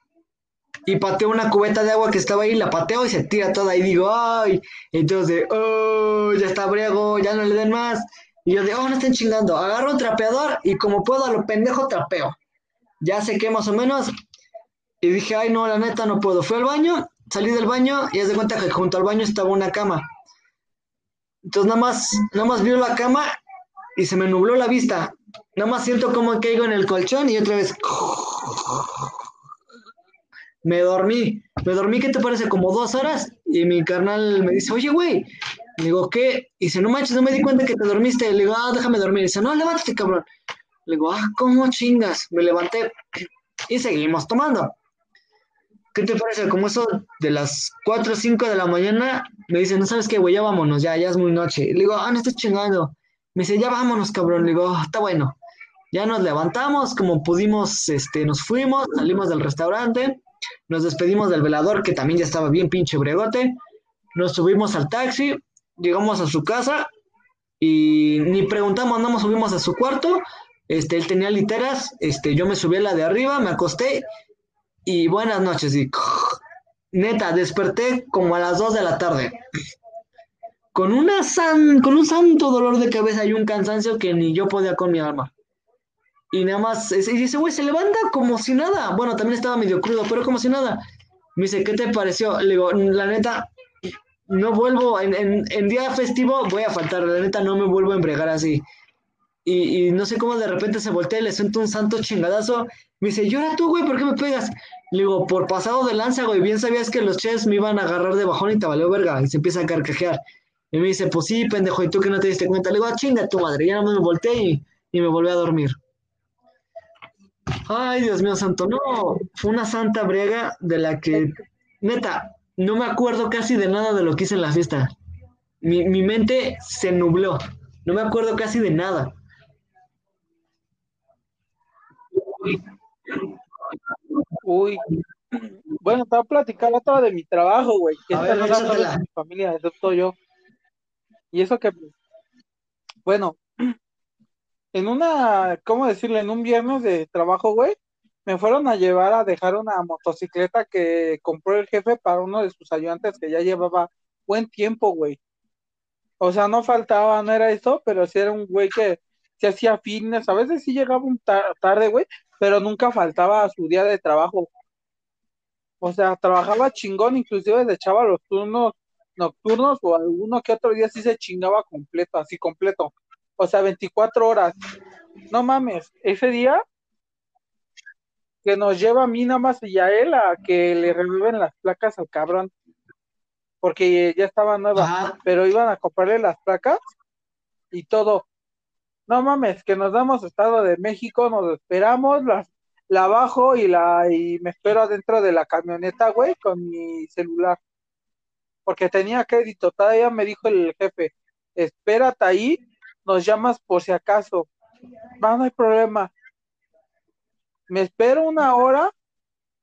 y pateo una cubeta de agua que estaba ahí, la pateo y se tira toda y digo, ay, entonces, oh, ya está briago, ya no le den más. Y yo de, oh, no estén chingando. Agarro un trapeador y como puedo a lo pendejo trapeo. Ya sé más o menos. Y dije, ay, no, la neta no puedo. Fui al baño, salí del baño y haz cuenta que junto al baño estaba una cama. Entonces nada más, nada más vio la cama y se me nubló la vista. Nada más siento como caigo en el colchón y otra vez me dormí. Me dormí, ¿qué te parece? Como dos horas. Y mi carnal me dice, oye, güey. Le digo, ¿qué? Y dice, no manches, no me di cuenta que te dormiste. Le digo, ah, déjame dormir. Y dice, no, levántate, cabrón. Le digo, ah, ¿cómo chingas? Me levanté y seguimos tomando. ¿Qué te parece? Como eso de las 4 o 5 de la mañana, me dice, no sabes qué, güey, ya vámonos, ya, ya es muy noche. Le digo, ah, no estás chingando. Me dice, ya vámonos, cabrón. Le digo, "Ah, está bueno. Ya nos levantamos, como pudimos, este, nos fuimos, salimos del restaurante, nos despedimos del velador, que también ya estaba bien pinche bregote, nos subimos al taxi, llegamos a su casa y ni preguntamos, andamos, subimos a su cuarto, este, él tenía literas, este, yo me subí a la de arriba, me acosté y buenas noches, y neta, desperté como a las 2 de la tarde. Con, una san, con un santo dolor de cabeza y un cansancio que ni yo podía con mi alma. Y nada más, y dice, güey, se levanta como si nada. Bueno, también estaba medio crudo, pero como si nada. Me dice, ¿qué te pareció? Le digo, la neta, no vuelvo, en, en, en día festivo voy a faltar, la neta no me vuelvo a embregar así. Y, y, no sé cómo de repente se voltea y le siento un santo chingadazo. Me dice, llora tú, güey, ¿por qué me pegas? Le digo, por pasado de lanza, güey, bien sabías que los chefs me iban a agarrar de bajón y te valió verga. Y se empieza a carcajear. Y me dice, pues sí, pendejo, ¿y tú que no te diste cuenta? Le digo, ah, chinga tu madre. Ya nada más me volteé y, y me volví a dormir. Ay, Dios mío santo, no, fue una santa briega de la que, neta, no me acuerdo casi de nada de lo que hice en la fiesta. Mi, mi mente se nubló, no me acuerdo casi de nada.
Uy, bueno, te voy a platicar otra de mi trabajo, güey. Que esta no la
échatela.
mi familia, excepto yo. Y eso que, bueno, en una, ¿cómo decirle? En un viernes de trabajo, güey, me fueron a llevar a dejar una motocicleta que compró el jefe para uno de sus ayudantes que ya llevaba buen tiempo, güey. O sea, no faltaba, no era eso, pero sí era un güey que se hacía fitness, a veces sí llegaba un ta- tarde, güey, pero nunca faltaba a su día de trabajo. O sea, trabajaba chingón, inclusive se echaba los turnos nocturnos o alguno que otro día sí se chingaba completo, así completo. O sea, 24 horas. No mames, ese día que nos lleva a mí nada más y a él a que le renueven las placas al cabrón, porque ya estaba nueva,
Ajá.
pero iban a comprarle las placas y todo. No mames, que nos damos Estado de México, nos esperamos, las, la bajo y la y me espero adentro de la camioneta, güey, con mi celular. Porque tenía crédito, todavía me dijo el jefe, espérate ahí, nos llamas por si acaso. Va, no hay problema. Me espero una hora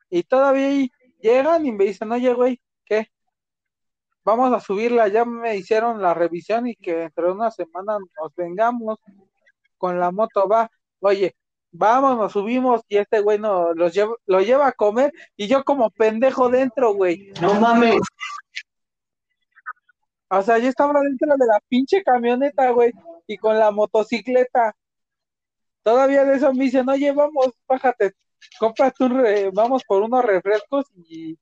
y todavía llegan y me dicen, oye, güey, ¿qué? Vamos a subirla, ya me hicieron la revisión y que dentro de una semana nos vengamos con la moto, va, oye, vamos, nos subimos y este güey no, los lleva, lo lleva a comer y yo como pendejo dentro, güey.
No mames.
O sea, yo estaba dentro de la pinche camioneta, güey, y con la motocicleta. Todavía de eso me dicen, oye, vamos, bájate. cómprate un re- vamos por unos refrescos y,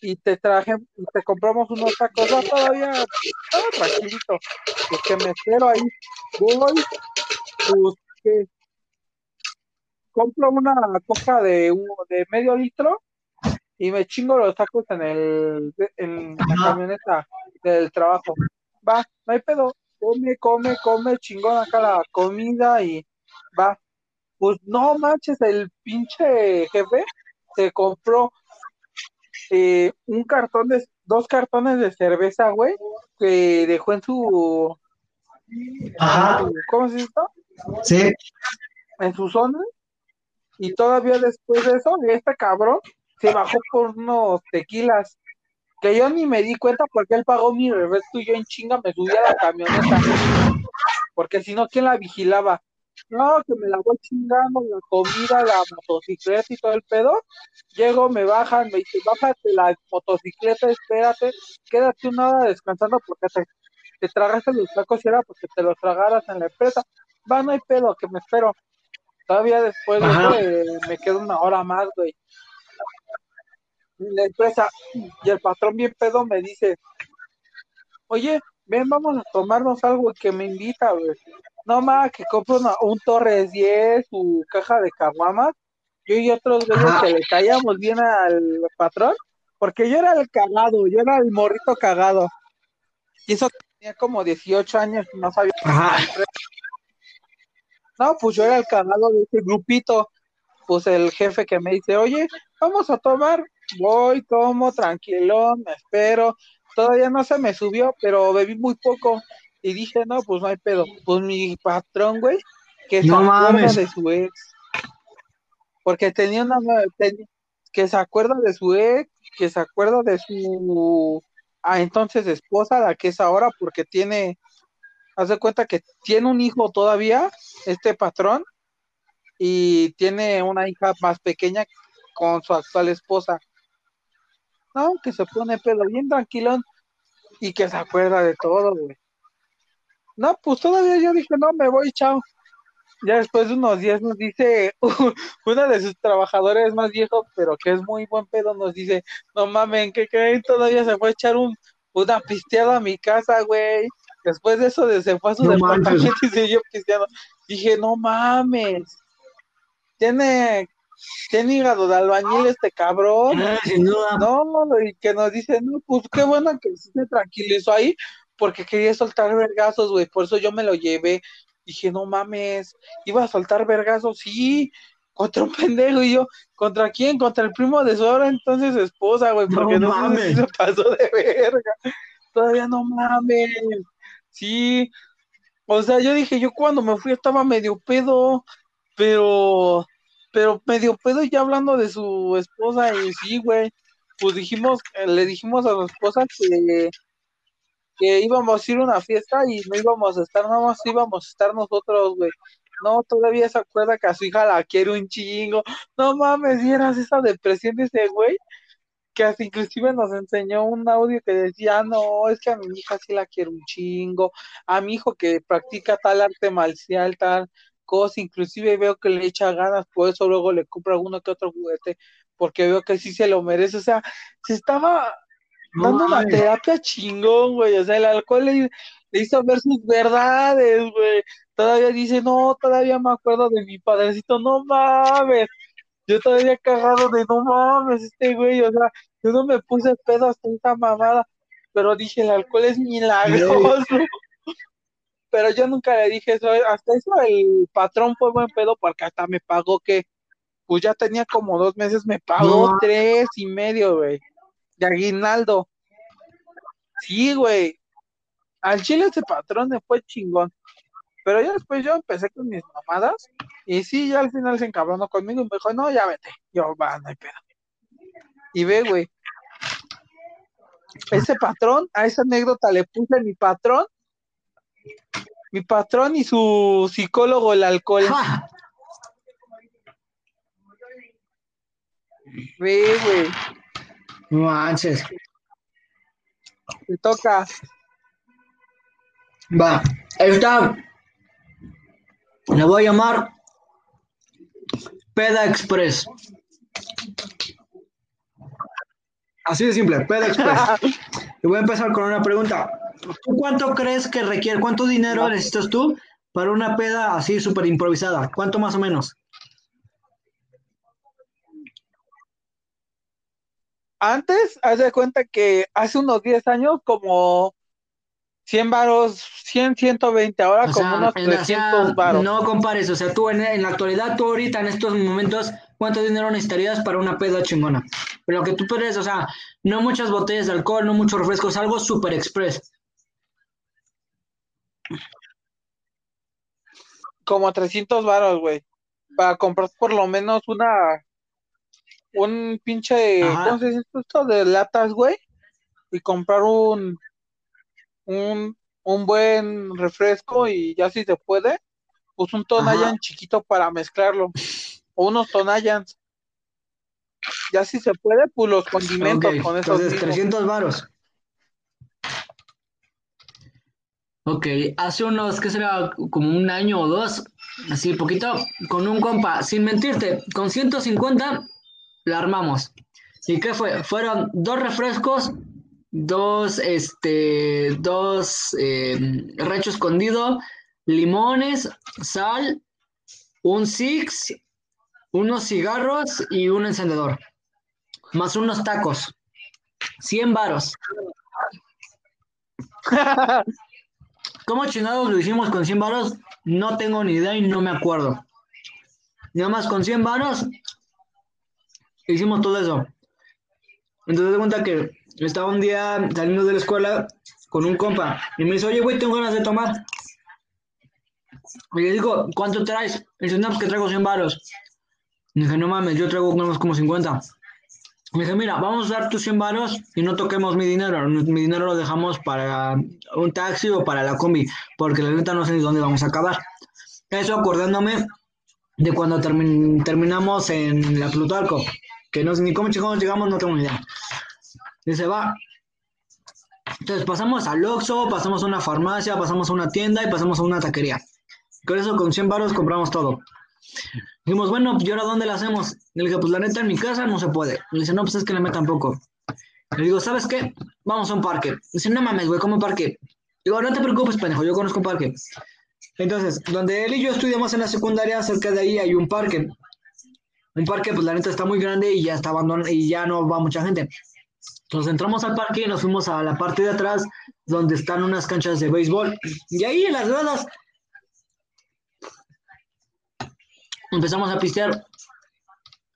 y te traje, y te compramos unos tacos, va todavía, estaba tranquilito, pues que me espero ahí, voy, pues que compro una coca de, de medio litro y me chingo los tacos en el en la camioneta del trabajo. Va, no hay pedo, come, come, come, chingón acá la comida y va. Pues no manches, el pinche jefe se compró eh, un cartón de, dos cartones de cerveza, güey, que dejó en su,
Ajá,
¿cómo se dice esto?
sí.
en su zona y todavía después de eso, este cabrón se bajó por unos tequilas que yo ni me di cuenta porque él pagó mi refresco y yo en chinga me subí a la camioneta porque si no, ¿quién la vigilaba? No, que me la voy chingando, la comida, la motocicleta y todo el pedo. Llego, me bajan, me dice, bájate la motocicleta, espérate, quédate una hora descansando porque te, te tragaste los tacos y era porque te los tragaras en la empresa. Va, no hay pedo, que me espero. Todavía después eh, me quedo una hora más, güey. La empresa, y el patrón bien pedo me dice, oye, ven, vamos a tomarnos algo y que me invita, güey. No más que compro una- un Torres 10, su caja de caguamas. Yo y otros güeyes que le caíamos bien al patrón, porque yo era el cagado, yo era el morrito cagado. Y eso tenía como 18 años no sabía. No, pues yo era el cagado de ese grupito. Pues el jefe que me dice, oye, vamos a tomar. Voy, tomo, tranquilón, me espero. Todavía no se me subió, pero bebí muy poco. Y dije, no, pues no hay pedo. Pues mi patrón, güey, que se
No
acuerda
mames.
de su ex. Porque tenía una. ten- que se acuerda de su ex, que se acuerda de su. Ah, entonces esposa, la que es ahora, porque tiene. Haz de cuenta que tiene un hijo todavía, este patrón, y tiene una hija más pequeña con su actual esposa. No, que se pone pedo bien tranquilón y que se acuerda de todo, güey. No, pues todavía yo dije, no, me voy, chao. Ya después de unos días nos dice uno de sus trabajadores más viejos, pero que es muy buen pedo, nos dice, no mamen, que creen? Todavía se fue a echar un, una pisteada a mi casa, güey. Después de eso de- se fue a su
No
departamento
manches.
y siguió pisteando. Dije, no mames. Tiene, tiene hígado de albañil este cabrón.
Ah, Sin duda.
No, y que nos dice, no, pues qué bueno que se tranquilizó ahí, porque quería soltar vergazos, güey, por eso yo me lo llevé. Dije, no mames, iba a soltar vergazos, sí, contra un pendejo, y yo, ¿contra quién? Contra el primo de su ahora entonces esposa, güey, porque
No
no, mames.
mames.
se pasó de verga. Todavía no mames, sí. O sea, yo dije, yo cuando me fui estaba medio pedo, pero, pero medio pedo ya hablando de su esposa y sí, güey, pues dijimos, eh, le dijimos a su esposa que, que íbamos a ir a una fiesta y no íbamos a estar, nada más íbamos a estar nosotros, güey. No, todavía se acuerda que a su hija la quiere un chingo. No mames, vieras esa depresión de ese güey, que hasta inclusive nos enseñó un audio que decía, no, es que a mi hija sí la quiero un chingo, a mi hijo que practica tal arte marcial, tal cosa, inclusive veo que le echa ganas, por eso luego le compra uno que otro juguete, porque veo que sí se lo merece, o sea, se estaba dando una terapia chingón, güey, o sea, el alcohol le, le hizo ver sus verdades, güey, todavía dice, no, todavía me acuerdo de mi padrecito, no mames, yo todavía cagado de no mames, este güey, o sea, yo no me puse pedo hasta esta mamada, pero dije, el alcohol es milagroso. Pero yo nunca le dije eso, hasta eso el patrón fue buen pedo porque hasta me pagó que, pues ya tenía como dos meses, me pagó
No.
tres y medio, güey, de aguinaldo. Sí, güey, al chile ese patrón me fue chingón. Pero ya después yo empecé con mis mamadas y sí, ya al final se encabronó conmigo y me dijo, no, ya vete. Yo, va, no hay pedo. Y ve, güey, ese patrón, a esa anécdota le puse mi patrón, mi patrón y su psicólogo el alcohol.
Ja.
Ve, güey,
No manches.
te toca.
Va, esta le voy a llamar Peda Express. Así de simple, Peda Express. y voy a empezar con una pregunta. ¿Tú cuánto crees que requiere, cuánto dinero necesitas tú para una peda así súper improvisada? ¿Cuánto más o menos?
Antes, haz de cuenta que hace unos 10 años, como 100 varos, 100, 120, ahora
O
como
sea,
unos
en- o sea,
300 varos.
no compares, o sea, tú en, en la actualidad, tú ahorita en estos momentos, ¿cuánto dinero necesitarías para una peda chingona? Pero lo que tú puedes, o sea, no muchas botellas de alcohol, no muchos refrescos, algo super express.
Como 300 varos, güey. Para comprar por lo menos una. Un pinche.
Ajá.
¿Cómo se dice esto? De latas, güey. Y comprar un. Un, un buen refresco y ya si se puede, pues un Tonayan chiquito para mezclarlo. O unos Tonayans. Ya si se puede, pues los condimentos con esos
entonces
mismos.
300 varos. Ok, hace unos, ¿qué será? Como un año o dos, así poquito, con un compa, sin mentirte, con 150 la armamos. ¿Y qué fue? Fueron dos refrescos, dos, este, dos eh, recho escondido, limones, sal, un six, unos cigarros y un encendedor, más unos tacos. 100 varos. ¿Cómo chingados lo hicimos con 100 varos? No tengo ni idea y no me acuerdo. Nada más con 100 varos hicimos todo eso. Entonces de cuenta que estaba un día saliendo de la escuela con un compa y me dice, oye, güey, tengo ganas de tomar. Y le digo, ¿cuánto traes? Y dice, no, pues que traigo 100 varos. Y dije, no mames, yo traigo más como 50. Me dice, mira, vamos a dar tus 100 varos y no toquemos mi dinero. Mi dinero lo dejamos para un taxi o para la combi, porque la neta no sé ni dónde vamos a acabar. Eso acordándome de cuando termin- terminamos en la Plutarco, que no sé ni cómo chingados llegamos, no tengo ni idea. Dice, va. Entonces pasamos al Oxxo, pasamos a una farmacia, pasamos a una tienda y pasamos a una taquería. Con eso, con 100 varos compramos todo. Dijimos, bueno, ¿y ahora dónde la hacemos? Le dije, pues la neta en mi casa no se puede. Le dice, no, pues es que la meta tampoco. Le digo, ¿sabes qué? Vamos a un parque. Dice, no mames, güey, ¿cómo parque? Digo, no te preocupes, pendejo, yo conozco un parque. Entonces, donde él y yo estudiamos en la secundaria, cerca de ahí hay un parque. Un parque, pues la neta está muy grande y ya está abandonado y ya no va mucha gente. Entonces entramos al parque y nos fuimos a la parte de atrás, donde están unas canchas de béisbol. Y ahí en las gradas empezamos a pistear.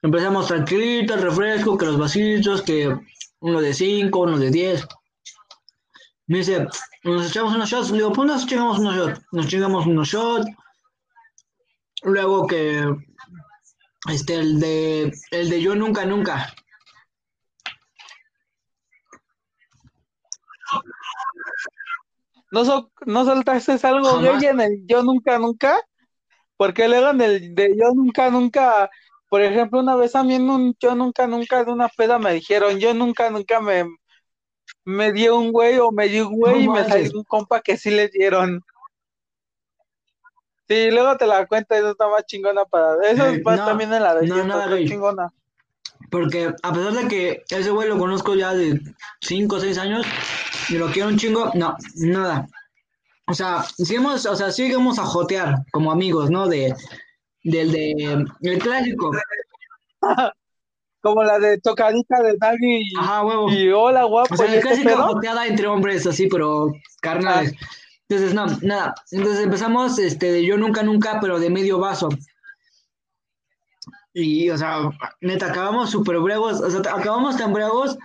Empezamos tranquilito, el refresco, que los vasitos, que uno de 5, uno de 10. Me dice, nos echamos unos shots. Le digo, pues nos chingamos unos shots. Nos chingamos unos shots. Luego que, este, el de, el de yo nunca, nunca.
¿No, so- no soltaste algo
Jamás.
gay en el yo nunca, nunca? Porque luego en el de yo nunca, nunca, por ejemplo, una vez a mí en un yo nunca, nunca de una peda me dijeron, yo nunca, nunca me, me dio un güey o me dio un güey
No
y me salió un compa que sí le dieron. Sí, luego te la cuento, eso está más chingona para... Eso
Eh, no,
también en la de
no, nada
chingona.
Porque a pesar de que ese güey lo conozco ya de 5 o 6 años y lo quiero un chingo, no, nada. O sea, sí hemos, o sea, sí vamos a jotear como amigos, ¿no? De, del de, el clásico.
Como la de tocadita de Nagui y,
Ajá, huevo.
y hola guapo,
O sea,
¿y
la
este
clásica
pedo?
joteada entre hombres, así, pero carnales. Entonces, no, nada. Entonces empezamos, este, de yo nunca, nunca, pero de medio vaso. Y, o sea, neta, acabamos súper bregos, o sea, acabamos tan bregos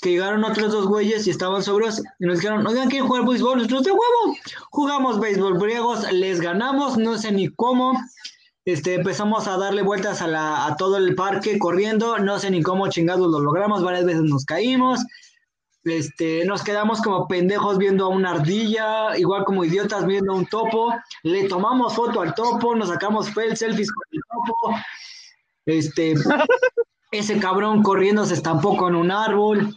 que llegaron otros dos güeyes y estaban sobrios y nos dijeron, oigan, ¿quieren jugar béisbol? Nosotros de huevo, jugamos béisbol briegos, les ganamos, no sé ni cómo. Este, empezamos a darle vueltas a, la, a todo el parque corriendo, no sé ni cómo chingados lo logramos, varias veces nos caímos, este, nos quedamos como pendejos viendo a una ardilla, igual como idiotas viendo a un topo, le tomamos foto al topo, nos sacamos selfies con el topo, este, ese cabrón corriendo se estampó con un árbol,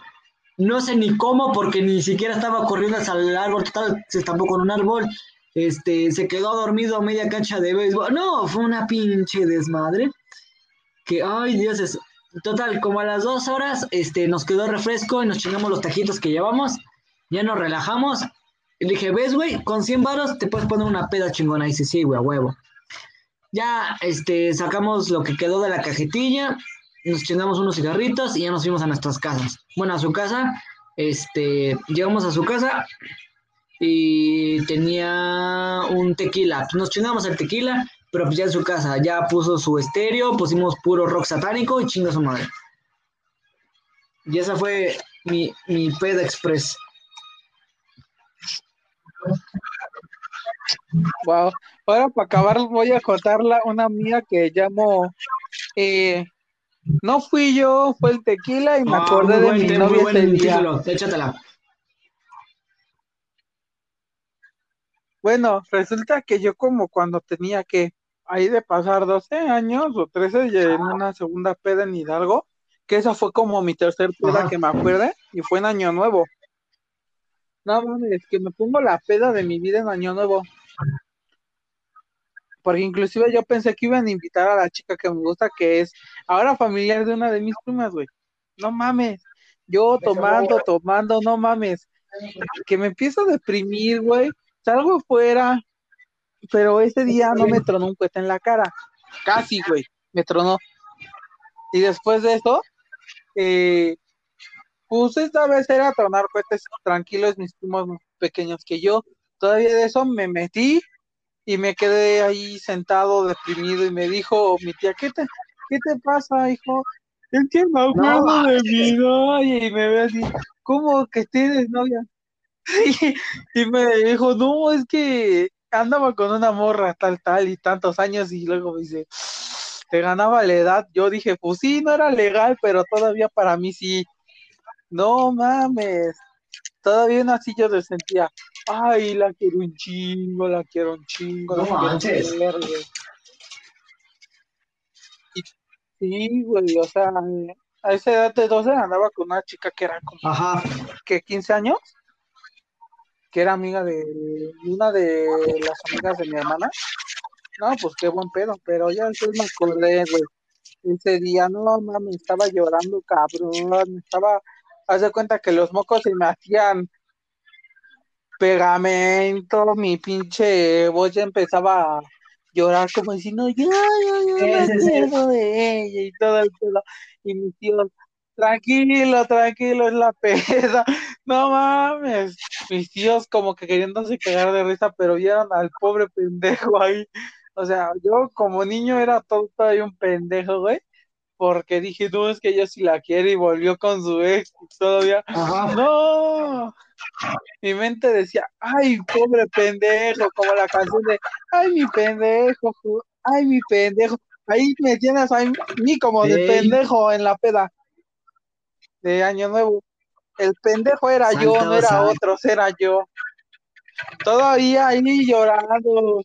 no sé ni cómo, porque ni siquiera estaba corriendo hacia el árbol, total, se estampó con un árbol, este, se quedó dormido a media cancha de béisbol, no, fue una pinche desmadre. que, ay, Dios, es... Total, como a las dos horas, este, nos quedó refresco y nos chingamos los tajitos que llevamos, ya nos relajamos. Y le dije, ¿ves, güey? Con 100 varos te puedes poner una peda chingona. Y dice, sí, güey, a huevo. Ya, este, sacamos lo que quedó de la cajetilla, nos chingamos unos cigarritos y ya nos fuimos a nuestras casas. Bueno, a su casa, este, llegamos a su casa y tenía un tequila. Nos chingamos el tequila, pero pues ya en su casa, ya puso su estéreo, pusimos puro rock satánico y chinga su madre. Y esa fue mi, mi peda express.
Wow. Ahora para acabar voy a contarla una mía que llamo eh, no fui yo, fue el tequila y me
Ah,
acordé de
buen
mi novia
muy buen
ese día.
título, échatela.
Bueno, resulta que yo como cuando tenía que ahí de pasar 12 años o 13 y en una segunda peda en Hidalgo, que esa fue como mi tercer peda
Ajá.
que me acuerde y fue en Año Nuevo. No mames, que me pongo la peda de mi vida en Año Nuevo. Porque inclusive yo pensé que iban a invitar a la chica que me gusta, que es ahora familiar de una de mis primas, güey. No mames. Yo tomando, tomando, no mames. Que me empiezo a deprimir, güey. Salgo fuera, pero ese día no me tronó un cohete en la cara. Casi, güey. Me tronó. Y después de eso, eh, pues esta vez era tronar cohetes tranquilos, mis primos más pequeños que yo. Todavía de eso me metí y me quedé ahí sentado deprimido y me dijo mi tía, ¿qué te, qué te pasa, hijo? Es que me acuerdo de mi novia y me ve así, ¿cómo que tienes novia? Y, y me dijo, no, es que andaba con una morra tal, tal y tantos años y luego me dice, te ganaba la edad. Yo dije, pues sí, no era legal, pero todavía para mí sí. No mames. Todavía así yo me sentía, ay, la quiero un chingo, la quiero un chingo,
No manches.
Y sí, güey, o sea, a esa edad de 12 andaba con una chica que era como
Ajá.
que 15 años, que era amiga de una de las amigas de mi hermana. No, pues qué buen pedo, pero ya después me acordé, güey. Ese día, no mames, estaba llorando, cabrón. Estaba, haz de cuenta que los mocos se me hacían pegamento, mi pinche voz ya empezaba a llorar como diciendo, ya, ya,
Sí,
me acuerdo de ella y todo el pedo. Y mis tíos, tranquilo, tranquilo, es la peda. No mames. Mis tíos como que queriéndose cagar de risa, pero vieron al pobre pendejo ahí. O sea, yo como niño era todo todavía un pendejo, güey. Porque dije, no, es que yo sí la quiero y volvió con su ex todavía.
Ajá.
No. Mi mente decía, ay, pobre pendejo, como la canción de, ay, mi pendejo, ay, mi pendejo. Ahí me tienes a mí como de
Ey.
pendejo en la peda de Año Nuevo. El pendejo era yo, no era
Osana.
otro, era yo. Todavía ahí llorando.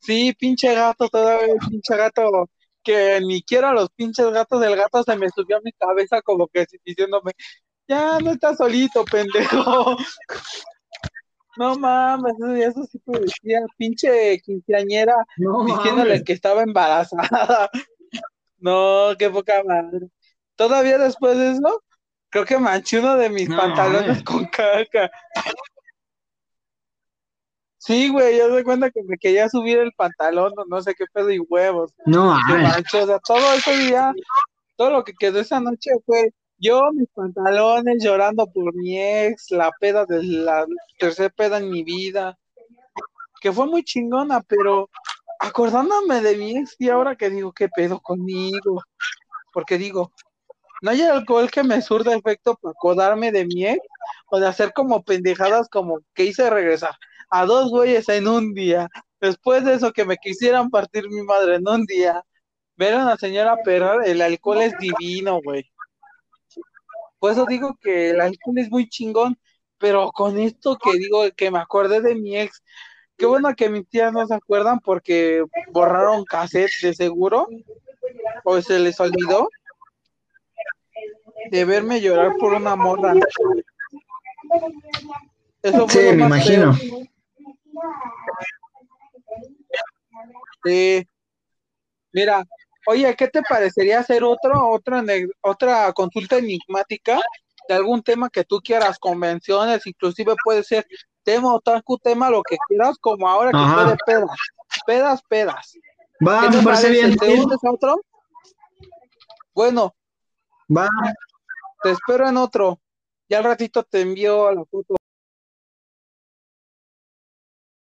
Sí, pinche gato, todavía pinche gato, que ni quiero a los pinches gatos, el gato se me subió a mi cabeza como que diciéndome, ya no estás solito, pendejo. No mames, eso sí parecía pinche quinceañera
No
diciéndole
mames.
que estaba embarazada. No, qué poca madre. Todavía después de eso, creo que manché uno de mis
No
pantalones
mames.
con caca. Sí, güey, yo doy cuenta que me quería subir el pantalón, o no sé qué pedo y huevos.
No
manchó, o sea, todo ese día, todo lo que quedó esa noche fue yo, mis pantalones, llorando por mi ex, la peda de la tercera peda en mi vida, que fue muy chingona, pero acordándome de mi ex y ahora que digo, ¿qué pedo conmigo? Porque digo, no hay alcohol que me surda efecto para acordarme de mi ex o de hacer como pendejadas como que hice regresar a dos güeyes en un día. Después de eso que me quisieran partir mi madre en un día. Ver a una señora perrar, el alcohol es divino, güey. Por eso digo que el alcohol es muy chingón, pero con esto que digo, que me acordé de mi ex, qué bueno que mis tías no se acuerdan porque borraron cassette de seguro, o se les olvidó de verme llorar por una morra. Eso fue
Sí, me imagino.
feo. Sí. Mira, Oye, ¿qué te parecería hacer otro, otra, otra consulta enigmática de algún tema que tú quieras, convenciones, inclusive puede ser tema otaku, tema lo que quieras, como ahora que
Ajá.
fue de pedas, pedas, pedas.
Va,
¿Qué
me
te
parece bien.
¿Te unes a otro? Bueno,
Va,
te espero en otro. Ya al ratito te envío la foto.